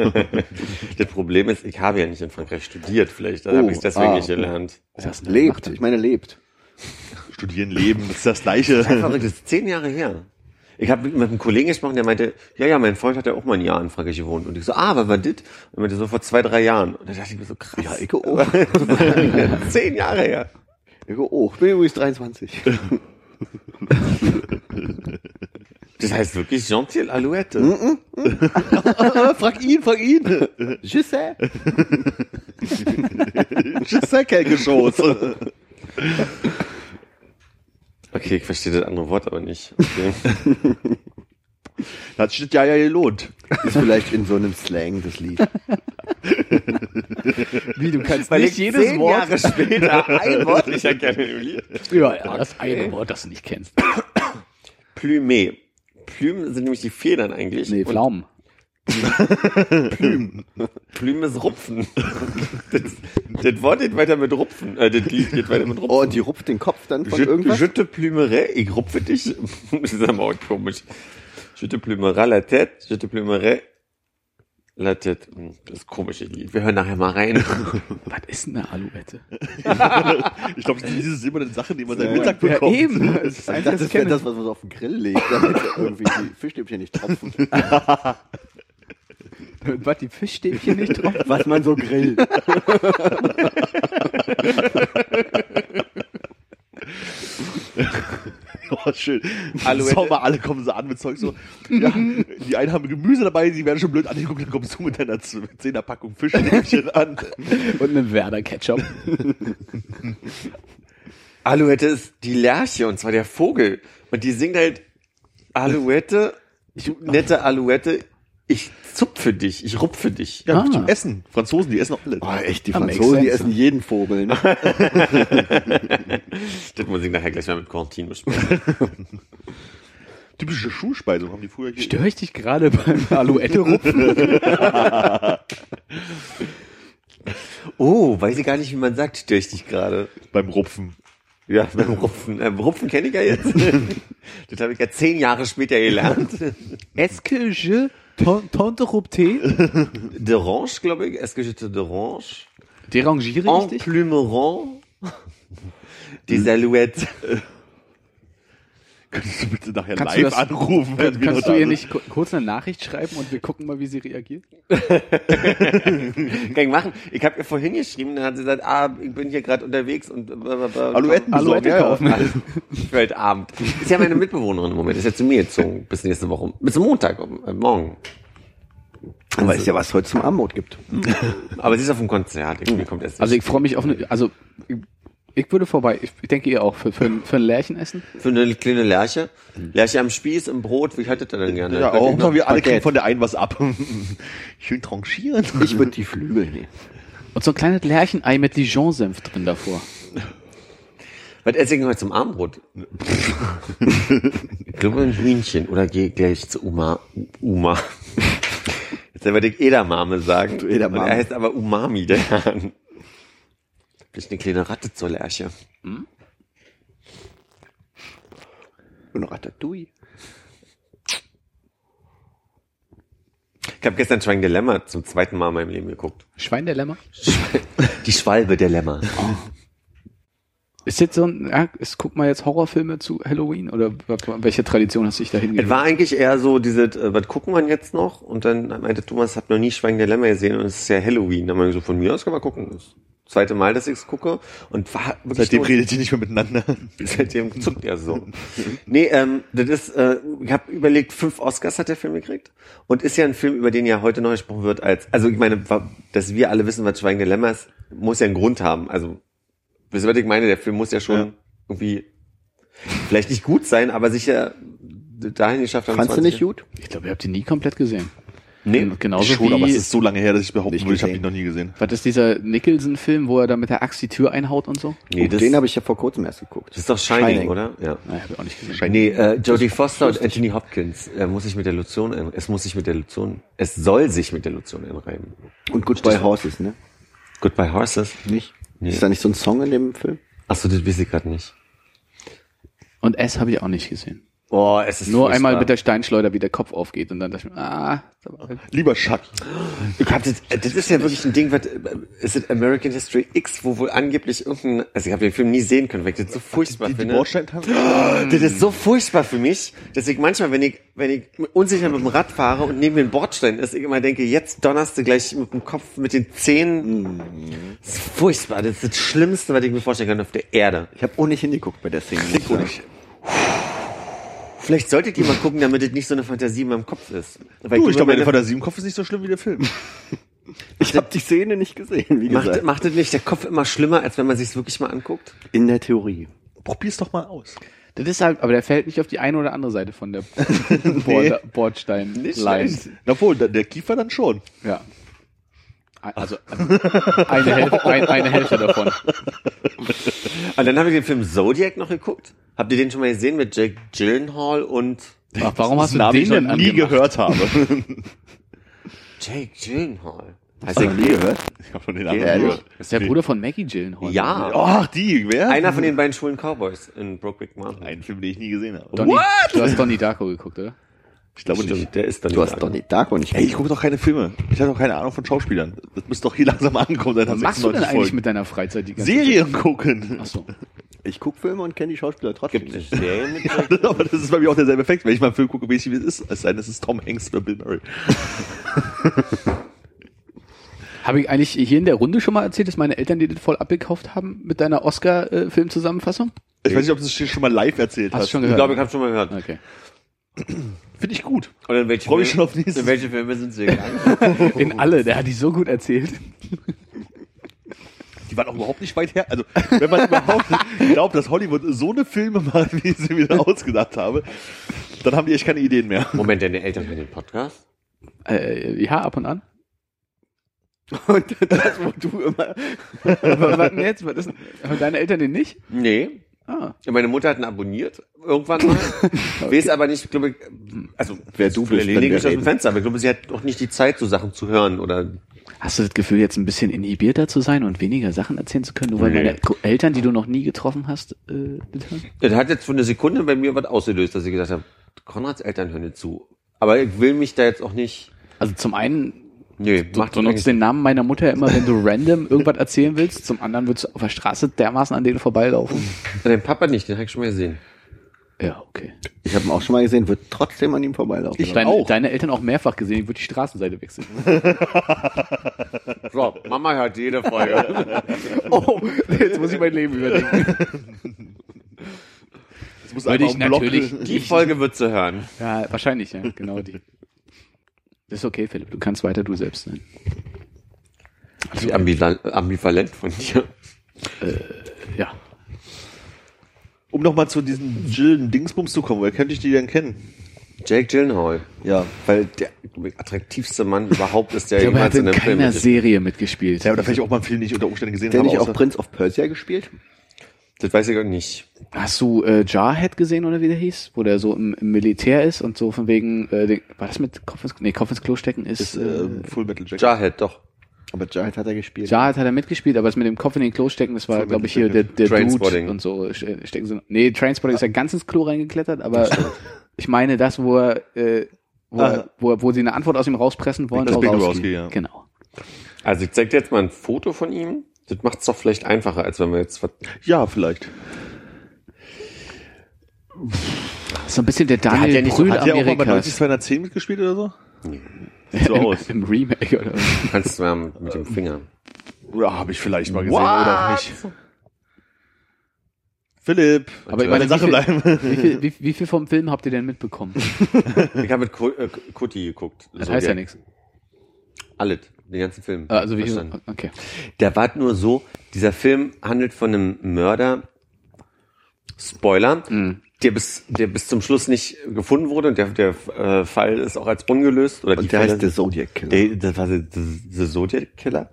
E: das Problem ist, ich habe ja nicht in Frankreich studiert. Vielleicht
B: Oh,
E: habe ich es deswegen
B: ah.
E: nicht gelernt.
C: Das
B: Lebt, ich meine lebt.
D: Studieren, leben, das ist das Gleiche.
E: Verrückt, das ist zehn Jahre her. Ich habe mit einem Kollegen gesprochen, der meinte, ja, ja, mein Freund hat ja auch mal ein Jahr in Frankreich gewohnt. Und ich so, ah, was war das? Und er meinte so vor zwei, drei Jahren. Und da dachte ich mir so, krass.
B: Ja, ich auch.
E: zehn Jahre her.
B: Ich auch. Ich bin übrigens 23.
E: Das heißt wirklich Gentil Alouette.
B: frag ihn, frag ihn. Je sais.
D: Geschoss.
E: Okay, ich verstehe das andere Wort aber nicht. Okay.
D: Hat sich das ja ja gelohnt.
B: Ist vielleicht in so einem Slang das Lied.
C: Wie, du kannst
E: Weil
C: nicht
E: ich
C: jedes
E: zehn
C: Wort...
E: Jahre später ein Wort nicht erkenne im Lied.
C: Ja, ja, das eine Wort, das du nicht kennst.
E: Plumé. Plumen sind nämlich die Federn eigentlich.
C: Nee,
E: Und
C: Pflaumen.
E: Plume ist Rupfen. Das, das Wort geht weiter mit Rupfen. Äh, das Lied geht weiter mit Rupfen.
B: Oh, und die rupft den Kopf dann von
E: Je,
B: irgendwas?
E: je te plumerai, ich rupfe dich. Das ist aber auch komisch. Je te plumerai la tête, je te plumerai la tête. Hm, Das ist ein komisches Lied. Wir hören nachher mal rein.
C: Was ist denn eine Alouette?
D: Ich glaube, das ist immer eine Sache, die man seinen
B: Ja.
D: Mittag
C: Ja,
D: bekommt.
C: eben. Das ist das
B: das das, was man so auf den Grill legt, damit irgendwie die Fischstäbchen nicht tropfen.
C: Was, die Fischstäbchen nicht drauf?
B: Was man so grillt.
D: Oh, schön.
E: Alouette.
D: Sommer, alle kommen so an mit Zeug so. Ja, die einen haben Gemüse dabei, die werden schon blöd angeguckt, dann kommst du mit deiner Zehnerpackung Fischstäbchen an.
C: Und einen Werder Ketchup.
E: Alouette ist die Lerche und zwar der Vogel. Und die singt halt Alouette, nette Alouette, ich zupfe dich, ich rupfe dich.
D: Ja,
C: Ah.
D: zum Essen. Franzosen, die essen auch alle.
B: Oh, echt, die Franzosen, die essen jeden Vogel. Ne?
E: Das muss ich nachher gleich mal mit Cortine besprechen.
D: Typische Schuhspeisung haben die früher hier.
C: Störe ich dich gerade beim Alouette-Rupfen?
E: Oh, weiß ich gar nicht, wie man sagt, störe ich dich gerade.
D: Beim Rupfen.
E: Ja, beim Rupfen. Ähm, Rupfen kenne ich ja jetzt. das habe ich ja zehn Jahre später gelernt.
C: Est-ce que je tente rupté?
E: D'orange, glaube ich. Est-ce que je te dérange?
C: Derangiere
E: En
C: ich dich?
E: plumerant. Des Alouettes.
D: Könntest du bitte nachher
C: Kannst du
D: live
C: das-
D: anrufen?
C: Kannst
D: da
C: du ihr nicht ku- kurz eine Nachricht schreiben und wir gucken mal, wie sie reagiert?
E: Kann ich machen. Ich habe ihr vorhin geschrieben, dann hat sie gesagt, ah, ich bin hier gerade unterwegs und
D: Alouetten
C: Alouette
D: besorgen, ja, ja.
C: kaufen.
E: für heute Abend. Ist ja meine Mitbewohnerin im Moment, ist ja zu mir gezogen, bis nächste Woche, bis Montag, äh, morgen.
B: Man weiß ja, was heute zum Armut gibt.
E: Aber sie ist auf dem Konzert, irgendwie kommt erst.
C: Also ich freue mich auf eine, also ich, würde vorbei, ich, ich denke ihr auch, für, für, ein- für ein Lärchen essen.
E: für eine kleine Lerche. Lerche am Spieß, im Brot, wie haltet ihr denn gerne?
D: Ja, auch mal wir alle kriegen von der einen was ab. Schön tranchieren.
B: Ich würde die Flügel nehmen.
C: Und so ein kleines Lärchenei mit Dijon-Senf drin davor.
E: Was esse ich heute zum Abendbrot? ich glaube ein Hühnchen oder gehe gleich zu Uma. Uma. Jetzt werde ich Edamame sagen.
B: Du Edamame.
E: Und Er heißt aber Umami, der Hahn. Vielleicht eine kleine Ratte zur Lerche.
B: Und Ratatouille.
E: Ich habe gestern Schwein Dilemma zum zweiten Mal in meinem Leben geguckt.
C: Schwein der Lämmer?
E: Die Schwalbe der Lämmer.
C: Ist jetzt so ein, ja, ist, guck mal jetzt Horrorfilme zu Halloween oder welche Tradition hast du dich da
E: Es
C: hingegeben?
E: war eigentlich eher so diese, äh, was gucken wir jetzt noch? Und dann meinte Thomas, hat noch nie Schweigen der Lämmer gesehen und es ist ja Halloween. Dann meinte ich so, von mir aus kann man gucken. Das zweite Mal, dass ich es gucke. Und war wirklich
D: Seitdem
E: nur-
D: redet ihr nicht mehr miteinander.
E: Seitdem zuckt er so. Nee, ähm, das ist, äh, ich habe überlegt, fünf Oscars hat der Film gekriegt und ist ja ein Film, über den ja heute noch gesprochen wird als, also ich meine, dass wir alle wissen, was Schweigen der Lämmer ist, muss ja einen Grund haben. Also, wisst ihr, was ich meine? Der Film muss ja schon
D: Ja.
E: irgendwie vielleicht nicht gut sein, aber sicher dahin geschafft haben.
B: Fandst du
E: 20
B: nicht gut?
C: Ich glaube, ihr habt ihn nie komplett gesehen.
E: Nee,
C: genauso
D: Schon,
C: wie,
D: aber es ist so lange her, dass ich behaupten würde, ich habe ihn noch nie gesehen.
C: was ist dieser Nicholson-Film, wo er da mit der Axt die Tür einhaut und so?
E: nee,
B: Oh,
E: das,
B: den habe ich ja vor kurzem erst geguckt.
E: das ist doch Shining,
B: Shining.
E: oder? Ja.
C: Nein, habe ich auch nicht gesehen.
E: Nee, äh, Jodie Foster und Anthony Hopkins äh, muss sich mit der Lotion, ein- es muss sich mit der Lotion, es soll sich mit der Lotion einreiben.
B: Und Goodbye Horses, ne?
E: Goodbye Horses.
B: Nicht?
E: Nee.
B: Ist da nicht so ein Song in dem Film?
E: Achso, das weiß ich gerade nicht.
C: Und S habe ich auch nicht gesehen.
E: Oh, es ist
C: Nur
E: furchtbar.
C: einmal mit der Steinschleuder, wie der Kopf aufgeht und dann dachte ich mir, ah, aber-
D: Lieber
E: hab das, äh, das ist ja wirklich ein Ding, was, äh, ist es American History X, wo wohl angeblich irgendein, also ich habe den Film nie sehen können, weil ich das so furchtbar
D: Die, die
E: finde.
D: Bordsteintanze?
E: Das ist so furchtbar für mich, dass ich manchmal, wenn ich, wenn ich unsicher mit dem Rad fahre und neben mir ein Bordstein ist, ich immer denke, jetzt donnerst du gleich mit dem Kopf, mit den Zähnen. Das ist furchtbar. Das ist das Schlimmste, was ich mir vorstellen kann auf der Erde.
B: Ich habe auch nicht hingeguckt bei der Szene. ich sagen.
E: Vielleicht solltet ihr mal gucken, damit es nicht so eine Fantasie in meinem Kopf ist. Weil
D: Du, ich glaube,
E: meine-
D: Fantasie im Kopf ist nicht so schlimm wie der Film.
B: Ich habe die Szene nicht gesehen, wie
E: Macht,
B: gesagt.
E: macht es nicht der Kopf immer schlimmer, als wenn man sich wirklich mal anguckt?
B: In der Theorie.
D: Probier's doch mal aus.
C: Das ist halt, aber der fällt nicht auf die eine oder andere Seite von der Bord Bordstein-Line.
D: Obwohl, der, der Kiefer dann schon.
C: Ja. Also, also eine, Hälfte, ein, eine Hälfte davon.
E: Und dann habe ich den Film Zodiac noch geguckt. Habt ihr den schon mal gesehen mit Jake Gyllenhaal und
C: Ach, warum hast du
D: Namen,
C: den
D: ich noch
C: denn
D: nie
C: angemacht?
D: gehört habe.
E: Jake Gyllenhaal? Heißt
B: Hast
E: der
B: du nie gehört?
D: Ich habe von den anderen
E: ehrlich?
D: gehört.
C: Das ist der Bruder von Maggie Gyllenhaal.
E: Ja.
D: Ach, die, wer?
E: Einer von den beiden schwulen Cowboys in Brokeback Mountain.
D: Ein Film, den ich nie gesehen habe.
C: Donnie, Du hast Donnie Darko geguckt, oder?
D: Ich glaube nicht.
E: Der ist dann
B: Du hast Donnie Darko nicht
D: Ey, ich gucke doch keine Filme. Ich habe doch keine Ahnung von Schauspielern. Das müsste doch hier langsam ankommen. Seit
C: Was machst du denn
D: 96
C: eigentlich
D: Folgen.
C: mit deiner Freizeit die ganze
D: Serien gucken.
C: Ach so.
B: Ich guck Filme und kenne die Schauspieler trotzdem
E: Gibt
B: nicht.
E: Serien mit Jake?
D: Aber das ist bei mir auch derselbe Effekt. Wenn ich mal einen Film gucke, weiß ich, wie es ist. Es sei denn, es ist Tom Hanks oder Bill Murray.
C: Habe ich eigentlich hier in der Runde schon mal erzählt, dass meine Eltern dir das voll abgekauft haben mit deiner Oscar-Filmzusammenfassung?
D: Ich weiß nicht, ob du es schon mal live erzählt
C: Hast
D: hast.
C: schon
E: Ich
C: gehört?
E: glaube, ich habe schon mal gehört.
C: Okay.
D: Finde ich gut.
E: Und in welche
D: Freu mich
E: Filme-
D: schon auf nächstes.
E: In welche Filme sind sie gegangen?
C: In alle, der hat die so gut erzählt.
D: Die waren auch überhaupt nicht weit her. Also, wenn man überhaupt glaubt, dass Hollywood so eine Filme macht, wie ich sie wieder ausgedacht habe, dann haben die echt keine Ideen mehr.
E: Moment, deine Eltern hören den Podcast?
C: Äh, ja, ab und an.
B: Und das, wo du immer...
C: Was denn jetzt? Was ist, deine Eltern den nicht?
E: Nee.
C: Ah.
E: Meine Mutter hat ihn abonniert, irgendwann mal. Weiß aber nicht, glaube ich, also,
B: Wer du bist,
E: lehne ich aus dem. Fenster, aber ich glaube, sie hat auch nicht die Zeit, so Sachen zu hören oder
C: Hast du das Gefühl, jetzt ein bisschen inhibierter zu sein und weniger Sachen erzählen zu können, nur weil
E: Nee.
C: deine Eltern, die du noch nie getroffen hast, äh? Das
E: hat jetzt für eine Sekunde bei mir was ausgelöst, dass ich gesagt habe, Konrads Eltern hören nicht zu. Aber ich will mich da jetzt auch nicht.
C: Also zum einen,
E: Nee,
C: du,
E: macht
C: du nutzt den Namen meiner Mutter immer, wenn du random irgendwas erzählen willst. Zum anderen würdest du auf der Straße dermaßen an denen vorbeilaufen.
E: Dein Papa nicht, den habe ich schon mal gesehen.
C: Ja, okay.
B: Ich habe ihn auch schon mal gesehen, wird trotzdem an ihm vorbeilaufen.
C: Deine,
D: auch.
C: deine Eltern auch mehrfach gesehen, ich würde die Straßenseite wechseln.
E: So, Mama hört jede Folge.
C: oh, jetzt muss ich mein Leben überdenken.
D: Das muss
C: ich
D: im Block-
C: natürlich
E: Die Folge wird zu hören.
C: Ja, wahrscheinlich, ja, genau die. Das ist okay, Philipp, du kannst weiter du selbst sein.
E: Wie ambival ambivalent von dir.
C: Ja.
D: Um nochmal zu diesen Jill Dingsbums zu kommen, woher könnte ich die denn kennen?
E: Jake Gyllenhaal.
D: Ja.
E: Weil der attraktivste Mann überhaupt ist, der
C: Ich glaube, er
E: jemals
C: hat
E: in
C: in
E: einem Film
C: keiner
E: mitgespielt
C: Serie mitgespielt.
D: Ja, oder vielleicht auch mal einen Film nicht unter Umständen gesehen
B: Der
D: habe.
B: nicht auch
D: außer-
B: Prince of Persia gespielt?
E: Das weiß ich auch nicht.
C: Hast du äh, Jarhead gesehen oder wie der hieß? Wo der so im, im Militär ist und so von wegen, äh, den, war das mit Kopf ins, nee, Kopf ins Klo stecken ist,
D: ist
C: äh,
D: ähm, Full Metal Jacket.
E: Jarhead, doch.
B: Aber Jared hat er gespielt.
C: Jarhead hat er mitgespielt, aber das mit dem Kopf in den Klo stecken, das war, glaube ich, hier der, der
E: Trainspotting.
C: Dude und so äh, stecken sie. Nee, Trainspotting ist ja ganz ins Klo reingeklettert, aber ich meine das, wo er, äh, wo, er,
D: Ah.
C: wo, er, wo sie eine Antwort aus ihm rauspressen wollen.
D: Das Big. Lebowski, ja.
C: Genau.
E: Also ich zeig dir jetzt mal ein Foto von ihm. Das macht's doch vielleicht einfacher, als wenn wir jetzt
D: Ja, vielleicht.
C: So ein bisschen der
E: hat
C: Daniel
E: ja nicht so-
C: Brühl
D: Hat der auch mal bei
C: Amerikas.
D: 90 210 mitgespielt oder so? Sieht so aus.
C: Im Remake oder was?
E: kannst du ja mit, dem Finger.
D: Ja, habe ich vielleicht mal gesehen oder auch nicht. Philipp,
C: Aber ich meine,
D: der Sache
C: wie viel-
D: bleiben.
C: Wie viel, wie, wie viel vom Film habt ihr denn mitbekommen?
E: Ich habe mit äh, Kuti geguckt.
C: Das
E: So,
C: heißt ja
E: der-
C: nichts.
E: Alles, den ganzen Film.
C: Also wie
E: Verstanden.
C: okay.
E: Der war nur so, dieser Film handelt von einem Mörder, Spoiler,
C: Mhm.
E: der bis, der bis zum Schluss nicht gefunden wurde und der, der äh, Fall ist auch als ungelöst. Oder die
B: Und der
E: Fälle
B: heißt der Zodiac Killer.
E: Der, das war der, der Zodiac Killer.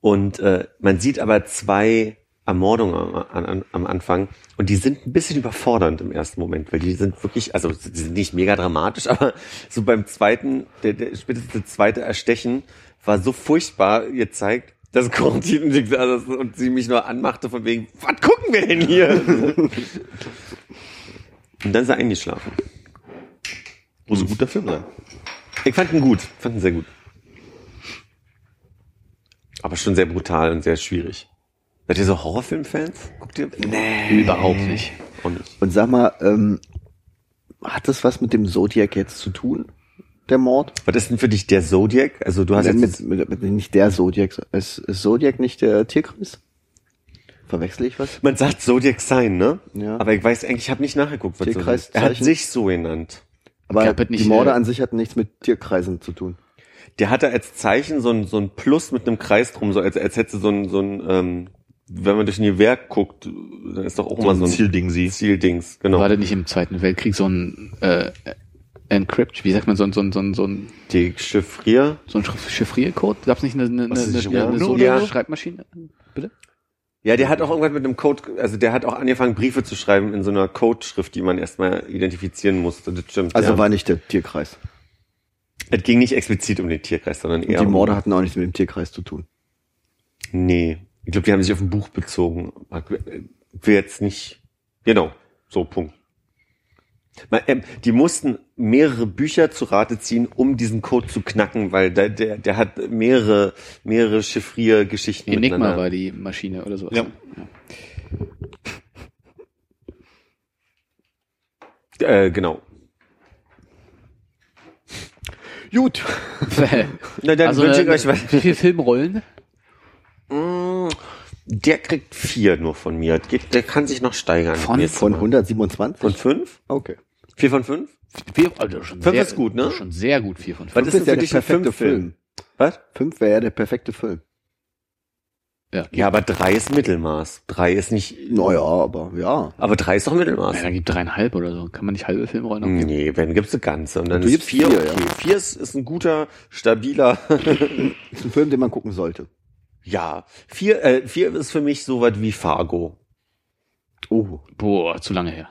E: Und äh, man sieht aber zwei Ermordungen am, am, am Anfang und die sind ein bisschen überfordernd im ersten Moment, weil die sind wirklich, also die sind nicht mega dramatisch, aber so beim zweiten, der, der spätestens das zweite Erstechen war so furchtbar gezeigt, dass Quarantin also, und sie mich nur anmachte von wegen, was gucken wir denn hier? und dann ist er eingeschlafen.
D: Muss ein guter Film sein.
E: Ich fand ihn gut, fand ihn sehr gut. Aber schon sehr brutal und sehr schwierig. Seid ihr so Horrorfilm-Fans? Guckt ihr? Nee.
C: Überhaupt nicht.
E: Nicht.
B: Und sag mal, ähm, hat das was mit dem Zodiac jetzt zu tun? Der Mord?
E: Was ist denn für dich der Zodiac? Also du hast
B: Nein,
E: jetzt
B: mit, mit, mit, nicht der Zodiac. Ist, ist Zodiac nicht der Tierkreis? Verwechsel ich was?
E: man sagt Zodiac Sign, ne?
B: Ja.
E: Aber ich weiß eigentlich, ich habe nicht nachgeguckt, was
B: Tierkreiszeichen?
E: Zodiac. Er hat sich so genannt.
B: Aber die
C: nicht,
B: Morde
C: äh,
B: an sich hatten nichts mit Tierkreisen zu tun.
E: Der hatte als Zeichen so ein, so ein Plus mit einem Kreis drum, so als, als hätte so ein, so ein ähm, wenn man durch ein Gewehr guckt, dann ist doch auch immer so ein
D: Zielding sie.
E: Zieldings, genau.
C: War das nicht im Zweiten Weltkrieg so ein äh, Encrypt, wie sagt man, so ein, so ein, so ein, so ein,
E: Die Chiffrier.
C: so ein Chiff- Chiffriercode? Gab es nicht eine, eine, eine, eine, eine, so
E: so?
C: Schreibmaschine? Bitte?
E: Ja, der hat auch irgendwann mit einem Code, also der hat auch angefangen, Briefe zu schreiben in so einer Codeschrift, die man erstmal identifizieren musste. Das stimmt.
B: Also
E: ja.
B: war nicht der Tierkreis.
E: es ging nicht explizit um den Tierkreis, sondern
B: Und
E: eher
B: die
E: um-
B: Morde hatten auch nichts mit dem Tierkreis zu tun.
E: Nee. Ich glaube, die haben sich auf ein Buch bezogen. Ich will jetzt nicht. Genau. So, Punkt. Ähm, Die mussten mehrere Bücher zu Rate ziehen, um diesen Code zu knacken, weil der, der, der hat mehrere, mehrere Chiffriergeschichten
C: Enigma
E: miteinander.
C: war die Maschine oder sowas.
D: Ja.
E: Äh, genau.
B: Gut.
E: Na, dann
C: also
E: wünsche ich
C: äh,
E: euch was.
C: wie viele Filmrollen?
E: Mm, Der kriegt vier nur von mir. Der kann sich noch steigern.
C: Von-
B: Von
E: mal.
B: 127?
E: Von fünf?
B: Okay.
E: Vier von fünf?
C: Vier, also schon
E: Fünf
C: sehr,
E: ist gut, ne?
C: Schon sehr gut, vier von
E: Was
C: fünf.
E: ist denn für
B: ja der perfekte? Film.
E: Was?
B: Fünf wäre ja der perfekte Film.
C: Ja.
E: Ja, aber drei ist Mittelmaß. Drei ist nicht.
B: Naja, aber ja.
E: Aber drei ist doch Mittelmaß.
C: Ja, dann gibt dreieinhalb oder so. Kann man nicht halbe Filmrollen abgeben?
E: Nee, wenn gibt's eine ganze. Und dann
B: Du
E: ist vier,
B: vier,
E: okay.
B: ja.
E: Vier ist, ist ein guter, stabiler.
B: Ist ein Film, den man gucken sollte.
E: ja. Vier, äh, vier ist für mich so was wie Fargo.
B: Oh.
C: Boah, zu lange her.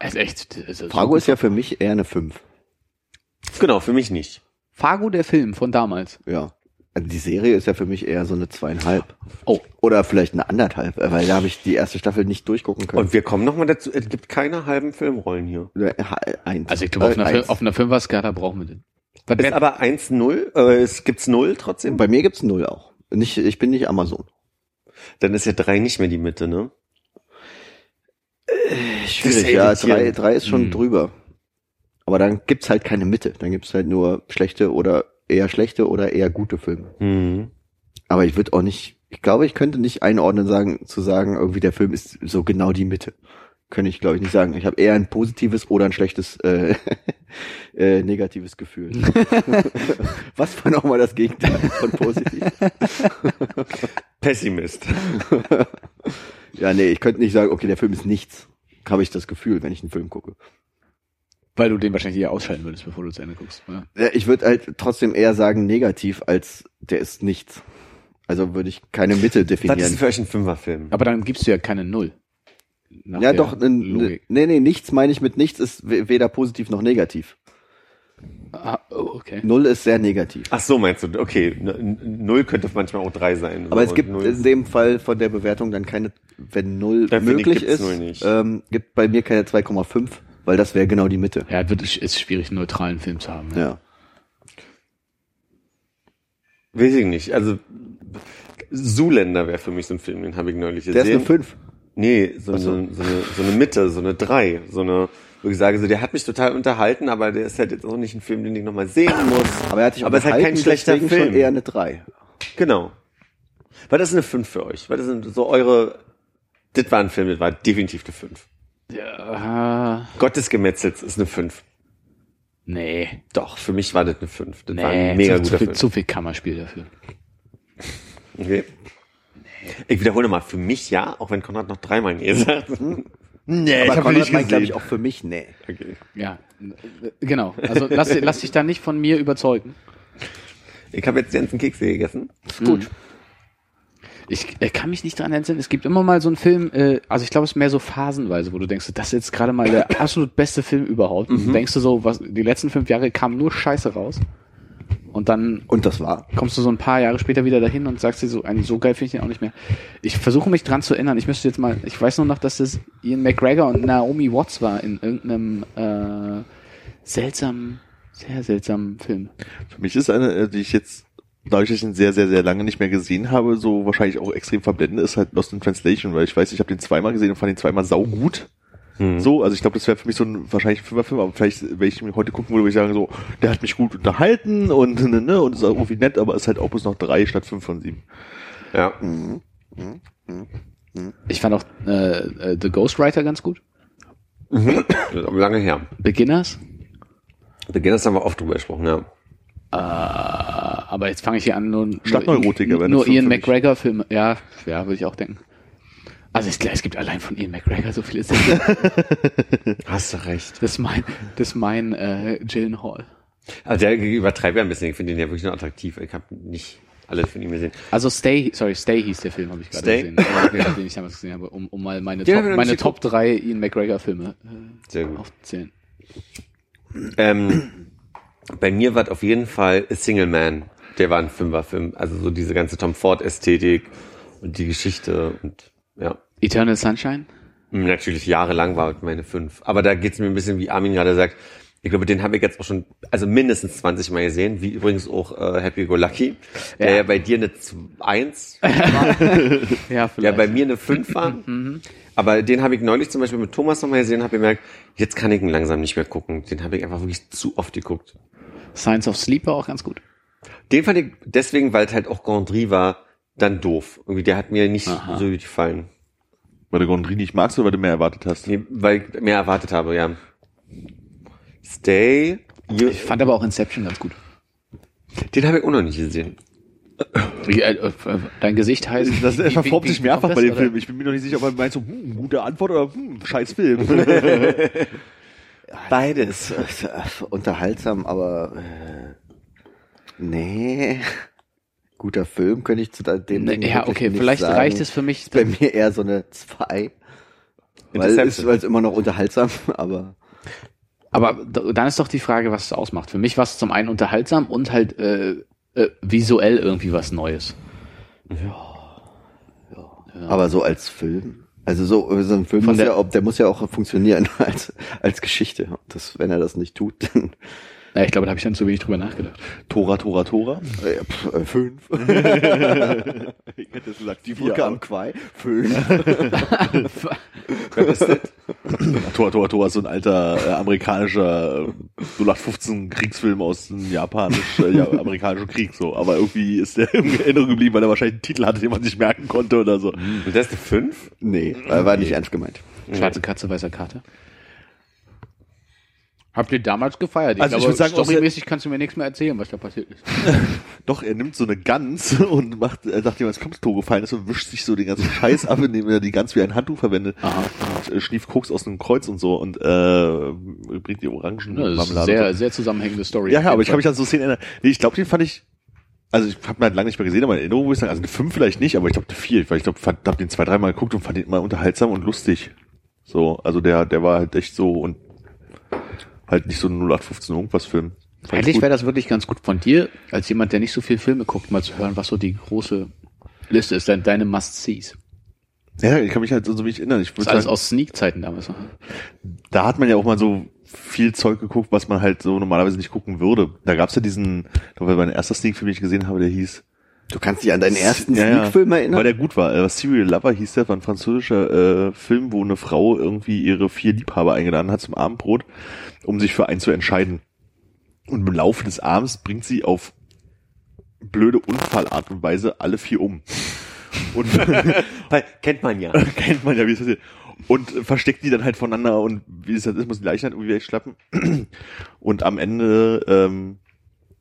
C: Es ist echt. Es ist
B: Fargo ist ja für mich eher eine Fünf.
E: Genau, für mich nicht.
C: Fargo, der Film von damals.
B: Ja. Also die Serie ist ja für mich eher so eine zweieinhalb.
C: Oh.
B: Oder vielleicht eine anderthalb, äh, weil da habe ich die erste Staffel nicht durchgucken können.
E: Und wir kommen nochmal dazu, es gibt keine halben Filmrollen hier.
B: Oder, äh, eins.
C: Also ich glaube, auf,
B: Äh,
C: einer auf einer Fünfer-Skala brauchen wir den. Was
E: Ist aber 1-0, äh, es gibt's 0 trotzdem.
B: Bei mir gibt's null auch. Nicht, ich bin nicht Amazon.
E: Dann ist ja drei nicht mehr die Mitte, ne?
B: Schwierig, ja. Drei, drei ist schon
C: Hm.
B: drüber. Aber dann gibt's halt keine Mitte. Dann gibt's halt nur schlechte oder eher schlechte oder eher gute Filme.
E: Mhm.
B: Aber ich würde auch nicht, ich glaube, ich könnte nicht einordnen, sagen, zu sagen, irgendwie der Film ist so genau die Mitte. Könnte ich, glaube ich, nicht sagen. Ich habe eher ein positives oder ein schlechtes äh, äh, negatives Gefühl. Was war nochmal das Gegenteil von positiv?
E: Pessimist.
B: Ja, nee, ich könnte nicht sagen, okay, der Film ist nichts. Habe ich das Gefühl, wenn ich einen Film gucke.
C: Weil du den wahrscheinlich eher ausschalten würdest, bevor du zu Ende guckst. Ja.
B: Ja, Ich würde halt trotzdem eher sagen negativ, als der ist nichts. Also würde ich keine Mitte
E: ist
B: definieren.
E: für euch ein Fünferfilm?
C: Aber dann gibst du ja keine Null. Nach
B: Ja, doch,
C: Logik.
B: nee, nee, nichts meine ich mit nichts ist we- weder positiv noch negativ.
C: Ah, oh, okay.
B: Null ist sehr negativ.
E: Ach so, meinst du, okay, null könnte manchmal auch drei sein.
B: Aber es
E: Und
B: gibt in dem Fall von der Bewertung dann keine, wenn null
E: Dann
B: möglich ist,
E: null nicht.
B: ähm, gibt bei mir keine 2,5, weil das wäre genau die Mitte.
C: Ja, wird, ist schwierig, einen neutralen Film zu haben. Ne?
B: Ja.
E: Weiß ich nicht. Also Zuländer wäre für mich so ein Film, den habe ich neulich
B: Der ist
E: gesehen.
B: eine 5.
E: Nee, so,
B: so.
E: eine, so, eine, so eine Mitte, so eine drei, so eine, wo ich sage, so, der hat mich total unterhalten, aber der ist halt jetzt auch nicht ein Film, den ich nochmal sehen muss.
B: Aber er hat sich
E: aber es ist halt kein schlechter Film.
B: schon eher eine 3.
E: Genau. Was ist eine 5 für euch? Was sind so eure, das war ein Film, das war definitiv eine 5.
C: Ja,
E: Gott des Gemetzels ist eine 5.
C: nee.
E: Doch, für mich war das eine 5. Das war
C: Nee,
E: ein mega
C: zu, zu,
E: guter
C: viel,
E: Film.
C: zu viel Kammerspiel dafür.
E: Okay. Ich wiederhole mal, für mich ja, auch wenn Konrad noch dreimal nee sagt.
D: Nee,
B: Aber
D: ich habe
B: Konrad
D: nicht
B: meint, glaube ich, auch für mich, nee.
E: Okay.
C: Ja, genau. Also lass, lass dich da nicht von mir überzeugen.
E: Ich habe jetzt die ganzen Kekse gegessen.
B: Ist gut.
C: Ich äh, kann mich nicht dran erinnern. Es gibt immer mal so einen Film, äh, also ich glaube, es ist mehr so phasenweise, wo du denkst, das ist jetzt gerade mal der absolut beste Film überhaupt. Und du denkst du so, was die letzten fünf Jahre kam nur Scheiße raus. Und dann
B: Und das war.
C: kommst du so ein paar Jahre später wieder dahin und sagst dir so, eigentlich so geil finde ich den auch nicht mehr. Ich versuche mich dran zu erinnern. Ich müsste jetzt mal, ich weiß nur noch, dass das Ian McGregor und Naomi Watts war in irgendeinem äh, seltsamen, sehr seltsamen Film.
D: Für mich ist eine, äh, die ich jetzt, dadurch, dass ich ihn sehr, sehr, sehr lange nicht mehr gesehen habe, so wahrscheinlich auch extrem verblendend ist halt Lost in Translation, weil ich weiß, ich habe den zweimal gesehen und fand ihn zweimal saugut. So, also ich glaube, das wäre für mich so ein wahrscheinlich ein Fünferfilm, aber vielleicht, wenn ich mir heute gucken würde, würde ich sagen so, der hat mich gut unterhalten und ne, ne, und ist auch irgendwie nett, aber ist halt auch bloß noch drei statt fünf von sieben.
E: Ja.
C: Ich fand auch äh, äh, The Ghostwriter ganz gut.
E: Aber lange her.
C: Beginners.
E: Beginners haben wir oft drüber gesprochen, ja.
C: Äh, aber jetzt fange ich hier an, nur, nur, nur Ian
D: Film für mich.
C: McGregor Filme. Ja, ja, würde ich auch denken. Also es, es gibt allein von Ian McGregor so viele Szenen.
E: Hast du recht.
C: Das ist mein, das ist mein äh, Gyllenhaal.
E: Also der übertreibt ja ein bisschen. Ich finde den ja wirklich nur attraktiv. Ich habe nicht alles von ihm gesehen.
C: Also Stay, sorry, Stay hieß der Film, habe ich gerade gesehen, äh, den ich damals gesehen habe, um, um mal meine Top, meine Top 3 Ian McGregor Filme äh, aufzählen.
E: Ähm, bei mir war auf jeden Fall A Single Man. Der war ein Fünferfilm. Also so diese ganze Tom Ford Ästhetik und die Geschichte und ja.
C: Eternal Sunshine?
E: Natürlich jahrelang war meine fünf. Aber da geht's mir ein bisschen, wie Armin gerade sagt. Ich glaube, den habe ich jetzt auch schon, also mindestens 20 Mal gesehen, wie übrigens auch äh, Happy Go Lucky, der
C: Ja.
E: ja, bei dir eine Z- Eins,
C: Ja, vielleicht.
E: ja bei mir eine Fünf war. Aber den habe ich neulich zum Beispiel mit Thomas nochmal gesehen und habe gemerkt, jetzt kann ich ihn langsam nicht mehr gucken. Den habe ich einfach wirklich zu oft geguckt.
C: Science of Sleep war auch ganz gut.
E: Den fand ich deswegen, weil es halt auch Gondry war, dann doof. Irgendwie, der hat mir nicht
C: Aha.
E: so gut gefallen.
D: Weil du Gondry nicht magst oder weil du mehr erwartet hast?
E: Nee, weil ich mehr erwartet habe, ja. Stay. You,
C: Ich fand aber auch Inception ganz gut.
E: den habe ich auch noch nicht gesehen.
C: Äh, äh, Dein Gesicht heißt.
D: Das er verformt sich mehrfach bei dem
C: oder?
D: Film. Ich bin mir noch nicht sicher, ob er meint so, hm, gute Antwort oder hm, scheiß Film.
E: Beides.
B: Äh, unterhaltsam, aber äh, nee. Guter Film könnte ich zu dem
C: Nee, ja, okay,
B: nicht
C: vielleicht
B: sagen.
C: reicht es für mich.
B: Ist bei mir eher so eine 2. Weil es es immer noch unterhaltsam, aber
C: Aber dann ist doch die Frage, was es ausmacht. Für mich war es zum einen unterhaltsam und halt äh, äh, visuell irgendwie was Neues.
B: aber so als Film. Also so, so ein Film
C: Von
B: muss
C: der-
B: ja, der muss ja auch funktionieren als als Geschichte. Das, wenn er das nicht tut, dann
C: Ja, ich glaube, da habe ich dann zu wenig drüber nachgedacht.
D: Tora, Tora, Tora.
B: äh, pff, äh, fünf.
D: Ich hätte es gesagt,
B: Die Brücke am Quai. Fünf.
D: Tora, Tora, Tora ist so ein alter äh, amerikanischer äh, 0815 Kriegsfilm aus dem japanisch, äh, ja, amerikanischen Krieg so. Aber irgendwie ist der in Erinnerung geblieben, weil er wahrscheinlich einen Titel hatte, den man sich merken konnte oder so.
E: Und das ist eine fünf?
B: Nee, war war nicht ernst gemeint.
C: Schwarze Katze, weißer Karte. Habt ihr damals gefeiert? Ich
D: Also ich
C: glaube,
D: würd sagen, aus der-
C: storymäßig kannst du mir nichts mehr erzählen, was da passiert ist.
D: Doch, er nimmt so eine Gans und macht, er sagt ihm, als kommst Tor gefallen ist und wischt sich so den ganzen Scheiß ab, indem er die Gans wie ein Handtuch verwendet.
C: Aha.
D: Und äh, schnieft Koks aus einem Kreuz und so und äh, bringt die Orangen
C: Ja, das ist sehr,
D: so.
C: sehr zusammenhängende Story.
D: Ja, ja, aber ich kann mich an so Szenen erinnern. Nee, ich glaube, den fand ich, also ich habe ihn halt lange nicht mehr gesehen, aber in Erinnerung würde ich sagen, also eine 5 vielleicht nicht, aber ich glaube eine 4, weil ich glaube, habe den zwei, dreimal geguckt und fand ihn immer unterhaltsam und lustig. So, also der, der war halt echt so und halt nicht so ein 0815 irgendwas Film. Fand ich
C: Eigentlich wäre das wirklich ganz gut von dir, als jemand, der nicht so viel Filme guckt, mal zu hören, was so die große Liste ist, deine, deine Must-Sees.
D: Ja, ich kann mich halt so, so wie ich erinnern. Ich
C: Das ist alles
D: sagen,
C: aus Sneak-Zeiten damals. ne?
D: da hat man ja auch mal so viel Zeug geguckt, was man halt so normalerweise nicht gucken würde. Da gab's ja diesen, da war mein erster Sneak, den ich gesehen habe, der hieß
B: Du kannst dich an deinen ersten
D: Ja, ja.
B: Sneak-Film erinnern?
D: Weil der gut war. Äh, Serial Lover hieß der, war ein französischer äh, Film, wo eine Frau irgendwie ihre vier Liebhaber eingeladen hat zum Abendbrot, um sich für einen zu entscheiden. Und im Laufe des Abends bringt sie auf blöde Unfallart und Weise alle vier um. Und
E: kennt man ja.
D: kennt man ja, wie es passiert. Und äh, versteckt die dann halt voneinander und wie es das ist, muss die Leichen halt irgendwie wegschlappen. Und am Ende ähm,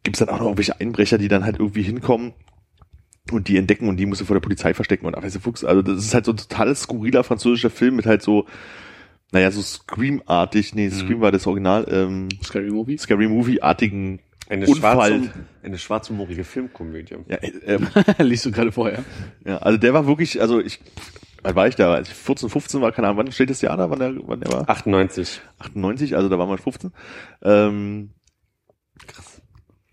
D: gibt's dann auch noch irgendwelche Einbrecher, die dann halt irgendwie hinkommen und die entdecken und die musst du vor der Polizei verstecken und ach, weißt du, Fuchs, also das ist halt so ein total skurriler französischer Film mit halt so, naja, so Scream-artig, nee, Scream war das Original, ähm,
C: Scary Movie.
D: Scary Movie-artigen
E: Eine,
D: Unfall.
E: schwarz, eine schwarzhumorige Filmkomödie.
D: Ja, äh, ähm,
C: Liest du gerade vorher.
D: ja, also der war wirklich, also ich, wann war ich da? Als ich 14, 15 war, keine Ahnung, wann steht das Jahr da, wann der, wann der war?
E: 98.
D: 98, also da war man 15. Ähm.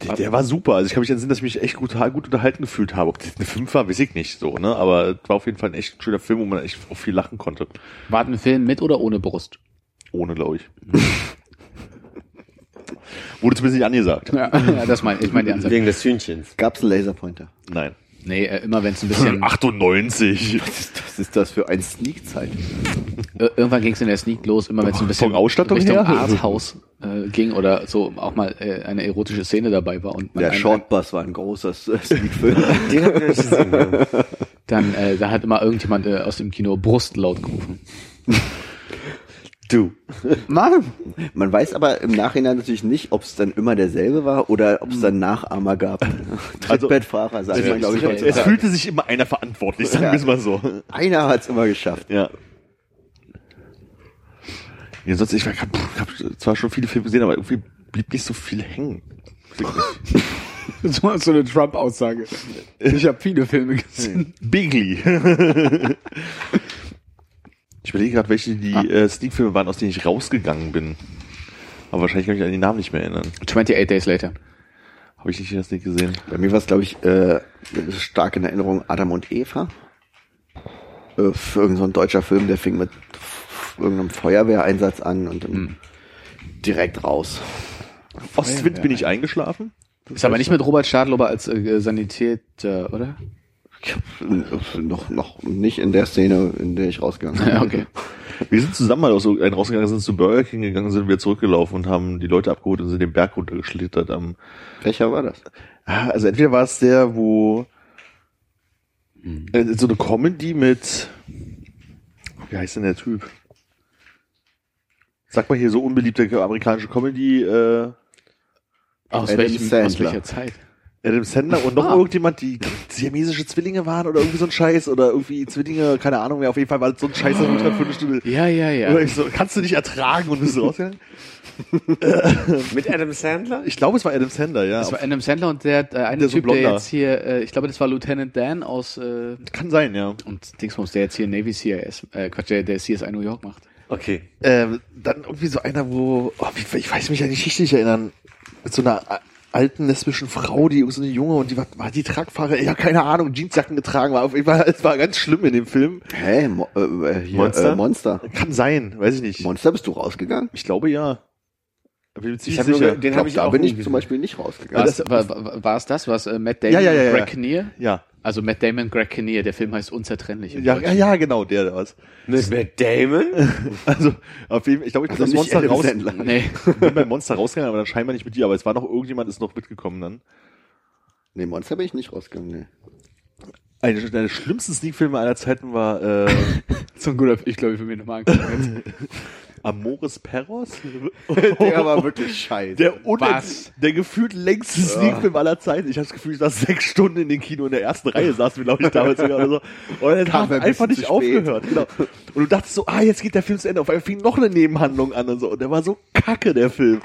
D: Der, der war super. Also ich kann mich entsinnen, dass ich mich echt gut, gut unterhalten gefühlt habe. Ob das eine 5 war, weiß ich nicht so, ne? Aber es war auf jeden Fall ein echt schöner Film, wo man echt auch viel lachen konnte.
C: War ein Film mit oder ohne Brust?
D: Ohne, glaube ich. Wurde zumindest nicht angesagt.
C: Ja, ja das meine ich meine die Ansage.
E: Wegen des Hühnchens.
B: Gab's einen Laserpointer?
D: Nein.
C: Nee, äh, immer wenn es ein bisschen
D: 98.
B: Was ist, was ist das für ein Sneak-Zeit?
C: Ir- Irgendwann ging es in der Sneak los, immer wenn es ein bisschen
D: Von Ausstattung
C: Richtung
D: her?
C: Arthouse äh, ging oder so auch mal äh, eine erotische Szene dabei war und man
B: Der Shortbus war ein großer äh, Sneak-Film.
E: Den hab ich nicht gesehen. ja.
C: dann äh, da hat immer irgendjemand äh, aus dem Kino Brust laut gerufen.
E: Du.
C: Mann,
B: Man weiß aber im Nachhinein natürlich nicht, ob es dann immer derselbe war oder ob es dann Nachahmer gab.
D: Also-
B: Trittbettfahrer, sagt man, glaube ich.
D: Es fühlte sich immer einer verantwortlich, sagen
B: Ja.
D: wir es mal so.
B: Einer hat's immer geschafft.
D: Ja. Ja, sonst, ich, habe zwar schon viele Filme gesehen, aber irgendwie blieb nicht so viel hängen.
C: Das war so eine Trump-Aussage. Ich habe viele Filme gesehen.
D: Bigly. ich überlege gerade, welche die äh, Sneak-Filme waren, aus denen ich rausgegangen bin. Aber wahrscheinlich kann ich mich an die Namen nicht mehr erinnern.
C: 28 Days Later.
D: Habe ich nicht in das nicht gesehen.
B: Bei mir war es, glaube ich, äh, stark in Erinnerung Adam und Eva. Äh, für irgendein so ein deutscher Film, der fing mit irgendeinem Feuerwehreinsatz an und dann direkt raus.
D: Ostwind bin ich eingeschlafen.
C: Ist aber nicht mit Robert Stadlober als äh, Sanitäter, oder?
B: Äh, noch, noch nicht in der Szene, in der ich rausgegangen bin.
C: Ja, okay.
D: Wir sind zusammen mal aus so einen rausgegangen, sind zu Burger King gegangen, sind wieder zurückgelaufen und haben die Leute abgeholt und sind den Berg runtergeschlittert am,
B: Welcher war das?
D: Ah, Also entweder war es der, wo äh, so eine Comedy mit wie heißt denn der Typ? Sag mal hier so unbeliebte amerikanische Comedy, äh,
C: Aus, welchem, aus welcher Zeit?
D: Adam Sandler und noch
C: Ah.
D: irgendjemand, die siamesische Zwillinge waren oder irgendwie so ein Scheiß oder irgendwie Zwillinge, keine Ahnung mehr, auf jeden Fall war das so ein Scheiß, dann für eine Stunde.
C: Ja, ja, ja.
D: Ich so, kannst du nicht ertragen und bist rausgegangen?
E: Mit Adam Sandler?
D: Ich glaube, es war Adam Sandler, ja.
C: Das war Adam Sandler und der äh, eine
D: Der so
C: Typ, der jetzt hier, äh, ich glaube, das war Lieutenant Dan aus äh,
D: Kann sein, ja.
C: und Dingsbums, der jetzt hier Navy CIS, äh, Quatsch, der, der CSI New York macht.
E: Okay.
D: Ähm, dann irgendwie so einer, wo, oh, wie, ich weiß mich ja nicht richtig erinnern, mit so einer alten lesbischen Frau, die so eine Junge und die war, war die Tragfahrer, ja keine Ahnung, Jeansjacken getragen war, auf jeden Fall, es war ganz schlimm in dem Film.
B: Hä? Mo äh, hier,
E: Monster?
B: Äh, Monster.
D: Kann sein, weiß ich nicht.
B: Monster, bist du rausgegangen?
D: Ich glaube ja. Ziemlich
E: hab nur den
B: Ich
E: habe ich
B: da
E: auch
B: bin ich
E: gesehen.
B: zum Beispiel nicht rausgegangen.
C: Was, war, war, war es das, was äh, Matt Damon
D: Ja, ja, ja,
C: und
D: ja.
C: Greg Kinnear?
D: ja.
C: Also Matt Damon, Greg Kinnear, der Film heißt Unzertrennlich.
D: Ja, ja, ja, genau, der, der was.
E: Mit Matt Damon?
D: Also, auf jeden Fall, ich glaube, ich bin
B: Also
D: das Monster raus.
C: Nee.
D: bin beim Monster rausgegangen, aber dann scheinbar nicht mit dir, aber es war noch irgendjemand ist noch mitgekommen dann.
B: Nee, Monster bin ich nicht rausgegangen, nee.
D: Einer der schlimmsten Sneak-Filme aller Zeiten war, äh,
C: So ein guter, ich glaube, ich will mir nochmal angucken.
D: Amores Perros?
B: Der war wirklich scheiße.
D: Der, un
C: Was?
D: der gefühlt längste Sneakfilm aller Zeiten. Ich habe das Gefühl, ich saß sechs Stunden in den Kino in der ersten Reihe, saßen wir, glaube ich, damals sogar oder so. Und er
B: Kam
D: hat
B: ein
D: einfach nicht aufgehört. Genau. Und du dachtest so, ah, jetzt geht der Film zu Ende. Auf einmal fing noch eine Nebenhandlung an und so. Und der war so kacke, der Film.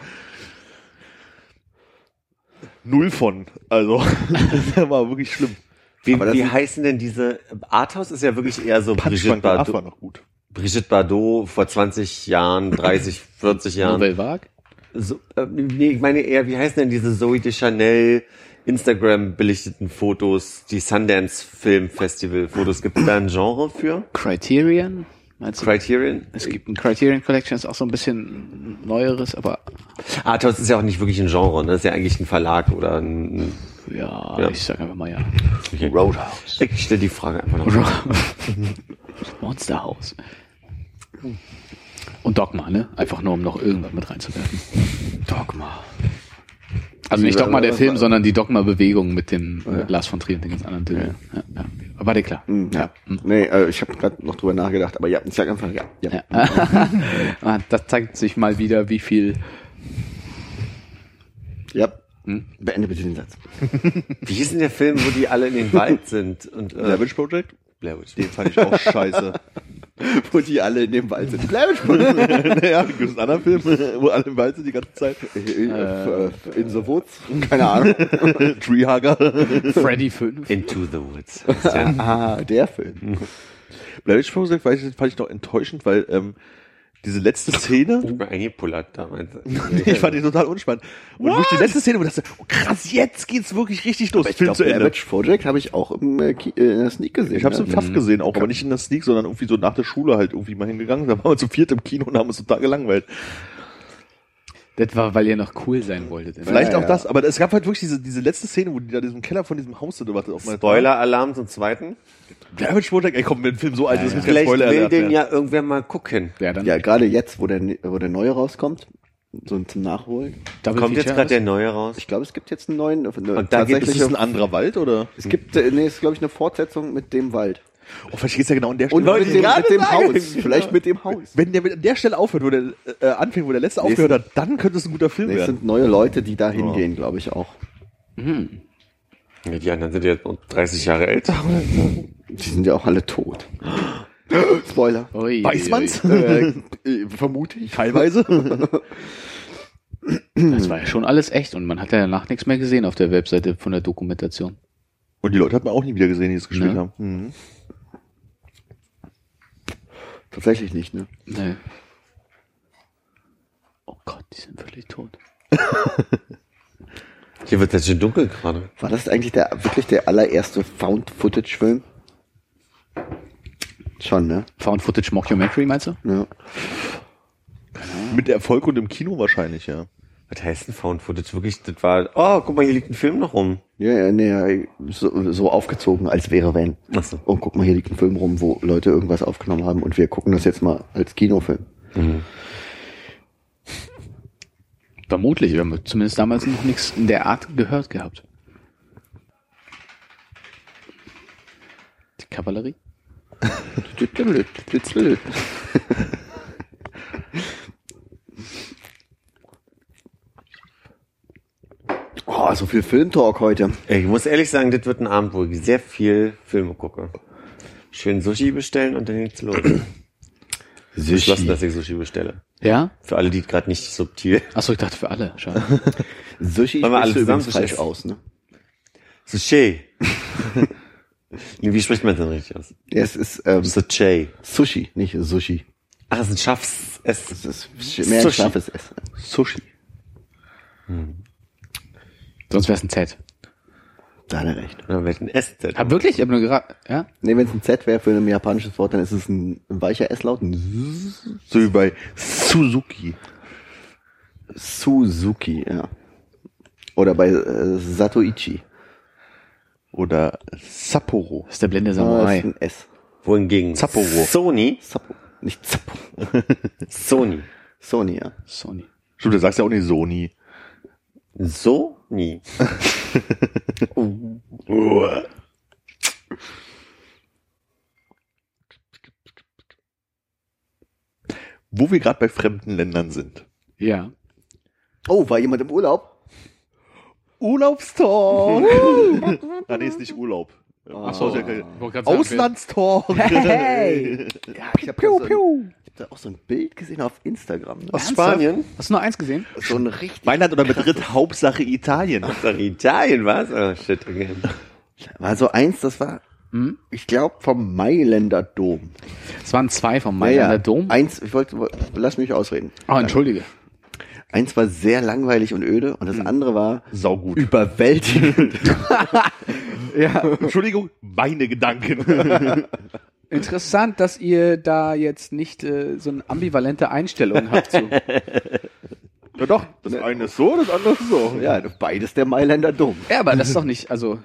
D: Null von. Also, der war wirklich schlimm.
E: Wie, wie heißen denn diese? Arthouse ist ja wirklich eher so Brigitte
D: Punchbank der Aff war
E: Bardot,
D: noch gut.
E: Brigitte Bardot vor 20 Jahren, 30, 40 Jahren.
C: Nouvelle Vague?
E: So, äh, nee, ich meine eher, wie heißen denn diese Zoe de Chanel Instagram belichteten Fotos, die Sundance Film Festival Fotos? Gibt es da ein Genre für?
C: Criterion? Meinst du?
E: Criterion?
C: es gibt ein Criterion Collection, ist auch so ein bisschen neueres, aber
E: Arthouse ist ja auch nicht wirklich ein Genre, ne? Das ist ja eigentlich ein Verlag oder ein,
C: Ja,
E: Ja.
C: ich sag einfach mal ja.
B: Roadhouse.
E: Ich stelle die Frage einfach noch.
C: Monster House. Und Dogma, ne? Einfach nur, um noch irgendwas mit reinzuwerfen.
B: Dogma.
C: Also nicht Dogma der Film, sondern die Dogma-Bewegung mit dem äh, Lars von Trier und den ganz anderen Typen. Ja. Ja, Aber War dir klar?
B: Hm, Ja. Nee, äh, ich habe gerade noch drüber nachgedacht, aber ja, ich sag einfach ja. ja.
C: Ah, das zeigt sich mal wieder, wie viel.
B: ja.
C: Hm?
B: Beende bitte den Satz.
E: Wie hieß denn der Film, wo die alle in den Wald sind? Und, äh,
D: Blair Witch Project?
E: Blair Witch.
D: Den fand ich auch scheiße.
B: Wo die alle in dem Wald sind. Bleib
D: naja, gibt es einen anderen Film, wo alle im Wald sind die ganze Zeit?
B: äh, in the Woods. Keine Ahnung.
D: Treehugger.
C: Freddy 5.
E: Into the Woods.
B: ah, der Film.
D: Blair Witch Project fand ich noch enttäuschend, weil ähm, diese letzte Szene,
E: Ich bin eingepullert damals.
D: ich fand die total unspannend. Und durch die letzte Szene, wo ich dachte, oh krass, jetzt geht's wirklich richtig los.
B: Ich
D: Film
B: glaube,
D: zu Ende.
B: Witch Project habe ich auch im, äh, äh, in der Sneak gesehen.
D: Ich habe es
B: ja.
D: im Pfaff gesehen, auch aber nicht in der Sneak, sondern irgendwie so nach der Schule halt irgendwie mal hingegangen. Da waren wir zu viert im Kino und haben uns total gelangweilt.
C: Das war, weil ihr noch cool sein wolltet.
D: Vielleicht
B: Ja,
D: auch
B: ja.
D: das, aber es gab halt wirklich diese, diese letzte Szene, wo die da in diesem Keller von diesem Haus sind. Warte, auf meine
E: Spoiler-Alarm zum zweiten.
D: Witch Project, ey komm, wenn ein Film so alt ist, ist kein
E: Vielleicht
D: Spoiler.
E: will den ja irgendwer mal gucken.
C: Ja, dann
B: Ja, gerade jetzt, wo der, wo der neue rauskommt, so zum Nachholen.
C: Double
E: Kommt jetzt gerade der neue raus?
B: Ich glaube, es gibt jetzt einen neuen. Eine,
E: Und da gibt
D: das ein anderer Wald oder?
B: es gibt, äh, nee, es ist glaube ich eine Fortsetzung mit dem Wald.
D: Oh, vielleicht geht's ja genau an der
B: Und
D: Stelle.
B: mit dem,
D: Gerade
B: mit dem. Haus. Vielleicht mit dem Haus.
D: Wenn der mit an der Stelle aufhört, wo der äh, anfängt, wo der letzte
B: Nee,
D: aufgehört hat, dann könnte es ein guter Film
B: Nee, es
D: werden.
B: sind neue Leute, die da hingehen, glaube ich auch.
E: Ja, die anderen sind ja 30 Jahre älter.
B: Die sind ja auch alle tot. Spoiler.
C: Ui,
D: Weiß man's?
B: äh, äh, vermute ich.
D: Teilweise.
C: Das war ja schon alles echt und man hat ja danach nichts mehr gesehen auf der Webseite von der Dokumentation.
D: Und die Leute hat man auch nie wieder gesehen, die es gespielt
C: Ne?
D: haben. Mhm.
B: Tatsächlich nicht, ne?
C: Nee. Oh Gott, die sind völlig tot.
E: Hier wird jetzt schon dunkel gerade.
B: War das eigentlich der wirklich der allererste Found-Footage-Film? Schon, ne?
C: Found Footage Mockumentary, meinst du?
B: Ja.
D: Mit Erfolg und im Kino wahrscheinlich, ja.
E: Was heißt denn Found Footage? Wirklich, das war, oh, guck mal, hier liegt ein Film noch rum.
B: Ja, ja, nee, ja, so, so aufgezogen, als wäre wenn.
E: Ach so.
B: Und guck mal, hier liegt ein Film rum, wo Leute irgendwas aufgenommen haben und wir gucken das jetzt mal als Kinofilm.
C: Vermutlich, wir haben zumindest damals noch nichts in der Art gehört gehabt. Die Kavallerie?
B: Oh, so viel Filmtalk heute.
E: Ich muss ehrlich sagen, das wird ein Abend, wo ich sehr viel Filme gucke. Schön Sushi bestellen und dann geht's los. Beschlossen, dass ich Sushi bestelle.
C: Ja?
E: Für alle, die gerade nicht subtil.
C: Achso, ich dachte für alle. Schade.
B: Sushi
E: Wollen wir alle
B: sprichst du
E: zusammen
B: falsch
E: Sushi
B: aus, ne?
E: Sushi. Wie spricht man denn richtig aus?
B: Ja, es ist ähm,
E: Sushi.
B: Sushi, nicht Sushi.
E: Ach, es ist ein Schafs. Es
B: Es ist mehr ein
E: Sushi.
B: scharfes Essen.
D: Sushi.
C: Sonst wäre es ein Z.
B: Da hat er recht.
E: Oder mit einem S.
C: Hab wirklich? Ich hab nur gerade. Ja?
B: Nee, wenn es ein Z wäre für ein japanisches Wort, dann ist es ein, ein weicher S-Laut. Ein
D: So wie bei Suzuki.
B: Suzuki, ja. Oder bei äh, Satoichi.
D: Oder Sapporo.
C: Das ist der blinde
B: Ah,
C: Samurai.
B: ist ein S.
E: Wohingegen
D: Sapporo.
E: Sony,
B: Zappo. Nicht Zappo.
E: Sony,
B: Sony, ja.
C: Sony.
D: Stimmt, du sagst ja auch nicht Sony.
E: Sony.
D: Wo wir gerade bei fremden Ländern sind.
C: Ja.
B: Oh, war jemand im Urlaub?
D: Urlaubstalk. ah, nee, ist nicht Urlaub.
B: Ah.
D: Ach so, ja Auslandstalk.
B: Hey! Ja, ich habe so, ein- ich hab da auch so ein Bild gesehen auf Instagram. Ne?
E: Aus Spanien?
C: Hast du nur eins gesehen?
B: So ein richtig,
D: Mailand oder Madrid, Hauptsache Italien.
E: Nach Italien, was? Oh, shit, okay.
B: war so eins, das war, ich glaube, vom Mailänder Dom.
C: Es waren zwei vom Mailänder Dom.
B: Eins, ich wollte, lass mich ausreden.
C: Oh, entschuldige.
B: Eins war sehr langweilig und öde und das andere war
D: Saugut.
B: überwältigend.
C: Ja.
D: Entschuldigung, meine Gedanken.
C: Interessant, dass ihr da jetzt nicht äh, so eine ambivalente Einstellung habt zu.
D: Ja doch, das eine ist so, das andere ist so.
B: Ja, beides der Mailänder dumm.
C: Ja, aber das ist doch nicht, also.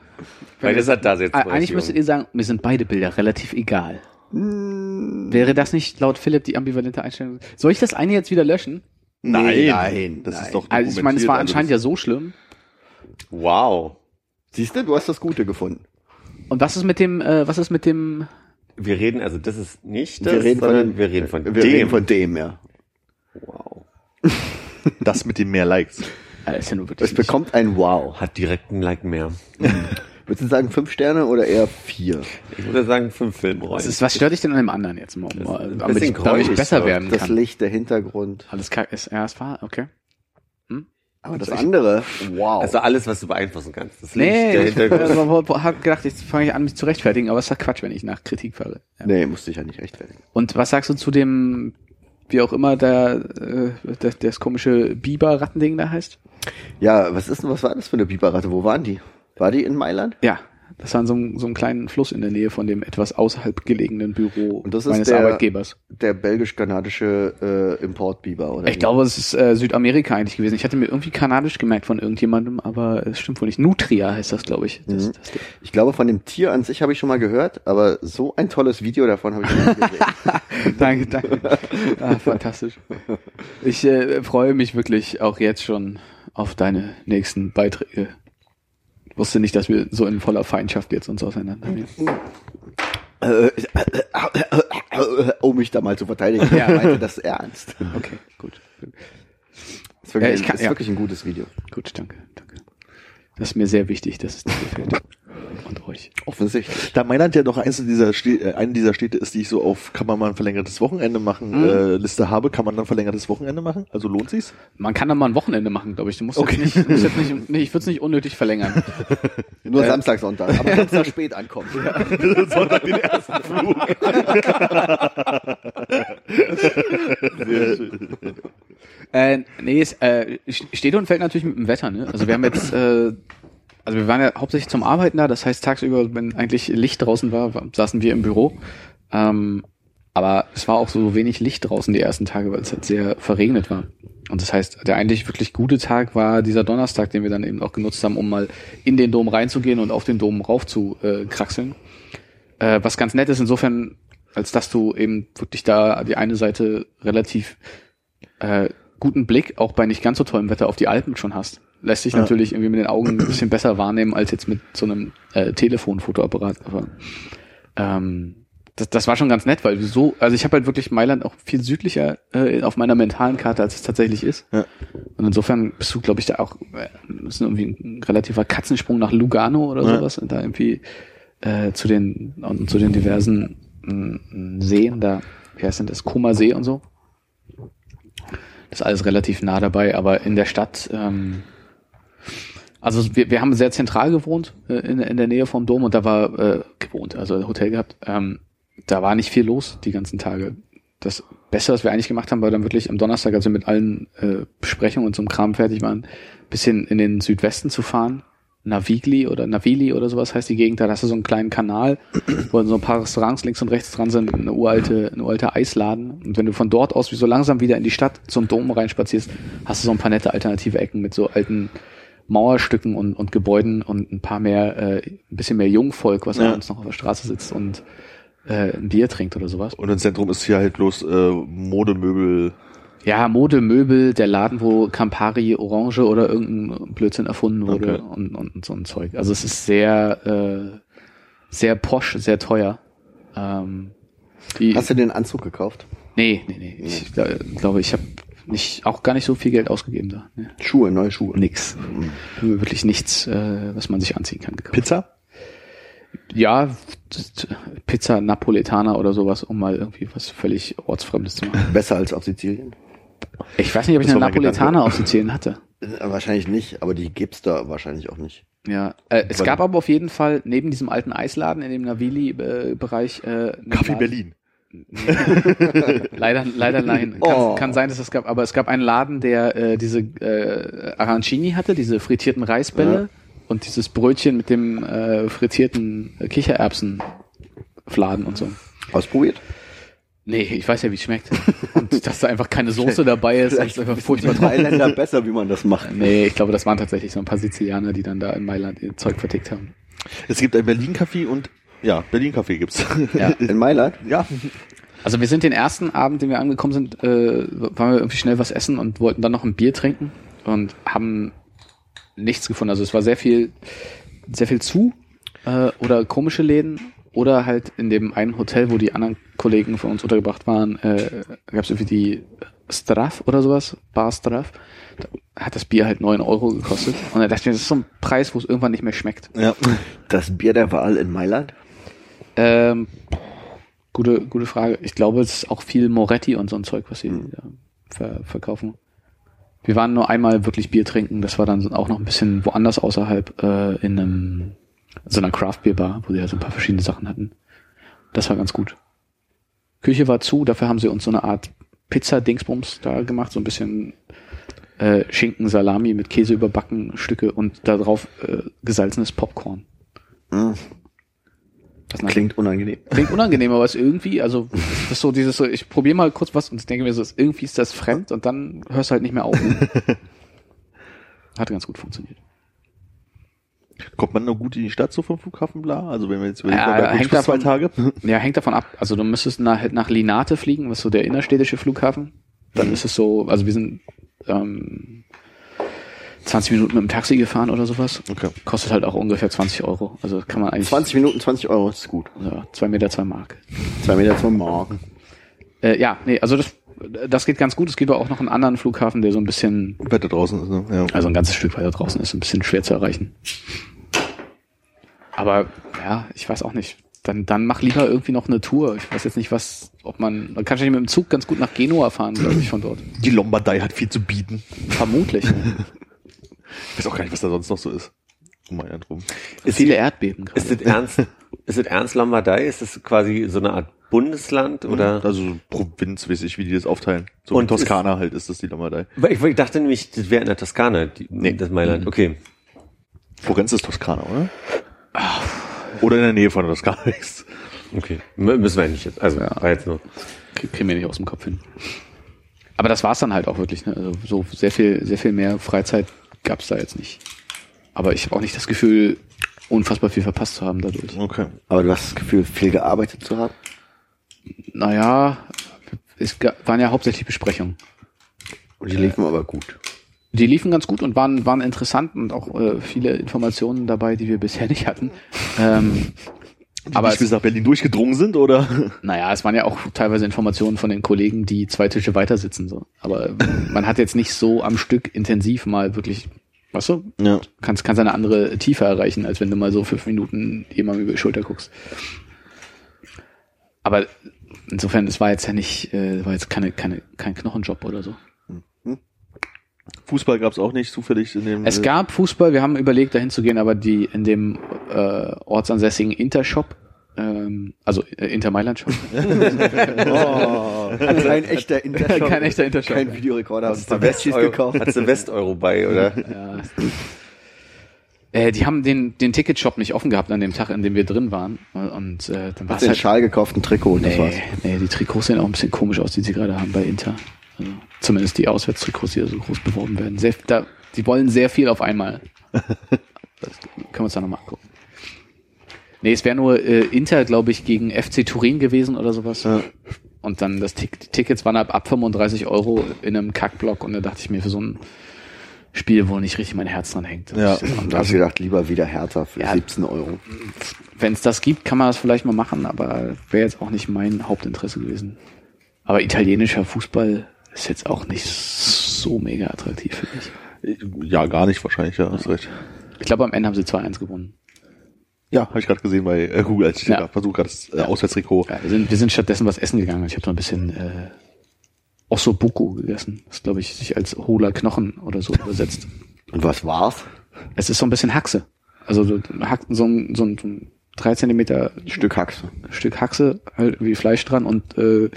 E: Weil das hat da jetzt
C: Eigentlich müsstet ihr sagen, mir sind beide Bilder relativ egal. Wäre das nicht laut Philipp die ambivalente Einstellung? Soll ich das eine jetzt wieder löschen?
D: Nein,
B: nein,
D: das
B: nein.
D: ist doch
C: Also ich meine, es war anscheinend ja so schlimm.
E: Wow.
B: Siehst du, du hast das Gute gefunden.
C: Und was ist mit dem, äh, was ist mit dem,
E: Wir reden, also das ist nicht das,
B: wir reden von
E: sondern
B: dem,
E: wir reden von
B: wir
E: dem.
B: reden von dem, ja.
E: wow.
D: Das mit den mehr Likes.
C: ist ja nur wirklich
B: Es bekommt ein Wow.
E: Hat direkt ein Like mehr.
B: Würdest du sagen fünf Sterne oder eher vier?
E: Ich würde sagen fünf Filmrollen.
C: was, ist, was stört dich denn an dem anderen jetzt mal, um,
E: ein
C: damit,
E: bisschen
C: ich, damit ich besser werden
B: Das
C: kann?
B: Licht, der Hintergrund.
C: Alles kacke ist, ja, es war, okay.
B: Aber das andere, wow.
E: also alles, was du beeinflussen kannst. Das
C: Nee,
E: Licht, der
C: ich
E: Hintergrund.
C: äh, hab gedacht, jetzt fange ich an, mich zu rechtfertigen, aber es ist ja Quatsch, wenn ich nach Kritik fahre. Ja.
B: nee, musste ich ja nicht rechtfertigen.
C: Und was sagst du zu dem, wie auch immer der, äh, das, das komische Biber-Rattending da heißt?
B: Ja, was ist denn, was war das für eine Biberratte? Wo waren die? War die in Mailand?
C: Ja, das war in so, einem- so einem kleinen Fluss in der Nähe von dem etwas außerhalb gelegenen Büro
B: Und das ist
C: meines
B: der-
C: Arbeitgebers.
B: Der belgisch-kanadische äh, Importbiber, oder?
C: Ich glaube, es ist äh, Südamerika eigentlich gewesen. Ich hatte mir irgendwie kanadisch gemerkt von irgendjemandem, aber es stimmt wohl nicht. Nutria heißt das, glaube ich. Das,
B: Mhm.
C: das,
B: Ich glaube, von dem Tier an sich habe ich schon mal gehört, aber so ein tolles Video davon habe ich noch nie gesehen.
C: danke, danke. Ah, fantastisch. Ich äh, freue mich wirklich auch jetzt schon auf deine nächsten Beiträge. Wusste nicht, dass wir so in voller Feindschaft jetzt uns auseinandernehmen.
B: Äh, um mich da mal zu verteidigen. Ich meinte das ernst.
C: Okay, gut.
B: Das ist wirklich,
C: Ja, kann-
B: ist
C: ja.
B: wirklich ein gutes Video.
C: Gut, danke, danke. Das ist mir sehr wichtig, dass es dir gefällt. Euch.
B: Offensichtlich.
D: Da Mailand ja doch eines dieser Städte, äh, eine dieser Städte ist, die ich so auf kann man mal ein verlängertes Wochenende machen äh, Liste habe, kann man dann verlängertes Wochenende machen? Also lohnt sich's?
C: Man kann da mal ein Wochenende machen, glaube ich. Du musst
D: Okay.
C: jetzt nicht, musst jetzt nicht, nee, ich würde es nicht unnötig verlängern.
B: Nur Samstag, Sonntag. Aber Samstag spät ankommen.
D: Sonntag den ersten Flug.
C: Äh, nee, es äh, steht und fällt natürlich mit dem Wetter. Ne? Also wir haben jetzt, äh, also wir waren ja hauptsächlich zum Arbeiten da. Das heißt tagsüber, wenn eigentlich Licht draußen war, saßen wir im Büro. Ähm, aber es war auch so wenig Licht draußen die ersten Tage, weil es halt sehr verregnet war. Und das heißt, der eigentlich wirklich gute Tag war dieser Donnerstag, den wir dann eben auch genutzt haben, um mal in den Dom reinzugehen und auf den Dom rauf zu äh, kraxeln. Äh, was ganz nett ist insofern, als dass du eben wirklich da die eine Seite relativ äh, guten Blick auch bei nicht ganz so tollem Wetter auf die Alpen schon hast. Lässt sich natürlich irgendwie mit den Augen ein bisschen besser wahrnehmen als jetzt mit so einem äh, Telefonfotoapparat. Aber ähm, das, das war schon ganz nett, weil so, also ich habe halt wirklich Mailand auch viel südlicher äh, auf meiner mentalen Karte, als es tatsächlich ist.
D: Ja.
C: Und insofern bist du, glaube ich, da auch, äh, das ist irgendwie ein relativer Katzensprung nach Lugano oder
D: Ja.
C: sowas und da irgendwie äh, zu den und zu den diversen mh, Seen da, wie heißt denn das, Kuma See und so. Ist alles relativ nah dabei, aber in der Stadt, ähm, also wir, wir haben sehr zentral gewohnt, äh, in, in der Nähe vom Dom und da war äh, gewohnt, also Hotel gehabt. Ähm, da war nicht viel los die ganzen Tage. Das Beste, was wir eigentlich gemacht haben, war dann wirklich am Donnerstag, als wir mit allen äh, Besprechungen und so einem Kram fertig waren, bisschen in den Südwesten zu fahren. Navigli oder Navili oder sowas heißt die Gegend, da hast du so einen kleinen Kanal, wo so ein paar Restaurants links und rechts dran sind, eine uralte, eine uralte Eisladen. Und wenn du von dort aus wie so langsam wieder in die Stadt zum Dom reinspazierst, hast du so ein paar nette alternative Ecken mit so alten Mauerstücken und, und Gebäuden und ein paar mehr, äh, ein bisschen mehr Jungvolk, was
D: Ja.
C: abends noch auf der Straße sitzt und äh, ein Bier trinkt oder sowas.
D: Und im Zentrum ist hier halt bloß äh, Modemöbel.
C: Ja, Mode, Möbel, der Laden, wo Campari Orange oder irgendein Blödsinn erfunden wurde
D: Okay.
C: und, und, so ein Zeug. Also es ist sehr, äh, sehr posch, sehr teuer. Ähm, die,
B: Hast du den Anzug gekauft?
C: nee, nee, nee. Ich gla- glaube, ich habe nicht, auch gar nicht so viel Geld ausgegeben da. Nee.
B: Schuhe, neue Schuhe.
C: Nix. Wirklich nichts, äh, was man sich anziehen kann. Gekauft.
D: Pizza?
C: Ja, Pizza Napoletana oder sowas, um mal irgendwie was völlig Ortsfremdes zu machen.
B: Besser als auf Sizilien?
C: Ich weiß nicht, ob ich
D: Das
C: eine. Napoletana auf Sizilien hatte.
B: Äh, Wahrscheinlich nicht, aber die gibt's da wahrscheinlich auch nicht.
C: Ja, äh, es
D: Weil-
C: gab aber auf jeden Fall neben diesem alten Eisladen in dem Navili-Bereich äh,
D: Kaffee
C: Laden-
D: Berlin.
C: Leider, leider nein. Kann,
B: Oh.
C: kann sein, dass es gab, aber es gab einen Laden, der äh, diese äh, Arancini hatte, diese frittierten Reisbälle
B: Ja.
C: und dieses Brötchen mit dem äh, frittierten Kichererbsenfladen und so.
B: Ausprobiert?
C: Nee, ich weiß ja, wie es schmeckt. Und dass da einfach keine Soße dabei ist,
B: Vielleicht
C: ist einfach furchtbar.
B: Thailänder besser, wie man das macht.
C: Nee, ich glaube, das waren tatsächlich so ein paar Sizilianer, die dann da in Mailand ihr Zeug vertickt haben.
D: Es gibt ein Berlin-Café und ja, Berlin-Café gibt's.
C: Ja.
B: In Mailand?
D: ja.
C: Also wir sind den ersten Abend, den wir angekommen sind, äh, waren wir irgendwie schnell was essen und wollten dann noch ein Bier trinken und haben nichts gefunden. Also es war sehr viel, sehr viel zu äh, oder komische Läden oder halt in dem einen Hotel, wo die anderen Kollegen von uns untergebracht waren, äh, gab es irgendwie die Straf oder sowas, Bar Straf. Da hat das Bier halt neun Euro gekostet. Und da dachte ich mir, das ist so ein Preis, wo es irgendwann nicht mehr schmeckt.
D: ja.
B: Das Bier der Wahl in Mailand?
C: Ähm, gute, gute Frage. Ich glaube, es ist auch viel Moretti und so ein Zeug, was sie da ver verkaufen. Wir waren nur einmal wirklich Bier trinken. Das war dann auch noch ein bisschen woanders außerhalb äh, in einem so einer Craft Beer Bar, wo sie halt so ein paar verschiedene Sachen hatten. Das war ganz gut. Küche war zu. Dafür haben sie uns so eine Art Pizza-Dingsbums da gemacht, so ein bisschen äh, Schinken, Salami mit Käse überbacken Stücke und darauf äh, gesalzenes Popcorn.
B: Hm,
C: Das
B: klingt unangenehm.
C: Klingt unangenehm, aber es irgendwie, also das ist so dieses so, ich probiere mal kurz was und denke mir so, irgendwie ist das fremd und dann hörst du halt nicht mehr auf. Hat ganz gut funktioniert.
D: Kommt man noch gut in die Stadt so vom Flughafen bla? Also wenn wir jetzt überlegen,
C: Ja, hängt
D: für zwei
C: davon-
D: Tage.
C: Ja, hängt davon ab. Also du müsstest nach, nach Linate fliegen, was so der innerstädtische Flughafen. Dann ist es so, also wir sind ähm, 20 Minuten mit dem Taxi gefahren oder sowas.
D: Okay.
C: Kostet halt auch ungefähr 20 Euro. Also kann man eigentlich
B: 20 Minuten, 20 Euro, ist gut.
C: ja, zwei Meter, zwei Mark.
B: Zwei Meter zum Morgen.
C: Äh, ja, nee, also das, das geht ganz gut. Es gibt aber auch noch einen anderen Flughafen, der so ein bisschen
D: Wetter draußen ist, ne? Ja.
C: Also ein ganzes Stück weiter draußen ist ein bisschen schwer zu erreichen. Aber ja, ich weiß auch nicht. Dann, dann mach lieber irgendwie noch eine Tour. Ich weiß jetzt nicht, was, ob man, man kann wahrscheinlich mit dem Zug ganz gut nach Genua fahren, glaube ich, von dort.
D: Die Lombardei hat viel zu bieten.
C: Vermutlich.
D: Ich weiß auch gar nicht, was da sonst noch so ist. Um Mailand rum.
E: Ist,
C: Viele Erdbeben
E: ist
C: gerade.
E: es ernst? Ist es ernst Lombardei? Ist es quasi so eine Art Bundesland oder?
D: Also so provinzmäßig, wie die das aufteilen. So
E: Und
D: in Toskana halt ist das die Lombardei.
E: Weil ich, weil ich dachte nämlich, das wäre in der Toskana, die, nee. das Mailand. Okay.
D: Florenz ist Toskana, oder? Oder in der Nähe von der Toskana ist.
E: Okay. M müssen wir nicht jetzt. Also
C: Ja.
E: war jetzt nur.
C: Krieg- Kriegen wir nicht aus dem Kopf hin. Aber das war's dann halt auch wirklich. Ne? Also so sehr viel, sehr viel mehr Freizeit gab's da jetzt nicht. Aber ich habe auch nicht das Gefühl, unfassbar viel verpasst zu haben dadurch.
D: Okay.
B: Aber du hast das Gefühl, viel gearbeitet zu haben?
C: Naja, es waren ja hauptsächlich Besprechungen.
B: Und die liefen aber gut.
C: Die liefen ganz gut und waren, waren interessant und auch äh, viele Informationen dabei, die wir bisher nicht hatten. Ähm,
D: Die
C: aber
D: nicht bis nach Berlin durchgedrungen sind, oder?
C: naja, es waren ja auch teilweise Informationen von den Kollegen, die zwei Tische weiter sitzen. So. Aber man hat jetzt nicht so am Stück intensiv mal wirklich, weißt du,
D: Ja.
C: kannst, kannst eine andere Tiefe erreichen, als wenn du mal so fünf Minuten jemandem über die Schulter guckst. Aber insofern, es war jetzt ja nicht, äh, war jetzt keine, keine, kein Knochenjob oder so.
D: Fußball gab's auch nicht zufällig in dem.
C: Es
D: äh,
C: gab Fußball, wir haben überlegt, dahin zu gehen, aber die in dem äh, ortsansässigen Intershop, ähm, also äh, Inter Mailand Shop,
B: Oh, kein echter Intershop.
C: Kein echter Intershop.
B: Kein Videorekorder. Hast du
E: West
B: Westis gekauft?
E: Hat sie West-Euro bei, oder?
C: ja, äh, die haben den den Ticketshop nicht offen gehabt an dem Tag, in dem wir drin waren und äh, dann war
B: Hast
C: es
B: du den
C: halt
B: Schal gekauft, ein Trikot und das war's.
C: Nee, nee, die Trikots sehen auch ein bisschen komisch aus, die sie gerade haben bei Inter. Zumindest die Auswärtstrikots, die da so groß beworben werden. Sehr, da, die wollen sehr viel auf einmal. Das können wir uns da nochmal angucken. Nee, es wäre nur äh, Inter, glaube ich, gegen FC Turin gewesen oder sowas.
B: Ja.
C: Und dann das Tick, die Tickets waren ab, ab 35 Euro in einem Kackblock und da dachte ich mir, für so ein Spiel, wo nicht richtig mein Herz dran hängt.
D: Ja.
C: Und
B: Da hast du gedacht, lieber wieder härter für
C: Ja.
B: 17 Euro.
C: wenn es das gibt, kann man das vielleicht mal machen, aber wäre jetzt auch nicht mein Hauptinteresse gewesen. Aber italienischer Fußball ist jetzt auch nicht so mega attraktiv für mich.
D: Ja, gar nicht wahrscheinlich, ja, hast recht.
C: Ich glaube, am Ende haben sie 2-1 gewonnen.
D: Ja, habe ich gerade gesehen bei äh, Google, als ich
C: Ja.
D: ja. versucht gerade das äh, Auswärtstrikot.
C: Ja, wir, sind, wir sind stattdessen was essen gegangen. Ich habe so ein bisschen äh, Ossobuco gegessen. Das glaube ich sich als hohler Knochen oder so übersetzt.
B: Und was war's?
C: Es ist so ein bisschen Haxe. Also so, so ein so ein drei Zentimeter
B: Ein Stück Haxe.
C: Stück Haxe, halt wie Fleisch dran und äh,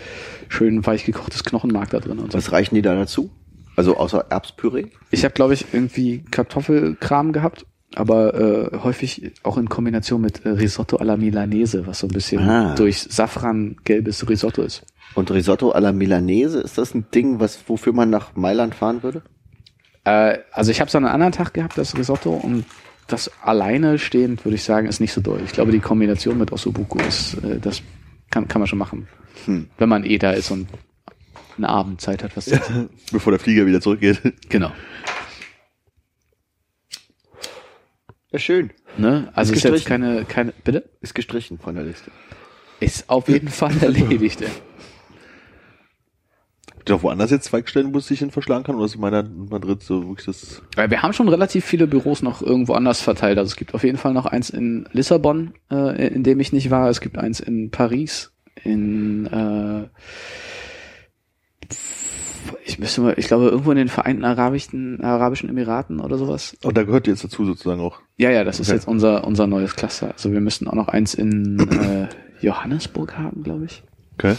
C: schön weich gekochtes Knochenmark da drin und so.
B: Was reichen die da dazu? Also außer Erbspüree?
C: Ich habe, glaube ich, irgendwie Kartoffelkram gehabt aber äh, häufig auch in Kombination mit äh, Risotto alla Milanese, was so ein bisschen
B: Ah.
C: durch Safran gelbes Risotto ist.
B: Und Risotto alla Milanese, ist das ein Ding, was wofür man nach Mailand fahren würde?
C: Äh, also ich habe es an einem anderen Tag gehabt, das Risotto, und das alleine stehend, würde ich sagen, ist nicht so doll. Ich glaube, die Kombination mit Ossobuco ist, äh, das kann, kann man schon machen.
B: Hm.
C: Wenn man eh da ist und eine Abendzeit hat, was zu essen.
D: Bevor der Flieger wieder zurückgeht.
C: Genau.
B: Ja, schön.
C: Ne? Also
B: Ist
C: ist jetzt keine, keine, bitte?
B: Ist gestrichen von der Liste.
C: Ist auf jeden Fall erledigt.
D: Auch woanders jetzt Zweigstellen, wo es sich hin verschlagen kann? Oder ist in meiner in Madrid so wirklich das...
C: Weil wir haben schon relativ viele Büros noch irgendwo anders verteilt. Also es gibt auf jeden Fall noch eins in Lissabon, äh, in dem ich nicht war. Es gibt eins in Paris, in äh, ich müsste mal, ich glaube irgendwo in den Vereinten Arabischen, Arabischen Emiraten oder sowas.
D: Und da gehört jetzt dazu sozusagen auch.
C: Ja, ja, das ist
D: Okay.
C: jetzt unser unser neues Cluster. Also wir müssten auch noch eins in äh, Johannesburg haben, glaube ich.
D: Okay.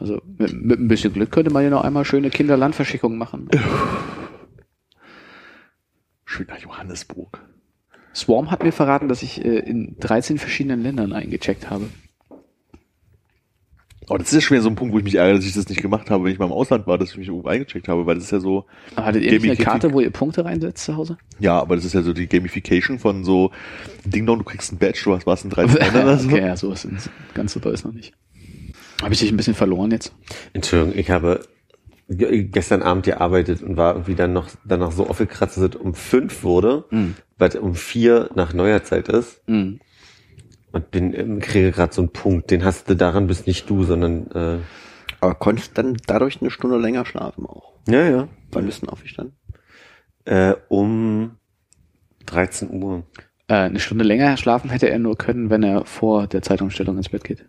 C: Also mit, mit ein bisschen Glück könnte man ja noch einmal schöne Kinderlandverschickungen machen.
D: Schön nach Johannesburg.
C: Swarm hat mir verraten, dass ich äh, in 13 verschiedenen Ländern eingecheckt habe.
D: Oh, das ist ja schon wieder so ein Punkt, wo ich mich ärgere, dass ich das nicht gemacht habe, wenn ich mal im Ausland war, dass ich mich irgendwo eingecheckt habe, weil das ist ja so,
C: Aber Hattet ihr nicht eine Karte, wo ihr Punkte reinsetzt zu Hause?
D: ja, aber das ist ja so die Gamification von so, Ding Dong, du kriegst ein Badge, du hast was in 13 Ländern
C: okay, ja, sowas ist ganz super ist noch nicht. Habe ich dich ein bisschen verloren jetzt?
E: Entschuldigung, ich habe ge- gestern Abend gearbeitet und war irgendwie dann noch danach so aufgekratzt, dass es um fünf wurde, weil es um vier nach neuer Zeit ist.
C: Mhm.
E: Und bin, ähm, kriege gerade so einen Punkt. Den hast du daran bist nicht du, sondern äh,
B: Aber konntest dann dadurch eine Stunde länger schlafen auch.
E: ja, ja.
B: Wann bist du denn aufgestanden?
E: Äh, um 13 Uhr.
C: Äh, eine Stunde länger schlafen hätte er nur können, wenn er vor der Zeitumstellung ins Bett geht.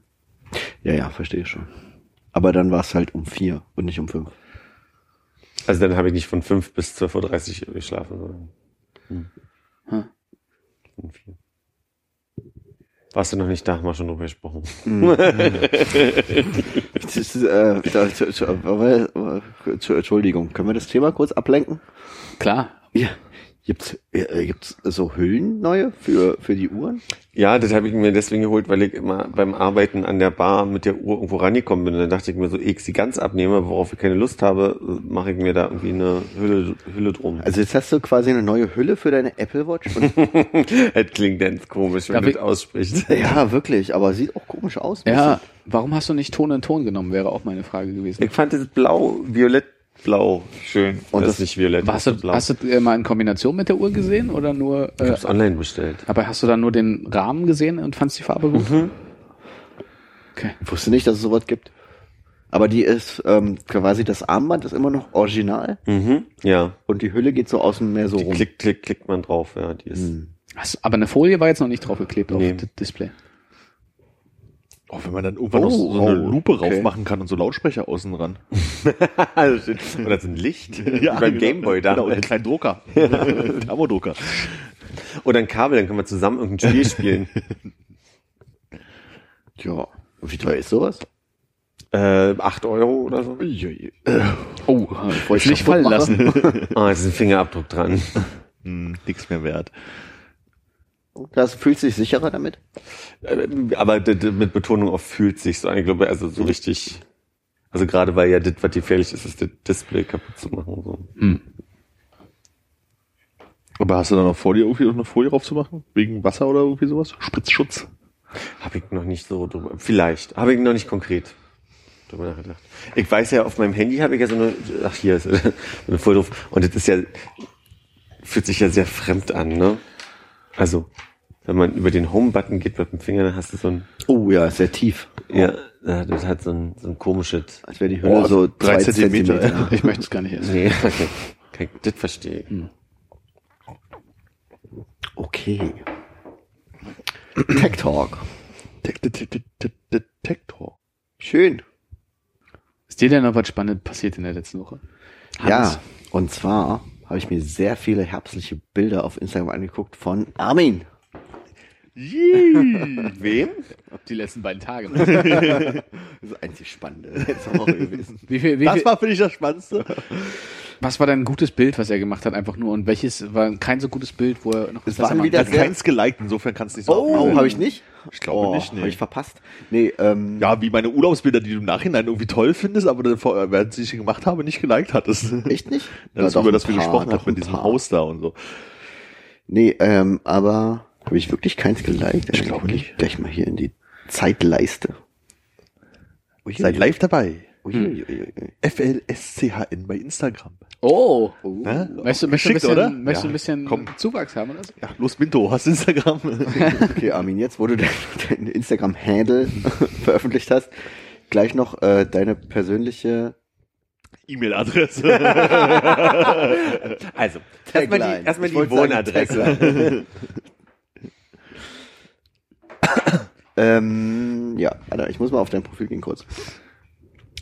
B: Ja, ja, verstehe schon. Aber dann war es halt um vier und nicht um fünf.
E: Also dann habe ich nicht von fünf bis 12.30 Uhr geschlafen, sondern hm.
C: Hm.
E: um vier. Warst du noch nicht da, haben wir schon drüber gesprochen.
B: Das ist, äh, äh, Entschuldigung, können wir das Thema kurz ablenken?
C: Klar.
B: Ja. Gibt's, äh, gibt's so Hüllen neue für, für die Uhren?
E: Ja, das habe ich mir deswegen geholt, weil ich immer beim Arbeiten an der Bar mit der Uhr irgendwo rangekommen bin. Und dann dachte ich mir so, ehe ich sie ganz abnehme, worauf ich keine Lust habe, mache ich mir da irgendwie eine Hülle, Hülle drum.
B: Also jetzt hast du quasi eine neue Hülle für deine Apple Watch.
E: Das klingt ganz komisch, wenn
C: Darf
E: du das aussprichst.
B: ja, wirklich, aber sieht auch komisch aus.
C: Ja, warum hast du nicht Ton in Ton genommen, wäre auch meine Frage gewesen.
E: Ich fand das blau, violett, blau schön.
B: Und
E: das,
B: das-
E: ist nicht violett,
C: Hast du,
E: ist blau.
C: hast du äh, mal in Kombination mit der Uhr gesehen oder nur,
E: ich
C: äh,
E: hab's online bestellt.
C: aber hast du dann nur den Rahmen gesehen und fandst die Farbe gut? Okay.
B: Ich wusste nicht, dass es sowas gibt. Aber die ist ähm, quasi das Armband ist immer noch original
E: Mhm. Ja.
B: und die Hülle geht so außen mehr so
E: Die
B: rum.
E: klick, klick, klickt man drauf, ja. Die ist.
B: Hm.
C: Hast, aber eine Folie war jetzt noch nicht draufgeklebt
E: Nee.
C: auf das Display.
D: Oh, wenn man dann irgendwann
B: Oh,
D: noch so, so eine
B: oh,
D: Lupe
B: okay.
D: raufmachen kann und so Lautsprecher außen ran.
E: Also, Oder so ein Licht. Wie beim Gameboy da.
D: Genau, und einen kleinen Drucker. Thermodrucker.
E: Oder ein Kabel, dann können wir zusammen irgendein Spiel spielen.
B: Ja. Und wie teuer ist sowas?
E: äh, 8 Euro oder so.
C: Oh,
B: Wollte ich
C: nicht fallen lassen.
E: Ah, jetzt ist ein Fingerabdruck dran.
D: Hm, nix mehr wert.
B: Das fühlt sich sicherer damit?
E: Äh, Aber mit Betonung auf fühlt sich so. Ich glaube, also so richtig. Also gerade weil ja das, was gefährlich ist, ist das Display kaputt zu machen. So.
D: Aber hast du dann noch vor dir irgendwie noch eine Folie drauf zu machen? Wegen Wasser oder irgendwie sowas? Spritzschutz?
E: Habe ich noch nicht so drüber. Vielleicht. Habe ich noch nicht konkret drüber nachgedacht. Ich weiß ja, auf meinem Handy habe ich ja so eine, ach hier ist eine Folie drauf. Und das ist ja, fühlt sich ja sehr fremd an, ne? Also, wenn man über den Home-Button geht mit dem Finger, dann hast du so ein,
B: Oh ja, sehr tief.
E: ja, ja, das hat so ein, so ein komisches,
B: Als wäre die Hülle
D: Oh,
B: so
D: drei Zentimeter,
B: Zentimeter.
C: Ich möchte es gar nicht essen.
E: nee, okay. okay das verstehe ich.
B: Okay. Tech Talk.
D: Detektor.
B: Schön.
C: Ist dir denn noch was Spannendes passiert in der letzten Woche?
B: Ja, und zwar habe ich mir sehr viele herbstliche Bilder auf Instagram angeguckt von Armin.
E: Wem?
C: Die letzten beiden Tage.
B: Das ist einzig Spannende letzte Woche gewesen.
C: Wie viel, wie
D: Das
C: viel,
D: war für dich das Spannendste.
C: Was war denn ein gutes Bild, was er gemacht hat, einfach nur? Und welches war kein so gutes Bild, wo er noch
B: Es
C: machen
B: wieder
D: Er hat keins geliked, insofern kannst du nicht so
B: Oh, habe ich nicht?
D: Ich glaube
B: oh,
D: nicht, nee.
B: Habe ich verpasst? Nee, ähm,
D: Ja, wie meine Urlaubsbilder, die du im Nachhinein irgendwie toll findest, aber dann vor, während ich sie gemacht habe, nicht geliked hattest.
B: echt nicht?
D: Ja, das,
B: doch
D: über das wir gesprochen haben, mit diesem. Haus da und so.
B: Nee, ähm, aber habe ich wirklich keins geliked?
D: Ich glaube nicht.
B: Gleich mal hier in die Zeitleiste. Ui,
D: Seid live dabei.
B: Ui, ui, ui, ui.
D: FLSCHN bei Instagram.
C: Oh,
D: Ne?
C: möchtest du, möchtest du ein bisschen,
D: oder?
C: möchtest du ein bisschen
D: komm.
C: Zuwachs haben oder so?
D: Ja, los Minto, hast du Instagram?
B: Okay, Armin, jetzt, wo du dein, dein Instagram-Handle veröffentlicht hast, gleich noch äh, deine persönliche
D: E-Mail-Adresse.
E: Also, erstmal die, erstmal die Wohnadresse.
B: Ähm, ja, Alter, ich muss mal auf dein Profil gehen kurz.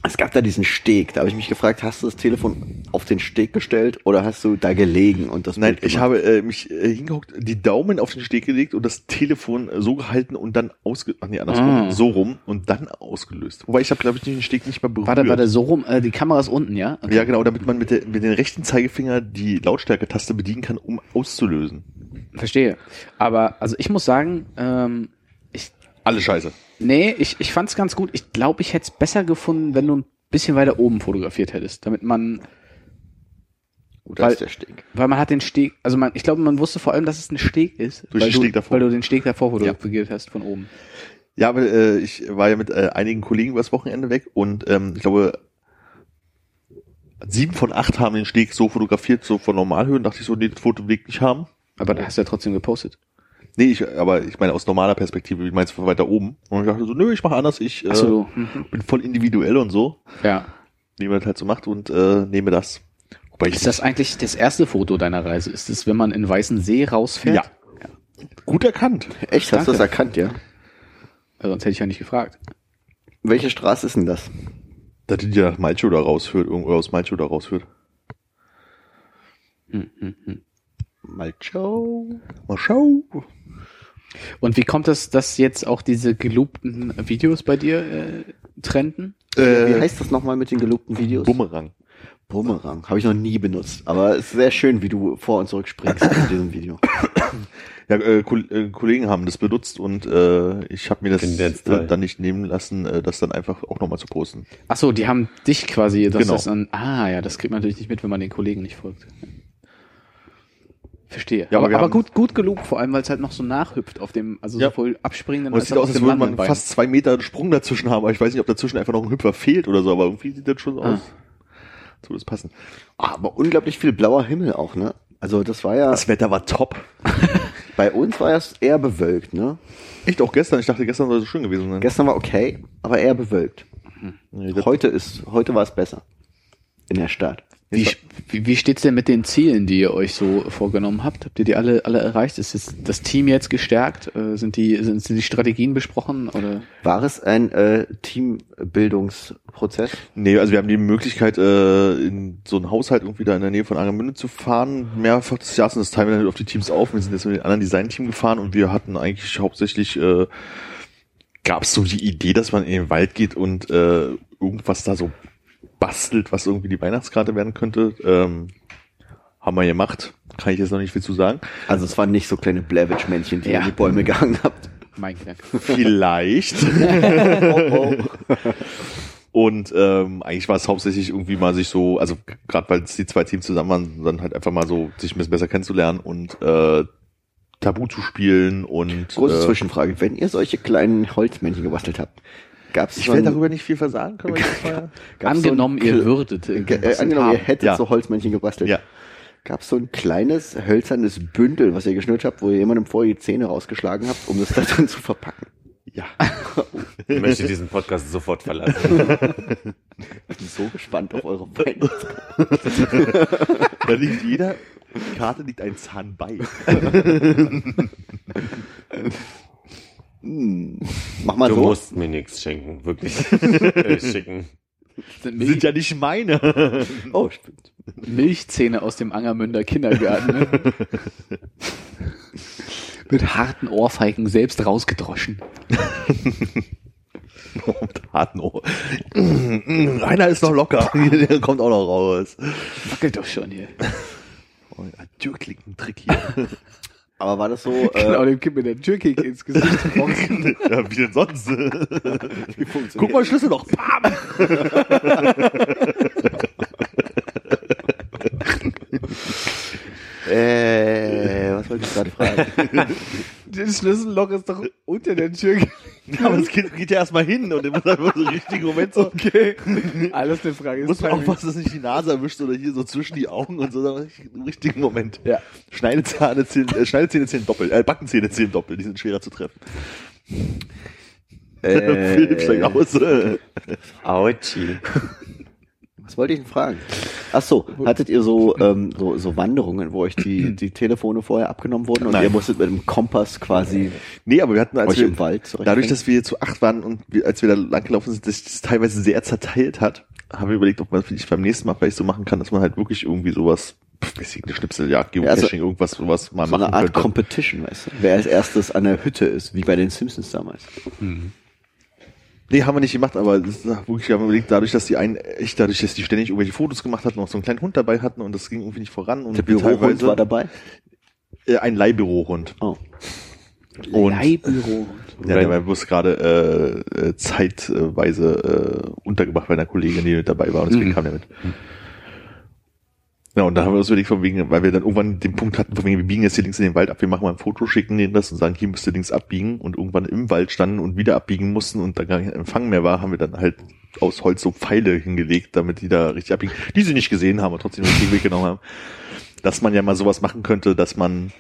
B: Es gab da diesen Steg, da habe ich mich gefragt, hast du das Telefon auf den Steg gestellt oder hast du da gelegen und das
D: Nein, ich habe äh, mich äh, hingeguckt, die Daumen auf den Steg gelegt und das Telefon so gehalten und dann ausge... Ach nee, andersrum.
C: Ah.
D: So rum und dann ausgelöst. Wobei ich habe, glaube ich, den Steg nicht mehr berührt.
C: Warte, warte, so rum, äh, die Kamera ist unten, ja? Okay.
D: Ja, genau, damit man mit, der, mit den rechten Zeigefinger die Lautstärke-Taste bedienen kann, um auszulösen.
C: Verstehe. Aber, also ich muss sagen, ähm,
D: Alle scheiße.
C: nee, ich, ich fand's ganz gut. Ich glaube, ich hätte es besser gefunden, wenn du ein bisschen weiter oben fotografiert hättest, damit man,
B: Gut, da
C: weil-
B: ist der Steg.
C: weil man hat den Steg, also man, ich glaube, man wusste vor allem, dass es ein Steg ist,
D: Durch
C: weil,
D: den
C: du,
D: Steg davor.
C: weil du den Steg davor fotografiert hast von oben.
D: Ja, aber äh, ich war ja mit äh, einigen Kollegen übers Wochenende weg und ähm, ich glaube, sieben von acht haben den Steg so fotografiert, so von Normalhöhen. Dachte ich so, nee, das Foto will ich nicht haben.
C: Aber da hast du ja trotzdem gepostet.
D: Nee, ich, aber ich meine aus normaler Perspektive, wie meinst du von weiter oben? Und ich dachte so, nö, ich mache anders, ich äh,
C: so, mhm.
D: bin voll individuell und so,
C: ja.
D: wie man das halt so macht und äh, nehme das. Wobei ich
C: Ist das eigentlich das erste Foto deiner Reise? Ist es, wenn man in Weißen See rausfährt?
D: Ja. gut erkannt.
B: Echt, hast du das
C: Danke.
B: erkannt, ja?
C: Also sonst hätte ich ja nicht gefragt.
B: Welche Straße ist denn das?
D: Dass die dir nach Malchow da rausführt, irgendwo aus Malchow da rausführt.
C: Hm, hm, hm.
B: Malchow.
D: Mal schau.
C: Und wie kommt es, dass jetzt auch diese geloopten Videos bei dir äh, trenden?
B: Wie
D: Äh,
B: heißt das nochmal mit den gelobten Videos?
D: Bumerang.
B: Bumerang. Habe ich noch nie benutzt. Aber es ist sehr schön, wie du vor und zurück springst in diesem Video.
D: Ja, äh, äh, Kollegen haben das benutzt und äh, ich habe mir das äh, dann nicht nehmen lassen, äh, das dann einfach auch nochmal zu posten.
C: Ach so, die haben dich quasi,
D: Genau.
C: das dann, ah ja, das kriegt man natürlich nicht mit, wenn man den Kollegen nicht folgt. Verstehe.
D: Ja, aber
C: aber aber gut, gut geloopt, vor allem, weil es halt noch so nachhüpft auf dem, also
D: Ja.
C: sowohl abspringenden
D: Und es sieht aus, als würde man fast zwei Meter Sprung dazwischen haben, aber ich weiß nicht, ob dazwischen einfach noch ein Hüpfer fehlt oder so, aber irgendwie sieht das schon so
C: Ah.
D: aus. So das passen.
B: Aber unglaublich viel blauer Himmel auch, ne? Also das war ja,
D: Das Wetter war top.
B: bei uns war es eher bewölkt, ne?
D: Echt auch gestern. Ich dachte, gestern soll es schön gewesen sein.
B: Gestern war okay, aber eher bewölkt.
D: Das-
B: Heute ist, heute war es besser. In der Stadt.
C: Wie, wie, wie steht's denn mit den Zielen, die ihr euch so vorgenommen habt? Habt ihr die alle, alle erreicht? Ist jetzt das Team jetzt gestärkt? Äh, Sind die, sind, sind die Strategien besprochen oder?
B: War es ein äh, Teambildungsprozess?
D: Nee, also wir haben die Möglichkeit, äh, in so einen Haushalt irgendwie da in der Nähe von Angermünde zu fahren. Mehrfach des Jahres und das teilen wir dann halt auf die Teams auf. Wir sind jetzt mit dem anderen Design-Team gefahren und wir hatten eigentlich hauptsächlich, äh, gab es so die Idee, dass man in den Wald geht und äh, irgendwas da so bastelt, was irgendwie die Weihnachtskarte werden könnte. Ähm, haben wir gemacht. Kann ich jetzt noch nicht viel zu sagen.
B: Also es waren nicht so kleine Blavich-Männchen, die ihr
C: Ja.
B: in die Bäume gehangen habt.
C: Mein Gedanke.
D: Vielleicht.
B: Oh, oh.
D: Und ähm, eigentlich war es hauptsächlich irgendwie mal sich so, also gerade weil es die zwei Teams zusammen waren, dann halt einfach mal so sich ein bisschen besser kennenzulernen und äh, Tabu zu spielen und
B: Große
D: äh,
B: Zwischenfrage. Wenn ihr solche kleinen Holzmännchen gebastelt habt, gab es
D: ich will darüber nicht viel versagen, können wir jetzt mal.
C: Angenommen, ihr würdet.
B: Äh, äh, angenommen, ihr hättet
D: Ja.
B: so Holzmännchen gebastelt.
D: Ja.
B: Gab es so ein kleines hölzernes Bündel, was ihr geschnürt habt, wo ihr jemandem vorher die Zähne rausgeschlagen habt, um das da drin zu verpacken?
D: Ja.
E: Ich möchte diesen Podcast sofort verlassen.
B: Ich bin so gespannt auf eure Beine.
D: Da liegt jeder Karte liegt ein Zahn bei.
B: Hm. Mach mal
E: Du
B: so.
E: musst mir nichts schenken, wirklich. äh, schicken.
C: Sind
D: Sind
C: Milch,
D: ja nicht meine.
B: Oh, stimmt.
C: Milchzähne aus dem Angermünder Kindergarten. Ne? Mit harten Ohrfeigen selbst rausgedroschen.
D: Hartnoh. Einer ist noch locker. Der kommt auch noch raus.
C: Wackelt doch schon hier.
D: Oh, ein Türklinken-Trick hier.
B: Aber war das so,
C: Genau,
B: äh,
C: dem Kind mit der Türkick ins Gesicht
D: ja, wie denn sonst?
B: wie funktioniert
D: Guck mal, Schlüssel noch. Bam!
B: Äh, was wollte ich gerade fragen?
C: Das Schlüsselloch ist doch unter der Türkick.
D: Ja, aber das Kind geht ja erstmal hin und immer dann so im richtigen Moment so.
C: Okay. Alles eine Frage.
D: Muss man aufpassen, dass nicht die Nase erwischt oder hier so zwischen die Augen und so, sondern im richtigen Moment.
C: Ja.
D: Schneidezähne zählen, äh, Schneidezähne zählen doppelt, äh, Backenzähne zählen doppelt, die sind schwerer zu treffen. Philipp steigt
B: äh,
D: aus. Äh.
E: Autschi.
B: Was wollte ich denn fragen? Ach so, hattet ihr so, ähm, so, so Wanderungen, wo euch die, die Telefone vorher abgenommen wurden und
D: Nein.
B: ihr musstet mit dem Kompass quasi
D: Nee, aber wir hatten, als
B: euch
D: wir,
B: im Wald
D: dadurch, dass wir zu acht waren und wir, als wir da langgelaufen sind, dass sich das teilweise sehr zerteilt hat, haben wir überlegt, ob man das vielleicht beim nächsten Mal vielleicht so machen kann, dass man halt wirklich irgendwie sowas, pff, weiß ich, eine Schnipseljagd,
B: Ja, also-
D: Geocaching, irgendwas, sowas mal
B: so
D: machen
B: eine Art
D: könnte.
B: Competition, weißt du? Wer als erstes an der Hütte ist, wie bei den Simpsons damals.
D: Nee, haben wir nicht gemacht, aber das ist wirklich, wir haben überlegt, dadurch, dass die einen, echt dadurch, dass die ständig irgendwelche Fotos gemacht hatten, noch so einen kleinen Hund dabei hatten und das ging irgendwie nicht voran und
B: Der Bürohund
D: teilweise-
B: war dabei.
D: Äh, ein Leihbürohund.
B: Oh.
D: Und
C: Leihbüro.
D: ja, der war bloß gerade äh, äh, zeitweise äh, untergebracht bei einer Kollegin, die mit dabei war und deswegen
C: Mhm.
D: kam der mit. Ja, und da haben wir uns überlegt, von wegen, weil wir dann irgendwann den Punkt hatten, von wegen, wir biegen jetzt hier links in den Wald ab, wir machen mal ein Foto, schicken denen das und sagen, hier müsst ihr links abbiegen und irgendwann im Wald standen und wieder abbiegen mussten und da gar kein Empfang mehr war, haben wir dann halt aus Holz so Pfeile hingelegt, damit die da richtig abbiegen, die sie nicht gesehen haben und trotzdem den Weg genommen haben. Dass man ja mal sowas machen könnte, dass man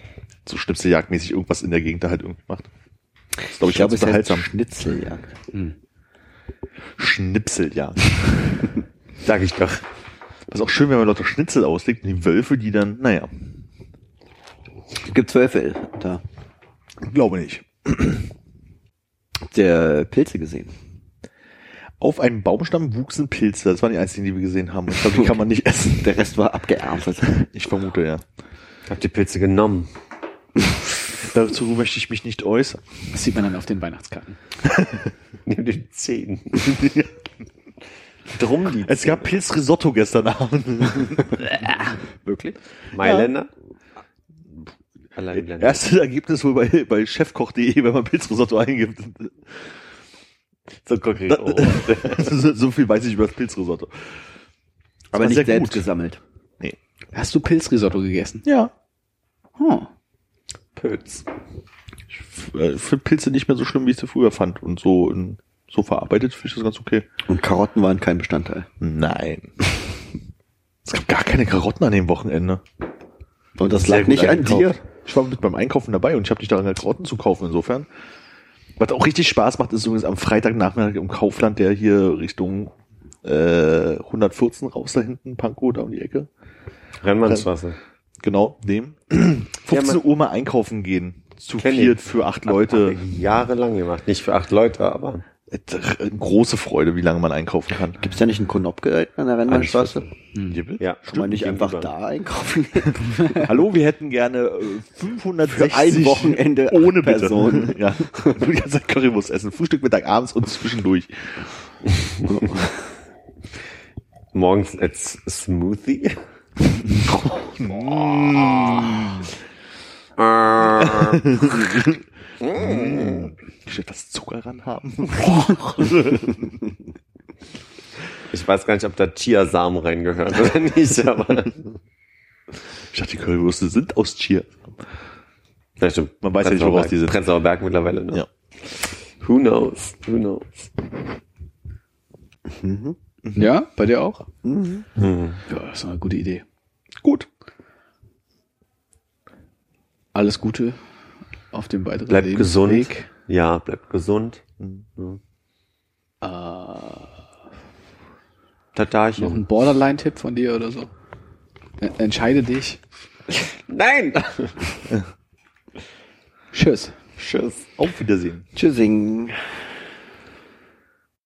D: so schnipseljagdmäßig irgendwas in der Gegend da halt irgendwie macht. Das ist, glaube
B: Ich
D: ich,
B: glaube,
D: ganz
B: heißt
D: unterhaltsam.
B: Schnitzeljagd.
D: Schnipseljagd.
E: Sag ich doch.
D: Das ist auch schön, wenn man lauter Schnitzel auslegt und die Wölfe, die dann, naja,
B: Es gibt Wölfe da.
D: glaube nicht.
B: Der Pilze gesehen.
D: Auf einem Baumstamm wuchsen Pilze. Das waren die einzigen, die wir gesehen haben. Ich glaube, die kann man nicht essen.
B: Der Rest war abgeerntet.
D: Ich vermute, ja.
E: Hab die Pilze genommen.
D: Dazu möchte ich mich nicht äußern.
C: Das sieht man dann auf den Weihnachtskarten.
E: Nimm den Zehen. Drum die
D: Es gab Pilzrisotto gestern Abend.
B: Wirklich?
E: Mailänder. Allein.
D: Erstes Ergebnis wohl bei, bei chefkoch.de, wenn man Pilzrisotto eingibt.
E: So konkret. Oh.
D: so, so viel weiß ich über das Pilzrisotto.
B: Aber
D: war
B: nicht
D: sehr
B: selbst
D: gut.
B: gesammelt.
D: Nee.
C: Hast du Pilzrisotto gegessen?
D: Ja.
C: Oh.
E: Pilz.
D: Ich äh, finde Pilze nicht mehr so schlimm, wie ich sie früher fand. Und so, in, so verarbeitet finde ich das ganz okay.
B: Und Karotten waren kein Bestandteil.
D: Nein. Es gab gar keine Karotten an dem Wochenende.
B: Und das
E: Sehr
B: lag nicht an dir.
D: Ich war mit beim Einkaufen dabei und ich habe dich daran Karotten zu kaufen insofern. Was auch richtig Spaß macht, ist übrigens am Freitagnachmittag im Kaufland, der hier Richtung äh, 114 raus da hinten, Pankow, da um die Ecke.
E: Rennmannsstraße.
D: Genau, dem. 15
E: man-
D: Uhr mal einkaufen gehen. Zu viert für acht Leute.
E: Hab ich Jahrelang gemacht. Nicht für acht Leute, aber.
D: Äh, Große Freude, wie lange man einkaufen kann.
B: Gibt's da nicht einen Konopke an der Rennbahnstraße?
E: Ja.
B: Kann man nicht einfach da einkaufen?
D: Hallo, wir hätten gerne äh, 560
B: Für ein Wochenende
D: ohne.
B: Personen.
D: Ja, nur die ganze Zeit Currywurst essen. Frühstück, Mittag, abends und zwischendurch.
E: Morgens als Smoothie.
D: Ich will das Zucker ran haben.
E: Ich weiß gar nicht, ob da Chiasamen reingehören oder nicht, aber.
D: Ich dachte, die Currywürste sind aus Chia.
E: Ja, stimmt.
D: Man weiß ja nicht, woraus die sind.
E: Prenzlauer Berg mittlerweile, ne?
D: Ja.
E: Who knows? Who knows?
C: Ja, bei dir auch? Ja, das ist eine gute Idee.
D: Gut.
C: Alles Gute auf dem weiteren
E: Bleibt gesund.
C: Lebensweg.
E: Ja, bleibt gesund.
C: Äh,
E: Tatarchen.
C: noch ein Borderline-Tipp von dir oder so? E- Entscheide dich.
E: Nein!
C: Tschüss.
E: Tschüss.
D: Auf Wiedersehen.
B: Tschüssing.